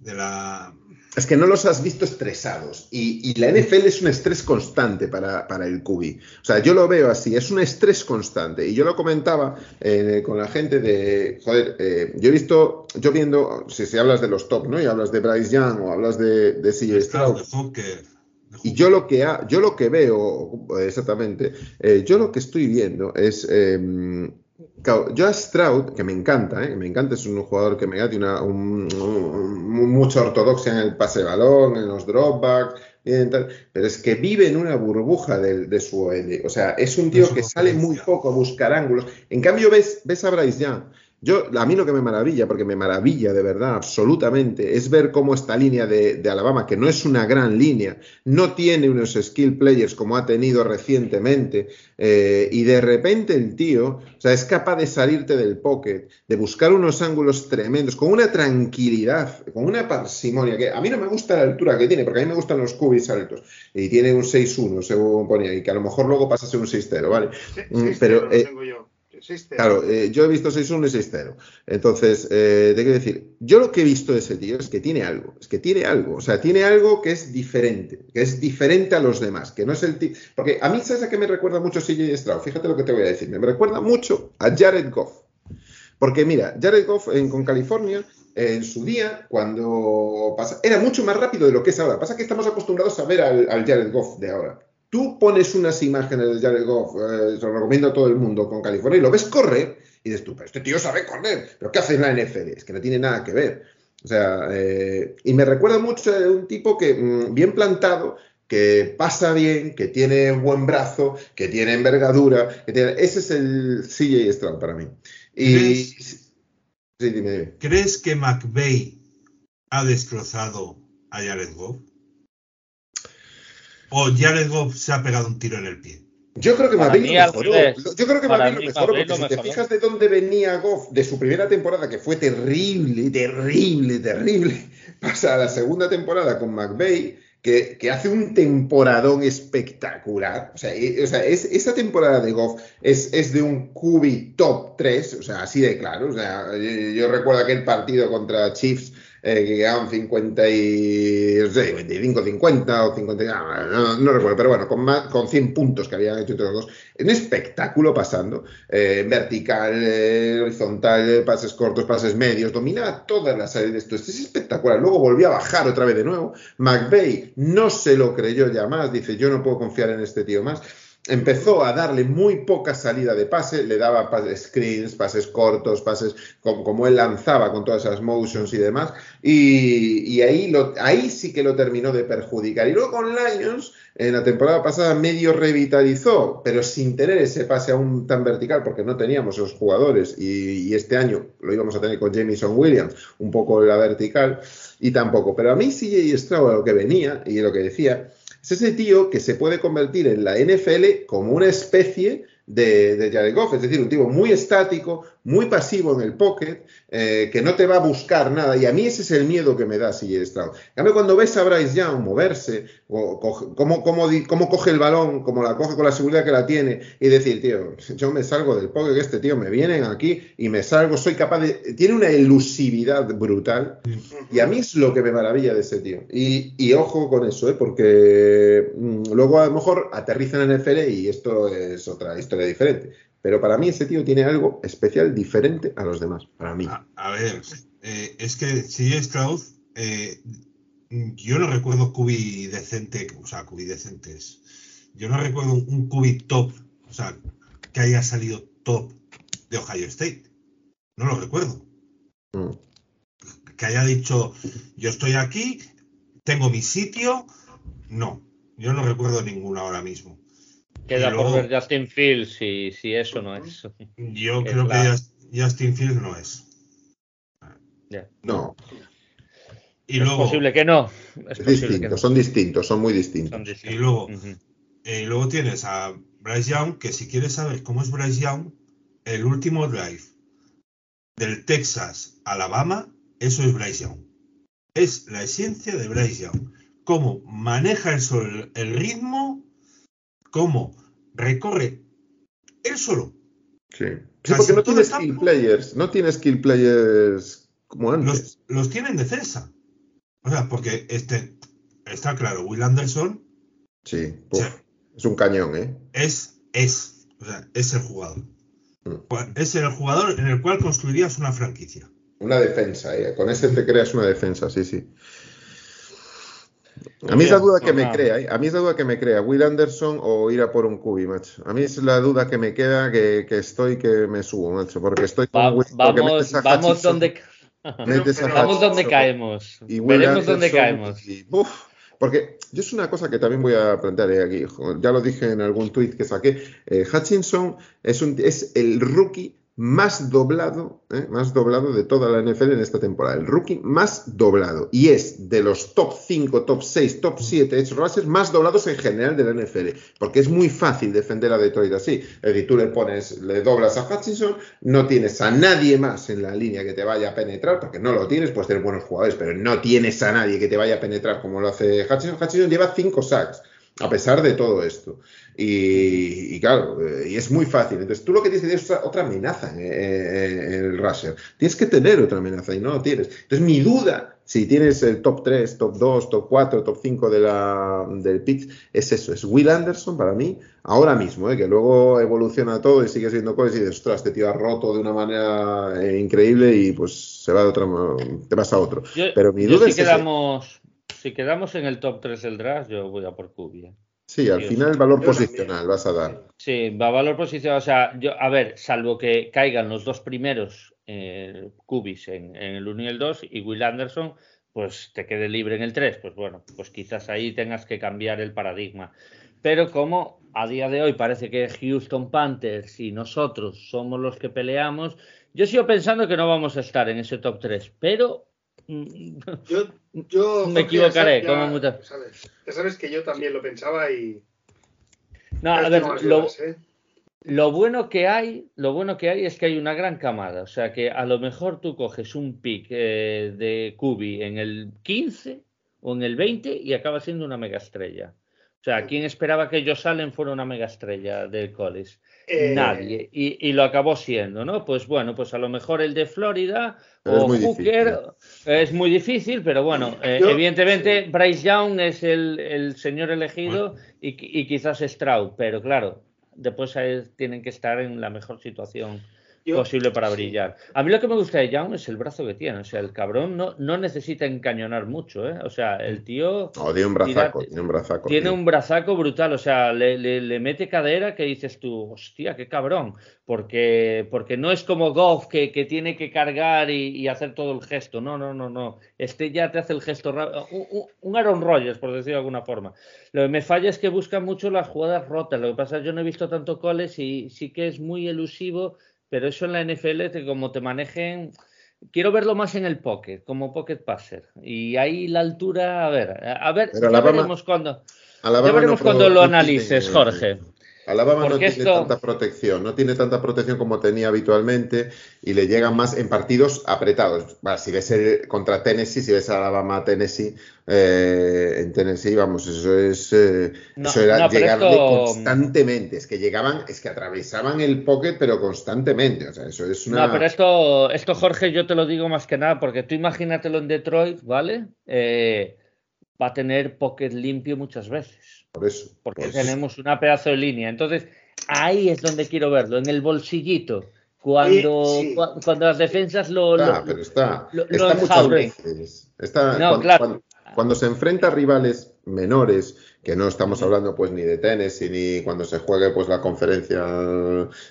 de la es que no los has visto estresados. Y, la NFL es un estrés constante para, el QB. O sea, yo lo veo así, es un estrés constante. Y yo lo comentaba eh, con la gente de. Joder, eh, yo he visto, yo viendo, si, si, hablas de los top, ¿no? Y hablas de Bryce Young o hablas de, de CJ Stroud. Y yo lo que yo lo que veo, exactamente, eh, yo lo que estoy viendo es em, yo a Stroud, que me encanta, ¿eh? me encanta, es un jugador que me da tiene una, mucha ortodoxia en el pase de balón, en los dropbacks, pero es que vive en una burbuja de, su OL. O sea, es un tío que sale muy poco a buscar ángulos. En cambio, ves, ves a Bryce Young yo, a mí lo que me maravilla, porque me maravilla de verdad, absolutamente, es ver cómo esta línea de, Alabama, que no es una gran línea, no tiene unos skill players como ha tenido recientemente, eh, y de repente el tío, o sea, es capaz de salirte del pocket, de buscar unos ángulos tremendos, con una tranquilidad, con una parsimonia, que a mí no me gusta la altura que tiene, porque a mí me gustan los cubis altos, y tiene un 6-1, según ponía, y que a lo mejor luego pasa a ser un 6-0, ¿vale? Mm, pero... Eh, Claro, eh, yo he visto 6-1 y 6-0. Entonces, eh, te quiero decir, yo lo que he visto de ese tío es que tiene algo, es que tiene algo, o sea, tiene algo que es diferente, que es diferente a los demás, que no es el tío. Porque a mí, ¿sabes a qué me recuerda mucho CJ Stroud? Fíjate lo que te voy a decir, me recuerda mucho a Jared Goff. Porque mira, Jared Goff en, con California en su día, cuando pasa, era mucho más rápido de lo que es ahora. Pasa que estamos acostumbrados a ver al, al Jared Goff de ahora. Tú pones unas imágenes de Jared Goff, eh, se lo recomiendo a todo el mundo con California, y lo ves correr, y dices tú, pero este tío sabe correr, pero ¿qué hace en la NFL? Es que no tiene nada que ver. O sea, eh, y me recuerda mucho a un tipo que, mm, bien plantado, que pasa bien, que tiene buen brazo, que tiene envergadura, que tiene... ese es el CJ Stroud para mí. Y... ¿Crees, que McVeigh ha destrozado a Jared Goff? ¿O Jared Goff se ha pegado un tiro en el pie? Yo creo que McVeigh lo mejoró. Yo creo que McVeigh lo mejoró, porque si te fijas de dónde venía Goff, de su primera temporada, que fue terrible, terrible, terrible, pasa a la segunda temporada con McVeigh, que, que, hace un temporadón espectacular. O sea, o sea es, esa temporada de Goff es, es, de un QB top 3, o sea, así de claro. O sea, yo, yo recuerdo aquel partido contra Chiefs eh, que quedaban 50 y, no sé, 25, 50 o 50, no, no, recuerdo, pero bueno, con, más, con 100 puntos que habían hecho entre los dos. Un espectáculo pasando, eh, vertical, eh, horizontal, pases cortos, pases medios, dominaba todas las áreas de. Esto es espectacular. Luego volvió a bajar otra vez de nuevo. McVeigh no se lo creyó ya más, dice, yo no puedo confiar en este tío más empezó a darle muy poca salida de pase, le daba screens, pases cortos, pases como, él lanzaba con todas esas motions y demás, y, ahí, lo, ahí sí que lo terminó de perjudicar. Y luego con Lions, en la temporada pasada medio revitalizó, pero sin tener ese pase aún tan vertical, porque no teníamos esos jugadores, y, este año lo íbamos a tener con Jamison Williams, un poco la vertical, y tampoco. Pero a mí CJ Stroud lo que venía, y lo que decía, es ese tío que se puede convertir en la NFL como una especie de, de Jared Goff, es decir, un tipo muy estático, muy pasivo en el pocket, eh, que no te va a buscar nada. Y a mí ese es el miedo que me da CJ Stroud. En cambio, cuando ves a Bryce Young moverse, o cómo, cómo, coge el balón, como la coge con la seguridad que la tiene, y decir, tío, yo me salgo del pocket, este tío me vienen aquí y me salgo, soy capaz de. Tiene una elusividad brutal. Y a mí es lo que me maravilla de ese tío. Y, ojo con eso, ¿eh? porque mm, luego a lo mejor aterriza en NFL y esto es otra historia diferente. Pero para mí ese tío tiene algo especial, diferente a los demás. Para mí. A, ver, eh, es que si Strauss, eh, yo no recuerdo cubi decente, o sea, cubi decentes. Yo no recuerdo un cubi top, o sea, que haya salido top de Ohio State. No lo recuerdo. Mm. Que haya dicho, yo estoy aquí, tengo mi sitio. No, yo no recuerdo ninguno ahora mismo. Queda por ver Justin Fields si, si eso no es. Yo creo que Justin Fields no es. No. Y es posible que no. Es, distinto, son distintos, son muy distintos. Y luego, eh, luego tienes a Bryce Young, que si quieres saber cómo es Bryce Young, el último drive del Texas Alabama, eso es Bryce Young. Es la esencia de Bryce Young. Cómo maneja el, el ritmo cómo recorre él solo. Sí, porque no tiene skill players, no tiene skill players como antes. Los, tiene en defensa. O sea, porque este, está claro, Will Anderson. Sí, es un cañón, ¿eh? Es, es, o sea, es el jugador. Mm. Es el jugador en el cual construirías una franquicia. Una defensa, ¿eh? con ese te creas una defensa, sí, sí. A mí es la duda que me crea, ¿eh? a mí es la duda que me crea, Will Anderson o ir a por un cubi, macho. A mí es la duda que me queda que, estoy que me subo, macho, porque estoy con Will, vamos, vamos donde vamos donde caemos. Y Veremos dónde caemos. porque yo es una cosa que también voy a plantear aquí, ya lo dije en algún tweet que saqué, eh, Hutchinson es, un, es el rookie más doblado, ¿eh? más doblado de toda la NFL en esta temporada. El rookie más doblado. Y es de los top 5, top 6, top 7 edge rushers más doblados en general de la NFL. Porque es muy fácil defender a Detroit así. Es decir, tú le pones, le doblas a Hutchinson, no tienes a nadie más en la línea que te vaya a penetrar, porque no lo tienes, puedes tener buenos jugadores, pero no tienes a nadie que te vaya a penetrar como lo hace Hutchinson. Hutchinson lleva 5 sacks a pesar de todo esto. Y, claro, eh, y es muy fácil. Entonces, tú lo que tienes que tener es otra, amenaza en, el Rusher. Tienes que tener otra amenaza y no lo tienes. Entonces, mi duda, si tienes el top 3, top 2, top 4, top 5 de la, del pick, es eso, es Will Anderson para mí, ahora mismo, ¿eh? que luego evoluciona todo y sigue siendo cosas y dices, ostras, este tío ha roto de una manera eh, increíble y pues se va de otra, te vas a otro. Pero mi duda es quedamos si quedamos en el top 3 del draft, yo voy a por Cubia. Sí, al final valor posicional vas a dar. Sí, va a valor posicional. O sea, yo, a ver, salvo que caigan los dos primeros eh, Cubis en, el 1 y el 2 y Will Anderson, pues te quede libre en el 3. Pues bueno, pues quizás ahí tengas que cambiar el paradigma. Pero como a día de hoy parece que Houston Panthers y nosotros somos los que peleamos, Yo sigo pensando que no vamos a estar en ese top 3, pero yo, yo me equivocaré. Ya, sabes, que yo también lo pensaba y. No, a ver, ¿eh? lo, bueno que hay, lo bueno que hay es que hay una gran camada. O sea que a lo mejor tú coges un pick eh, de Kubi en el 15 o en el 20 y acaba siendo una mega estrella. O sea, ¿quién esperaba que Josh Allen fuera una mega estrella del college? Eh, Nadie. Y, lo acabó siendo, ¿no? Pues bueno, pues a lo mejor el de Florida o Hooker es muy difícil, pero bueno, eh, evidentemente Bryce Young es el, señor elegido y, quizás Stroud, pero claro, después tienen que estar en la mejor situación posible para brillar. A mí lo que me gusta de Young es el brazo que tiene. O sea, el cabrón no, no necesita encañonar mucho, ¿eh? O sea, el tío. No, tiene un brazaco, tiene un brazaco. Tiene un brazaco brutal. O sea, le, le, mete cadera que dices tú, hostia, qué cabrón. Porque, porque no es como Goff que, que tiene que cargar y, hacer todo el gesto. No, no, no, no. Este ya te hace el gesto un, un Aaron Rodgers, por decirlo de alguna forma. Lo que me falla es que busca mucho las jugadas rotas. Lo que pasa es que yo no he visto tanto coles y sí que es muy elusivo pero eso en la NFL, como te manejen, quiero verlo más en el pocket, como pocket passer. Y ahí la altura, a ver, a ver, ya veremos cuando, ya veremos cuando lo analices, Jorge. Alabama no tiene tanta protección, no tiene tanta protección como tenía habitualmente y le llegan más en partidos apretados. si ves el, contra Tennessee, si ves a Alabama Tennessee, eh, en Tennessee, vamos, eso es eh, eso era llegarle constantemente. Es que llegaban, es que atravesaban el pocket, pero constantemente. O sea, eso es una. No, pero esto, esto, Jorge, yo te lo digo más que nada, porque tú imagínatelo en Detroit, ¿vale? Eh, va a tener pocket limpio muchas veces. Por eso. Porque tenemos una pedazo de línea. Entonces, ahí es donde quiero verlo, en el bolsillito. Cuando, cuando las defensas lo. Está, pero está. está muchas veces. Está, claro. cuando, se enfrenta a rivales menores que no estamos hablando pues ni de tenis ni cuando se juegue pues la conferencia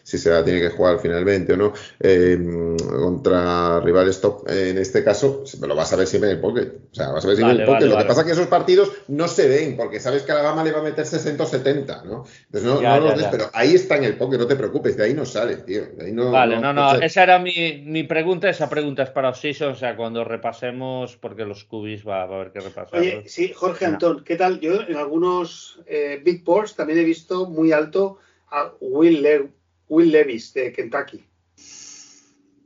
si se la tiene que jugar finalmente o no em, contra rivales top en este caso lo vas a ver siempre en el pocket o sea vas a ver siempre en el pocket lo que pasa es que esos partidos no se ven porque sabes que a la gama le va a meter 60 o 70 ¿no? entonces no, no los ves pero ahí está en el pocket no te preocupes de ahí no sale tío vale no no, esa era mi, mi, pregunta esa pregunta es para Osiso o sea cuando repasemos porque los cubis va, a haber que repasar oye sí Jorge Antón ¿qué tal? yo en algún eh, Big Boards también he visto muy alto a Will, Will Levis de Kentucky.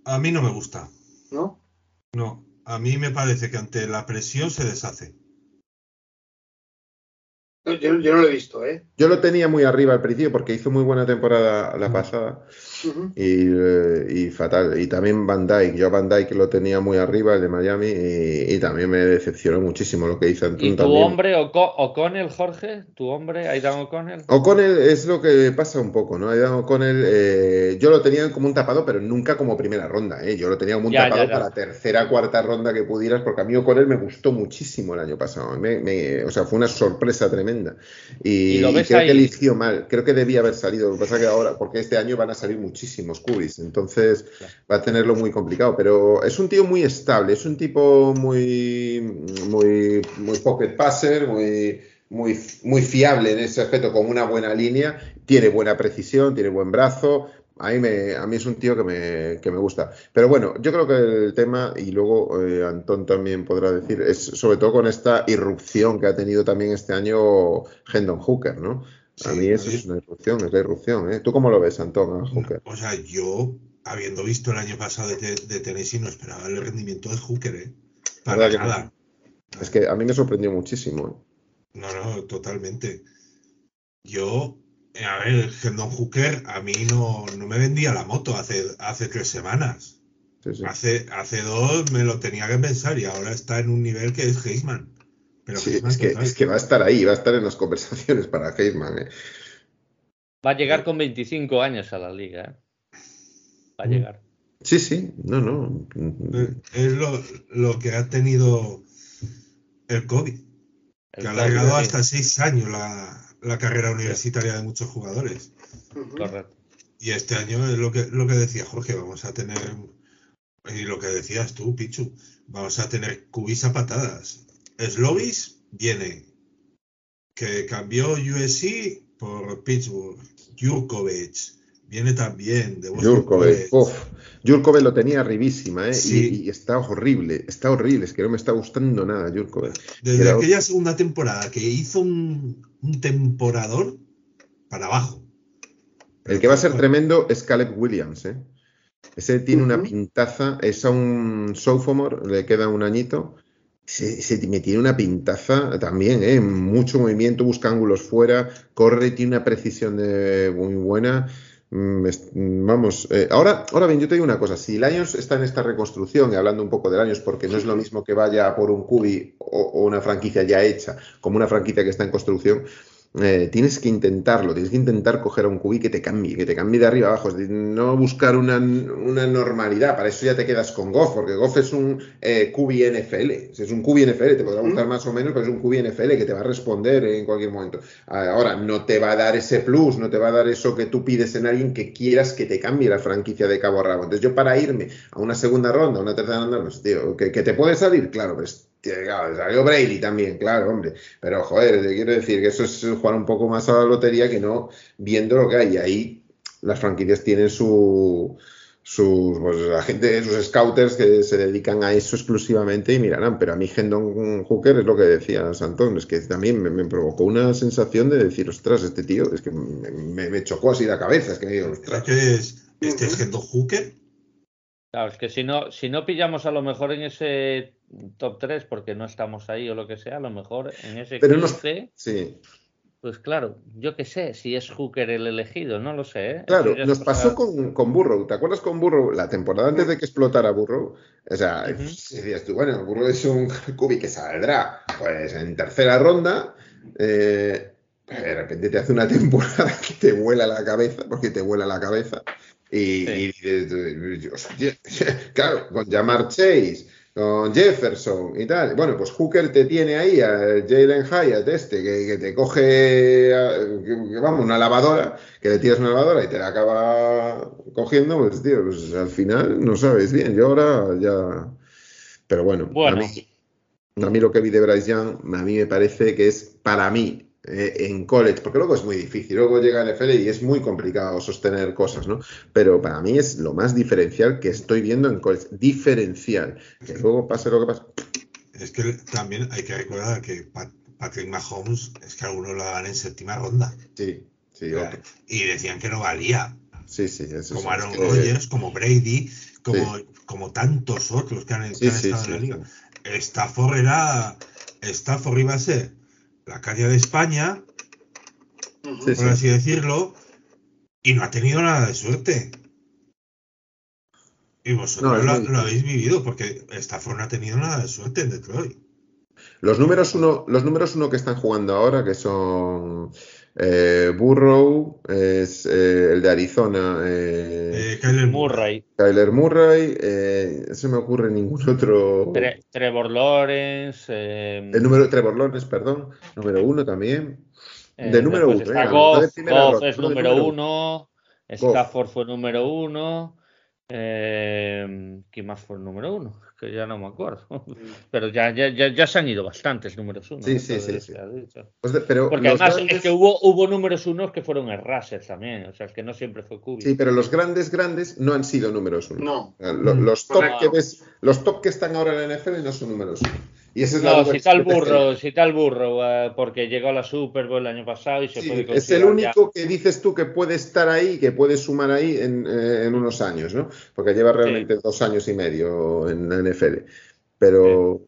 A mí no me gusta. ¿No? No, a mí me parece que ante la presión se deshace. Yo, no lo he visto, ¿eh? Yo lo tenía muy arriba al principio porque hizo muy buena temporada la pasada y, y, fatal. Y también Van Dyke. Yo Van Dyke lo tenía muy arriba, el de Miami, y, también me decepcionó muchísimo lo que hizo Antún. ¿Y tu hombre O'Connell, Jorge? ¿Tu hombre, Aidan O'Connell? O'Connell es lo que pasa un poco, ¿no? Aidan O'Connell, eh, yo lo tenía como un tapado, pero nunca como primera ronda, ¿eh? Yo lo tenía como un tapado para tercera, cuarta ronda que pudieras, porque a mí O'Connell me gustó muchísimo el año pasado. o sea, fue una sorpresa tremenda. Y, creo que eligió mal. Creo que debía haber salido. Lo que pasa que ahora, porque este año van a salir muchísimos cubis, entonces va a tenerlo muy complicado. Pero es un tío muy estable, es un tipo muy, muy, muy pocket passer, muy, muy, muy fiable en ese aspecto, con una buena línea, tiene buena precisión, tiene buen brazo. A mí, me, a mí es un tío que me, que me gusta. Pero bueno, yo creo que el tema, y luego eh, Antón también podrá decir, es sobre todo con esta irrupción que ha tenido también este año Hendon Hooker, ¿no? a mí eso es una irrupción, es la irrupción. ¿eh? ¿Tú cómo lo ves, Antón? Hooker? o sea, yo, habiendo visto el año pasado de, de, Tennessee, no esperaba el rendimiento de Hooker, ¿eh? Para nada. Es que a mí me sorprendió muchísimo. ¿eh? No, no, totalmente. Yo, a ver, Hendon Hooker a mí no, no me vendía la moto hace, hace tres semanas. Hace, hace dos me lo tenía que pensar y ahora está en un nivel que es Heisman es, que, es, que, va a estar ahí, va a estar en las conversaciones para Heisman. ¿eh? Va a llegar con 25 años a la liga. ¿eh? Va a llegar. Sí, sí, no, no. Es lo, que ha tenido el COVID, que ha alargado hasta seis años la, carrera universitaria de muchos jugadores. Correcto. Y este año es lo que, lo que decía Jorge, vamos a tener, y lo que decías tú, Pichu, vamos a tener cubis a patadas. Slovis viene, que cambió USC por Pittsburgh, Jurkovic, Viene también de Jurkovic. Jurkovic lo tenía arribísima, ¿eh? Y, está horrible, está horrible, es que no me está gustando nada Jurkovic. Desde aquella segunda temporada que hizo un, un temporador para abajo. El que va a ser tremendo es Caleb Williams, ¿eh? Ese tiene una pintaza, es a un sophomore, le queda un añito. Se, me tiene una pintaza también, ¿eh? mucho movimiento, busca ángulos fuera, corre, tiene una precisión de, muy buena. Mm, mm, vamos, eh, ahora, ahora bien, yo te digo una cosa, si Lions está en esta reconstrucción, y hablando un poco de Lions, porque no es lo mismo que vaya por un cubi o una franquicia ya hecha, como una franquicia que está en construcción, eh, tienes que intentarlo, tienes que intentar coger a un cubi que te cambie, que te cambie de arriba abajo, no buscar una, normalidad, para eso ya te quedas con Goff, porque Goff es un eh, cubi NFL, es un cubi NFL, te podrá gustar más o menos, pero es un cubi NFL que te va a responder en cualquier momento. Ahora, no te va a dar ese plus, no te va a dar eso que tú pides en alguien que quieras que te cambie la franquicia de cabo a rabo. Entonces yo para irme a una segunda ronda, a una tercera ronda, pues, tío, que, que te puede salir, claro, pero salió Brady también, claro, hombre. Pero, joder, te quiero decir que eso es jugar un poco más a la lotería que no viendo lo que hay. Y ahí las franquicias tienen su, sus, pues, la gente, sus scouters que se dedican a eso exclusivamente y mirarán. Pero a mí Hendon Hooker es lo que decía Santón, es que también me, provocó una sensación de decir, ostras, este tío, es que me, chocó así la cabeza. Es que me digo, ostras. es, este es Hendon Hooker? Claro, es que si no, si no pillamos a lo mejor en ese top 3 porque no estamos ahí o lo que sea, a lo mejor en ese Pero sí. pues claro, yo qué sé, si es Hooker el elegido, no lo sé. ¿eh? Claro, nos pasó con, con, Burrow, ¿te acuerdas con Burrow? La temporada antes de que explotara Burrow, o sea, decías tú, bueno, Burrow es un cubi que saldrá pues en tercera ronda, eh, de repente te hace una temporada que te vuela la cabeza, porque te vuela la cabeza. Y, claro, con Jamar Chase, con Jefferson y tal. Bueno, pues Hooker te tiene ahí a Jalen Hyatt, este, que, te coge, vamos, una lavadora, que le tiras una lavadora y te la acaba cogiendo, pues tío, pues al final no sabes bien. Yo ahora ya. Pero bueno, bueno. A, mí, a mí lo que vi de Bryce Young, a mí me parece que es, para mí, en college, porque luego es muy difícil, luego llega el NFL y es muy complicado sostener cosas, ¿no? Pero para mí es lo más diferencial que estoy viendo en college, diferencial, que luego pase lo que pase. Es que también hay que recordar que Patrick Mahomes es que algunos lo dan en séptima ronda. Sí, sí, Y decían que no valía. Sí, sí, eso Como Aaron Rodgers, como Brady, como, como tantos otros que han, estado en la liga. Stafford era. Stafford iba a ser la calle de España, por así decirlo, y no ha tenido nada de suerte. Y vosotros lo, habéis vivido, porque Stafford no ha tenido nada de suerte en Detroit. Los números uno, los números uno que están jugando ahora, que son eh, Burrow, es eh, el de Arizona. Eh, Kyler Murray. Kyler Murray, no se me ocurre ningún otro. Trevor Lawrence. El número Trevor Lawrence, perdón. Número uno también. de número uno. Goff, es número uno. Stafford fue número uno. ¿Quién más fue el número uno? Que ya no me acuerdo. Pero ya, ya, ya, se han ido bastantes números uno. Sí, sí, sí. Pues pero Porque además es que hubo, hubo números unos que fueron Erraser también, o sea, es que no siempre fue Kubi. Sí, pero los grandes, grandes no han sido números uno. No. Los, top que ves, los top que están ahora en la NFL no son números uno. Y esa es no, si tal burro, si tal burro, eh, porque llegó a la Super Bowl el año pasado y se puede Es el único que dices tú que puede estar ahí, que puede sumar ahí en, eh, en unos años, ¿no? Porque lleva realmente dos años y medio en la NFL. Pero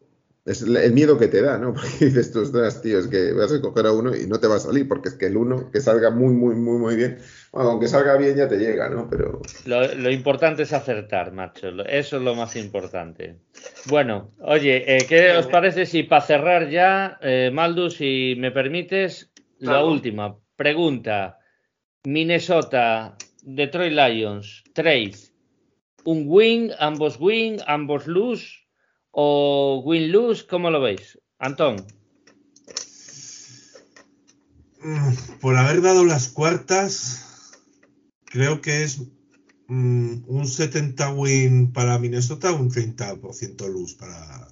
es el miedo que te da, ¿no? Porque dices tú, ostras, tío, es que vas a coger a uno y no te va a salir, porque es que el uno que salga muy, muy, muy, muy bien, bueno, aunque salga bien ya te llega, ¿no? Pero... Lo, importante es acertar, macho, eso es lo más importante. Bueno, oye, eh, ¿qué os parece si para cerrar ya, eh, Maldu, si me permites, la última pregunta. Minnesota, Detroit Lions, trade. ¿Un win, ambos win, ambos lose? o win-lose? ¿Cómo lo veis? Antón. Mm, por haber dado las cuartas, creo que es mm, un 70 win para Minnesota, un 30% luz para,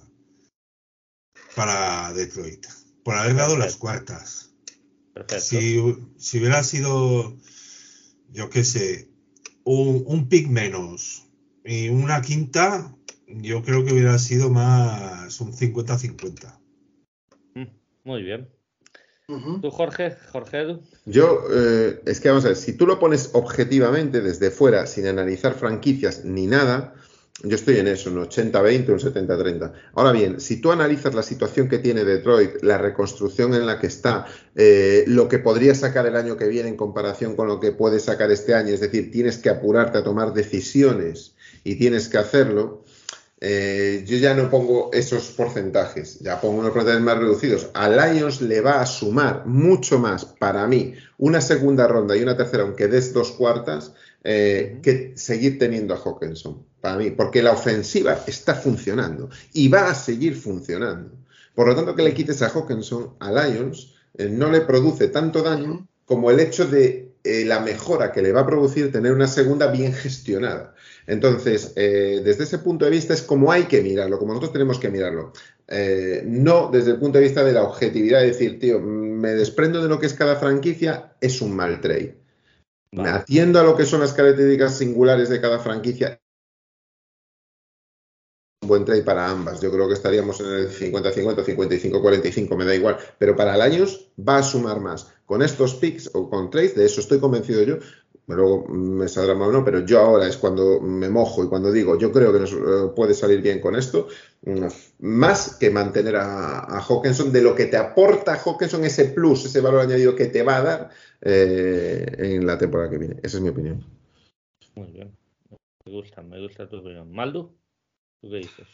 para Detroit. Por haber dado las cuartas. Si, si hubiera sido, yo qué sé, un, un pick menos y una quinta, yo creo que hubiera sido más un 50-50. Mm, Muy bien. ¿Tú, Jorge? Jorge Edu. Yo, eh, es que vamos a ver, si tú lo pones objetivamente desde fuera, sin analizar franquicias ni nada, yo estoy en eso, un 80-20, un 70-30. Ahora bien, si tú analizas la situación que tiene Detroit, la reconstrucción en la que está, eh, lo que podría sacar el año que viene en comparación con lo que puede sacar este año, es decir, tienes que apurarte a tomar decisiones y tienes que hacerlo, eh, yo ya no pongo esos porcentajes, ya pongo unos porcentajes más reducidos. A Lions le va a sumar mucho más para mí una segunda ronda y una tercera, aunque des dos cuartas, eh, que seguir teniendo a Hawkinson, para mí, porque la ofensiva está funcionando y va a seguir funcionando. Por lo tanto, que le quites a Hawkinson a Lions eh, no le produce tanto daño como el hecho de eh, la mejora que le va a producir tener una segunda bien gestionada. Entonces, eh, desde ese punto de vista es como hay que mirarlo, como nosotros tenemos que mirarlo. Eh, no desde el punto de vista de la objetividad, de decir, tío, me desprendo de lo que es cada franquicia, es un mal trade. Atiendo a lo que son las características singulares de cada franquicia. Un buen trade para ambas. Yo creo que estaríamos en el 50-50, 55-45, me da igual. Pero para el años va a sumar más. Con estos picks o con trades, de eso estoy convencido yo, luego me saldrá mal o no, pero yo ahora es cuando me mojo y cuando digo, yo creo que nos eh, puede salir bien con esto, mm, más que mantener a, a, Hawkinson, de lo que te aporta Hawkinson, ese plus, ese valor añadido que te va a dar eh, en la temporada que viene. Esa es mi opinión. Muy bien. Me gusta, me gusta tu opinión. Maldo, ¿tú qué dices?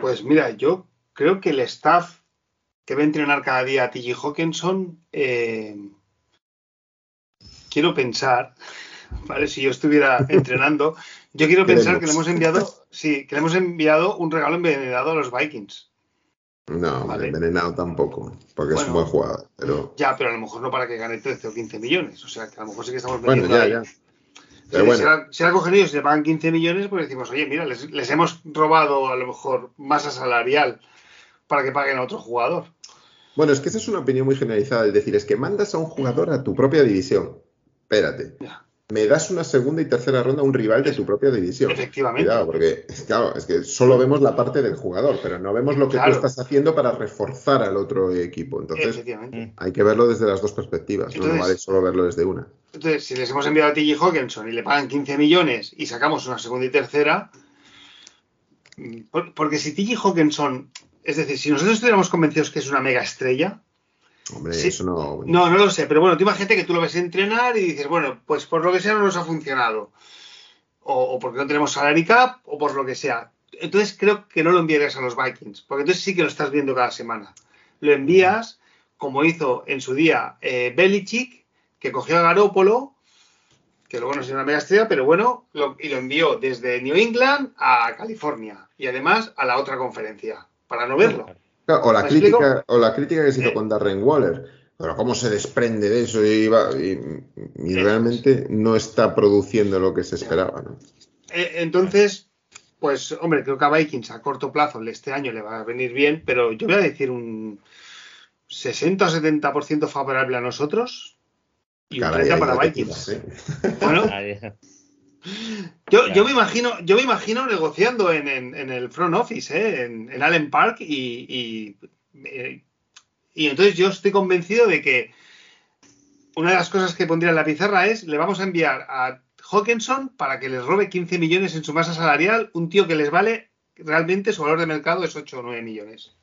Pues mira, yo creo que el staff que va a entrenar cada día a TJ Hawkinson, eh, quiero pensar, ¿vale? Si yo estuviera entrenando, yo quiero pensar que le hemos enviado, sí, que le hemos enviado un regalo envenenado a los Vikings. No, ¿vale? envenenado tampoco, porque bueno, es un buen jugador. Pero... Ya, pero a lo mejor no para que gane 13 o 15 millones. O sea, que a lo mejor sí que estamos Bueno, ya, ahí. ya. Pero bueno. Si, la, si la cogen ellos y le pagan 15 millones, pues decimos, oye, mira, les, les, hemos robado a lo mejor masa salarial para que paguen a otro jugador. Bueno, es que esa es una opinión muy generalizada. Es decir, es que mandas a un jugador a tu propia división. Espérate. Ya. Me das una segunda y tercera ronda a un rival de tu propia división. Efectivamente. Cuidado, porque claro, es que solo vemos la parte del jugador, pero no vemos lo que claro. tú estás haciendo para reforzar al otro equipo. Entonces, hay que verlo desde las dos perspectivas, Entonces, no vale solo verlo desde una. Entonces, si les hemos enviado a TJ Hawkinson y le pagan 15 millones y sacamos una segunda y tercera, porque si TJ Hawkinson, es decir, si nosotros estuviéramos convencidos que es una mega estrella, Hombre, sí. eso no. No, no lo sé, pero bueno, tú imagínate que tú lo ves entrenar y dices, bueno, pues por lo que sea no nos ha funcionado. O, o, porque no tenemos salary cap, o por lo que sea. Entonces creo que no lo enviarías a los Vikings, porque entonces sí que lo estás viendo cada semana. Lo envías, como hizo en su día eh, Belichick, que cogió a Garópolo, que luego no es una mega estrella, pero bueno, lo, y lo envió desde New England a California y además a la otra conferencia, para no verlo. O la, crítica, o la crítica que se hizo eh. con Darren Waller. Pero cómo se desprende de eso y, va, y, y realmente no está produciendo lo que se esperaba. ¿no? Eh, Entonces, pues hombre, creo que a Vikings a corto plazo este año le va a venir bien, pero yo voy a decir un 60 o 70% favorable a nosotros y un 30 para Vikings. ¿eh? Bueno, yo, yo, me imagino, yo me imagino negociando en, en, en el front office, ¿eh? en, en, Allen Park, y, y, eh, y, entonces yo estoy convencido de que una de las cosas que pondría en la pizarra es le vamos a enviar a Hawkinson para que les robe 15 millones en su masa salarial, un tío que les vale realmente su valor de mercado es 8 o 9 millones.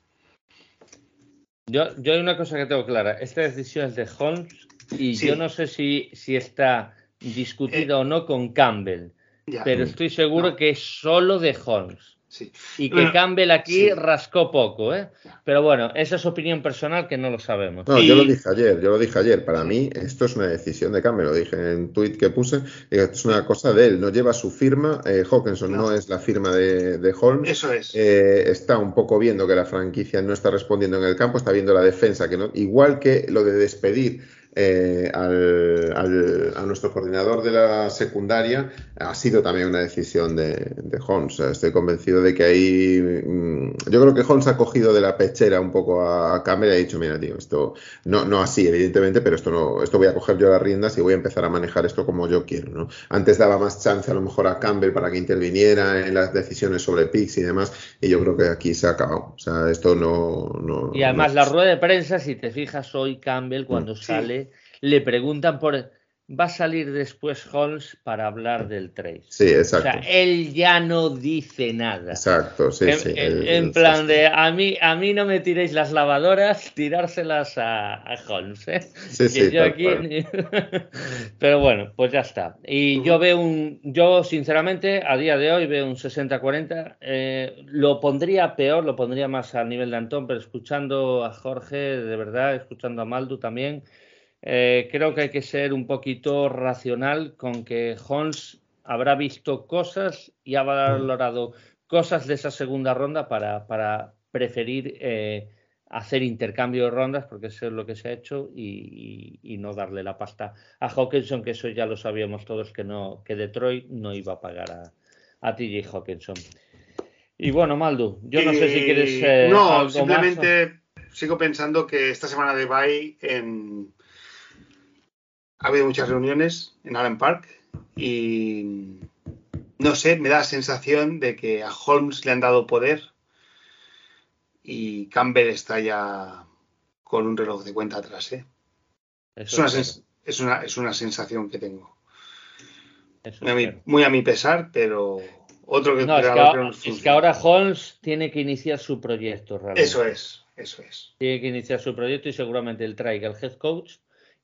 Yo, yo hay una cosa que tengo clara, esta decisión es de Holmes y sí. yo no sé si, si está discutido eh, o no con Campbell, ya, pero estoy seguro no. que es solo de Holmes. Sí. Y que bueno, Campbell aquí sí. rascó poco, ¿eh? Pero bueno, esa es opinión personal que no lo sabemos. No, y... yo lo dije ayer, yo lo dije ayer. Para mí, esto es una decisión de Campbell, lo dije en el tweet que puse. Es una cosa de él, no lleva su firma. Eh, Hawkinson no. no. es la firma de, de Holmes. Eso es. Eh, está un poco viendo que la franquicia no está respondiendo en el campo, está viendo la defensa, que no. Igual que lo de despedir eh, al, a nuestro coordinador de la secundaria ha sido también una decisión de, de Holmes. Estoy convencido de que ahí. Mm, yo creo que Holmes ha cogido de la pechera un poco a Campbell y ha dicho: Mira, tío, esto no, no así, evidentemente, pero esto no, esto voy a coger yo las riendas y voy a empezar a manejar esto como yo quiero. ¿no? Antes daba más chance a lo mejor a Campbell para que interviniera en las decisiones sobre picks y demás, y yo creo que aquí se ha acabado. O sea, esto no. no y además, la rueda de prensa, si te fijas hoy, Campbell, cuando mm. sale le preguntan por va a salir después Holmes para hablar del trade. Sí, exacto. O sea, él ya no dice nada. Exacto, sí, en, sí. En, plan de, a mí, a mí no me tiréis las lavadoras, tirárselas a, Holmes. ¿eh? Sí, sí, yo aquí... Pero bueno, pues ya está. Y yo veo un, yo sinceramente, a día de hoy veo un 60-40. Eh, lo pondría peor, lo pondría más al nivel de Antón, pero escuchando a Jorge, de verdad, escuchando a Maldu también eh, creo que hay que ser un poquito racional con que Holmes habrá visto cosas y ha valorado cosas de esa segunda ronda para, preferir eh, hacer intercambio de rondas, porque eso es lo que se ha hecho, y, no darle la pasta a Hawkinson, que eso ya lo sabíamos todos que no, que Detroit no iba a pagar a, a TJ Hawkinson. Y bueno, Maldu, yo no sé si quieres. Eh, no, simplemente sigo pensando que esta semana de bye en ha habido muchas reuniones en Allen Park y no sé, me da la sensación de que a Holmes le han dado poder y Campbell está ya con un reloj de cuenta atrás. ¿eh? Es, una es, una, sensación que tengo. Muy a, mi, pesar, pero otro que, no, es, que ahora, Holmes tiene que iniciar su proyecto. Realmente. Eso es, eso es. Tiene que iniciar su proyecto y seguramente él traiga el head coach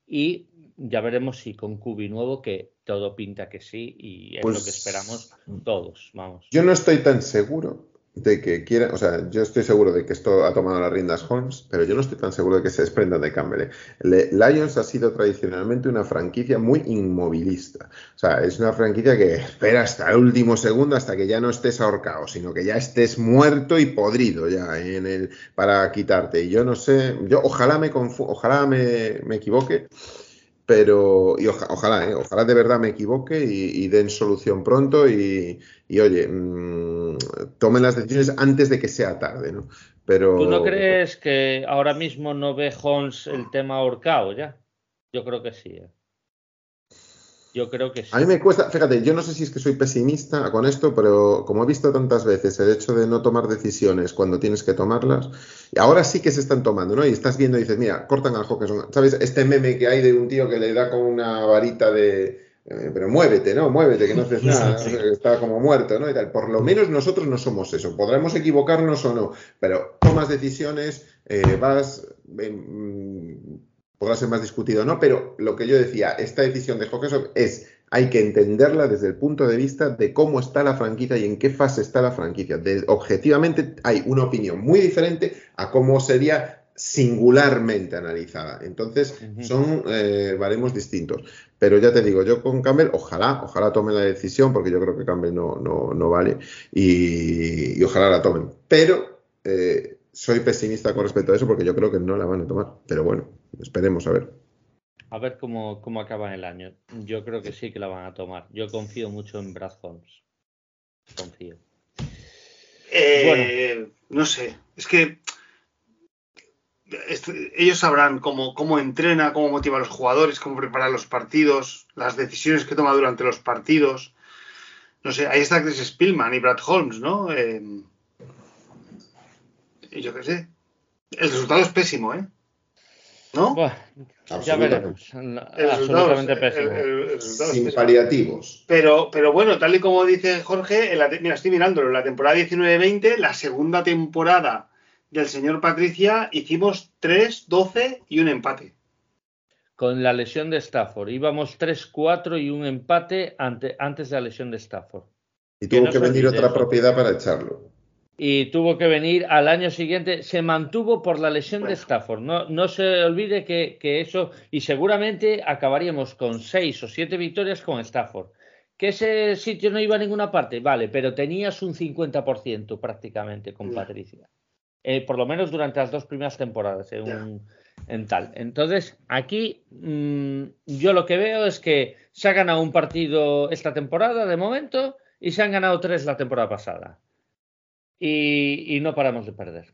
y ya veremos si con Cubi nuevo, que todo pinta que sí, y es lo que pues esperamos todos, vamos. Yo no estoy tan seguro de que quiera, o sea, yo estoy seguro de que esto ha tomado las riendas Holmes, pero yo no estoy tan seguro de que se desprendan de Campbell. Lions ha sido tradicionalmente una franquicia muy inmovilista. O sea, es una franquicia que espera hasta el último segundo, hasta que ya no estés ahorcado, sino que ya estés muerto y podrido ya en el para quitarte. Y yo no sé, yo ojalá me ojalá me, me equivoque pero y ojalá, ¿eh? ojalá de verdad me equivoque y, den solución pronto y, oye, mmm, tomen las decisiones antes de que sea tarde, ¿no? Pero... ¿Tú no crees que ahora mismo no ve Holmes el tema ahorcado ya? Yo creo que sí. ¿eh? Yo creo que sí. A mí me cuesta, fíjate, yo no sé si es que soy pesimista con esto, pero como he visto tantas veces el hecho de no tomar decisiones cuando tienes que tomarlas, y ahora sí que se están tomando, ¿no? Y estás viendo y dices, mira, cortan al Hawkinson. ¿Sabes? Este meme que hay de un tío que le da con una varita de. Eh, pero muévete, ¿no? Muévete, que no haces nada, está como muerto, ¿no? Y tal. Por lo menos nosotros no somos eso. Podremos equivocarnos o no, pero tomas decisiones, eh, vas. Mm, podrá ser más discutido o no, pero lo que yo decía, esta decisión de Hawkinson es, hay que entenderla desde el punto de vista de cómo está la franquicia y en qué fase está la franquicia. objetivamente hay una opinión muy diferente a cómo sería singularmente analizada. Entonces, son eh, baremos distintos. Pero ya te digo, yo con Campbell, ojalá, ojalá tomen la decisión, porque yo creo que Campbell no, no, no vale, y, ojalá la tomen. Pero eh, soy pesimista con respecto a eso, porque yo creo que no la van a tomar. Pero bueno, Esperemos a ver. A ver cómo, cómo acaba el año. Yo creo que sí que la van a tomar. Yo confío mucho en Brad Holmes. Confío. Eh, bueno. No sé. Es que ellos sabrán cómo, cómo entrena, cómo motiva a los jugadores, cómo prepara los partidos, las decisiones que toma durante los partidos. No sé, ahí está Chris Spillman y Brad Holmes, ¿no? Eh, yo qué sé. El resultado es pésimo, ¿eh? ¿No? ya veremos. Absolutamente pésimo. Sin paliativos. Pero, pero bueno, tal y como dice Jorge, mira, estoy mirándolo, en la temporada 19-20, la segunda temporada del señor Patricia, hicimos 3, 12 y un empate. Con la lesión de Stafford. Íbamos 3-4 y un empate antes de la lesión de Stafford. Y tuvo que venir otra propiedad para echarlo y tuvo que venir al año siguiente. Se mantuvo por la lesión de Stafford. No, no se olvide que, eso, y seguramente acabaríamos con seis o siete victorias con Stafford. Que ese sitio no iba a ninguna parte, vale, pero tenías un 50% prácticamente con Patricia. Eh, por lo menos durante las dos primeras temporadas eh, un, en tal. Entonces, aquí mm, yo lo que veo es que se ha ganado un partido esta temporada de momento y se han ganado tres la temporada pasada y, no paramos de perder.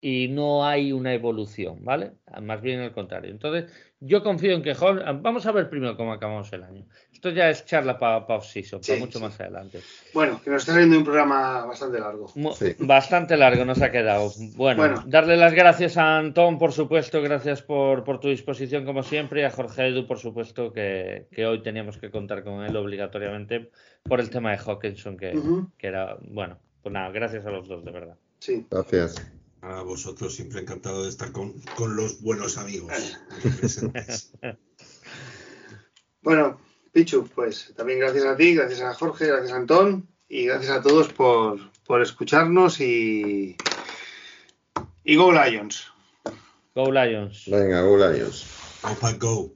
Y no hay una evolución, ¿vale? Ah, más bien al contrario. Entonces, yo confío en que Holmes. Ah, vamos a ver primero cómo acabamos el año. Esto ya es charla para pa sí, para mucho más adelante. Bueno, que nos está viendo un programa bastante largo. Bastante largo nos ha quedado. Bueno, darle las gracias a Antón, por supuesto, gracias por, por, tu disposición, como siempre, y a Jorge Edu, por supuesto, que, que, hoy teníamos que contar con él obligatoriamente por el tema de Hawkinson, que, que era, bueno, pues nada, gracias a los dos, de verdad. Sí. Gracias. A vosotros, siempre encantado de estar con, con los buenos amigos. bueno, Pichu, pues también gracias a ti, gracias a Jorge, gracias a Antón y gracias a todos por, por escucharnos y, y Go Lions. Go Lions. Venga, Go Lions. Opa, go.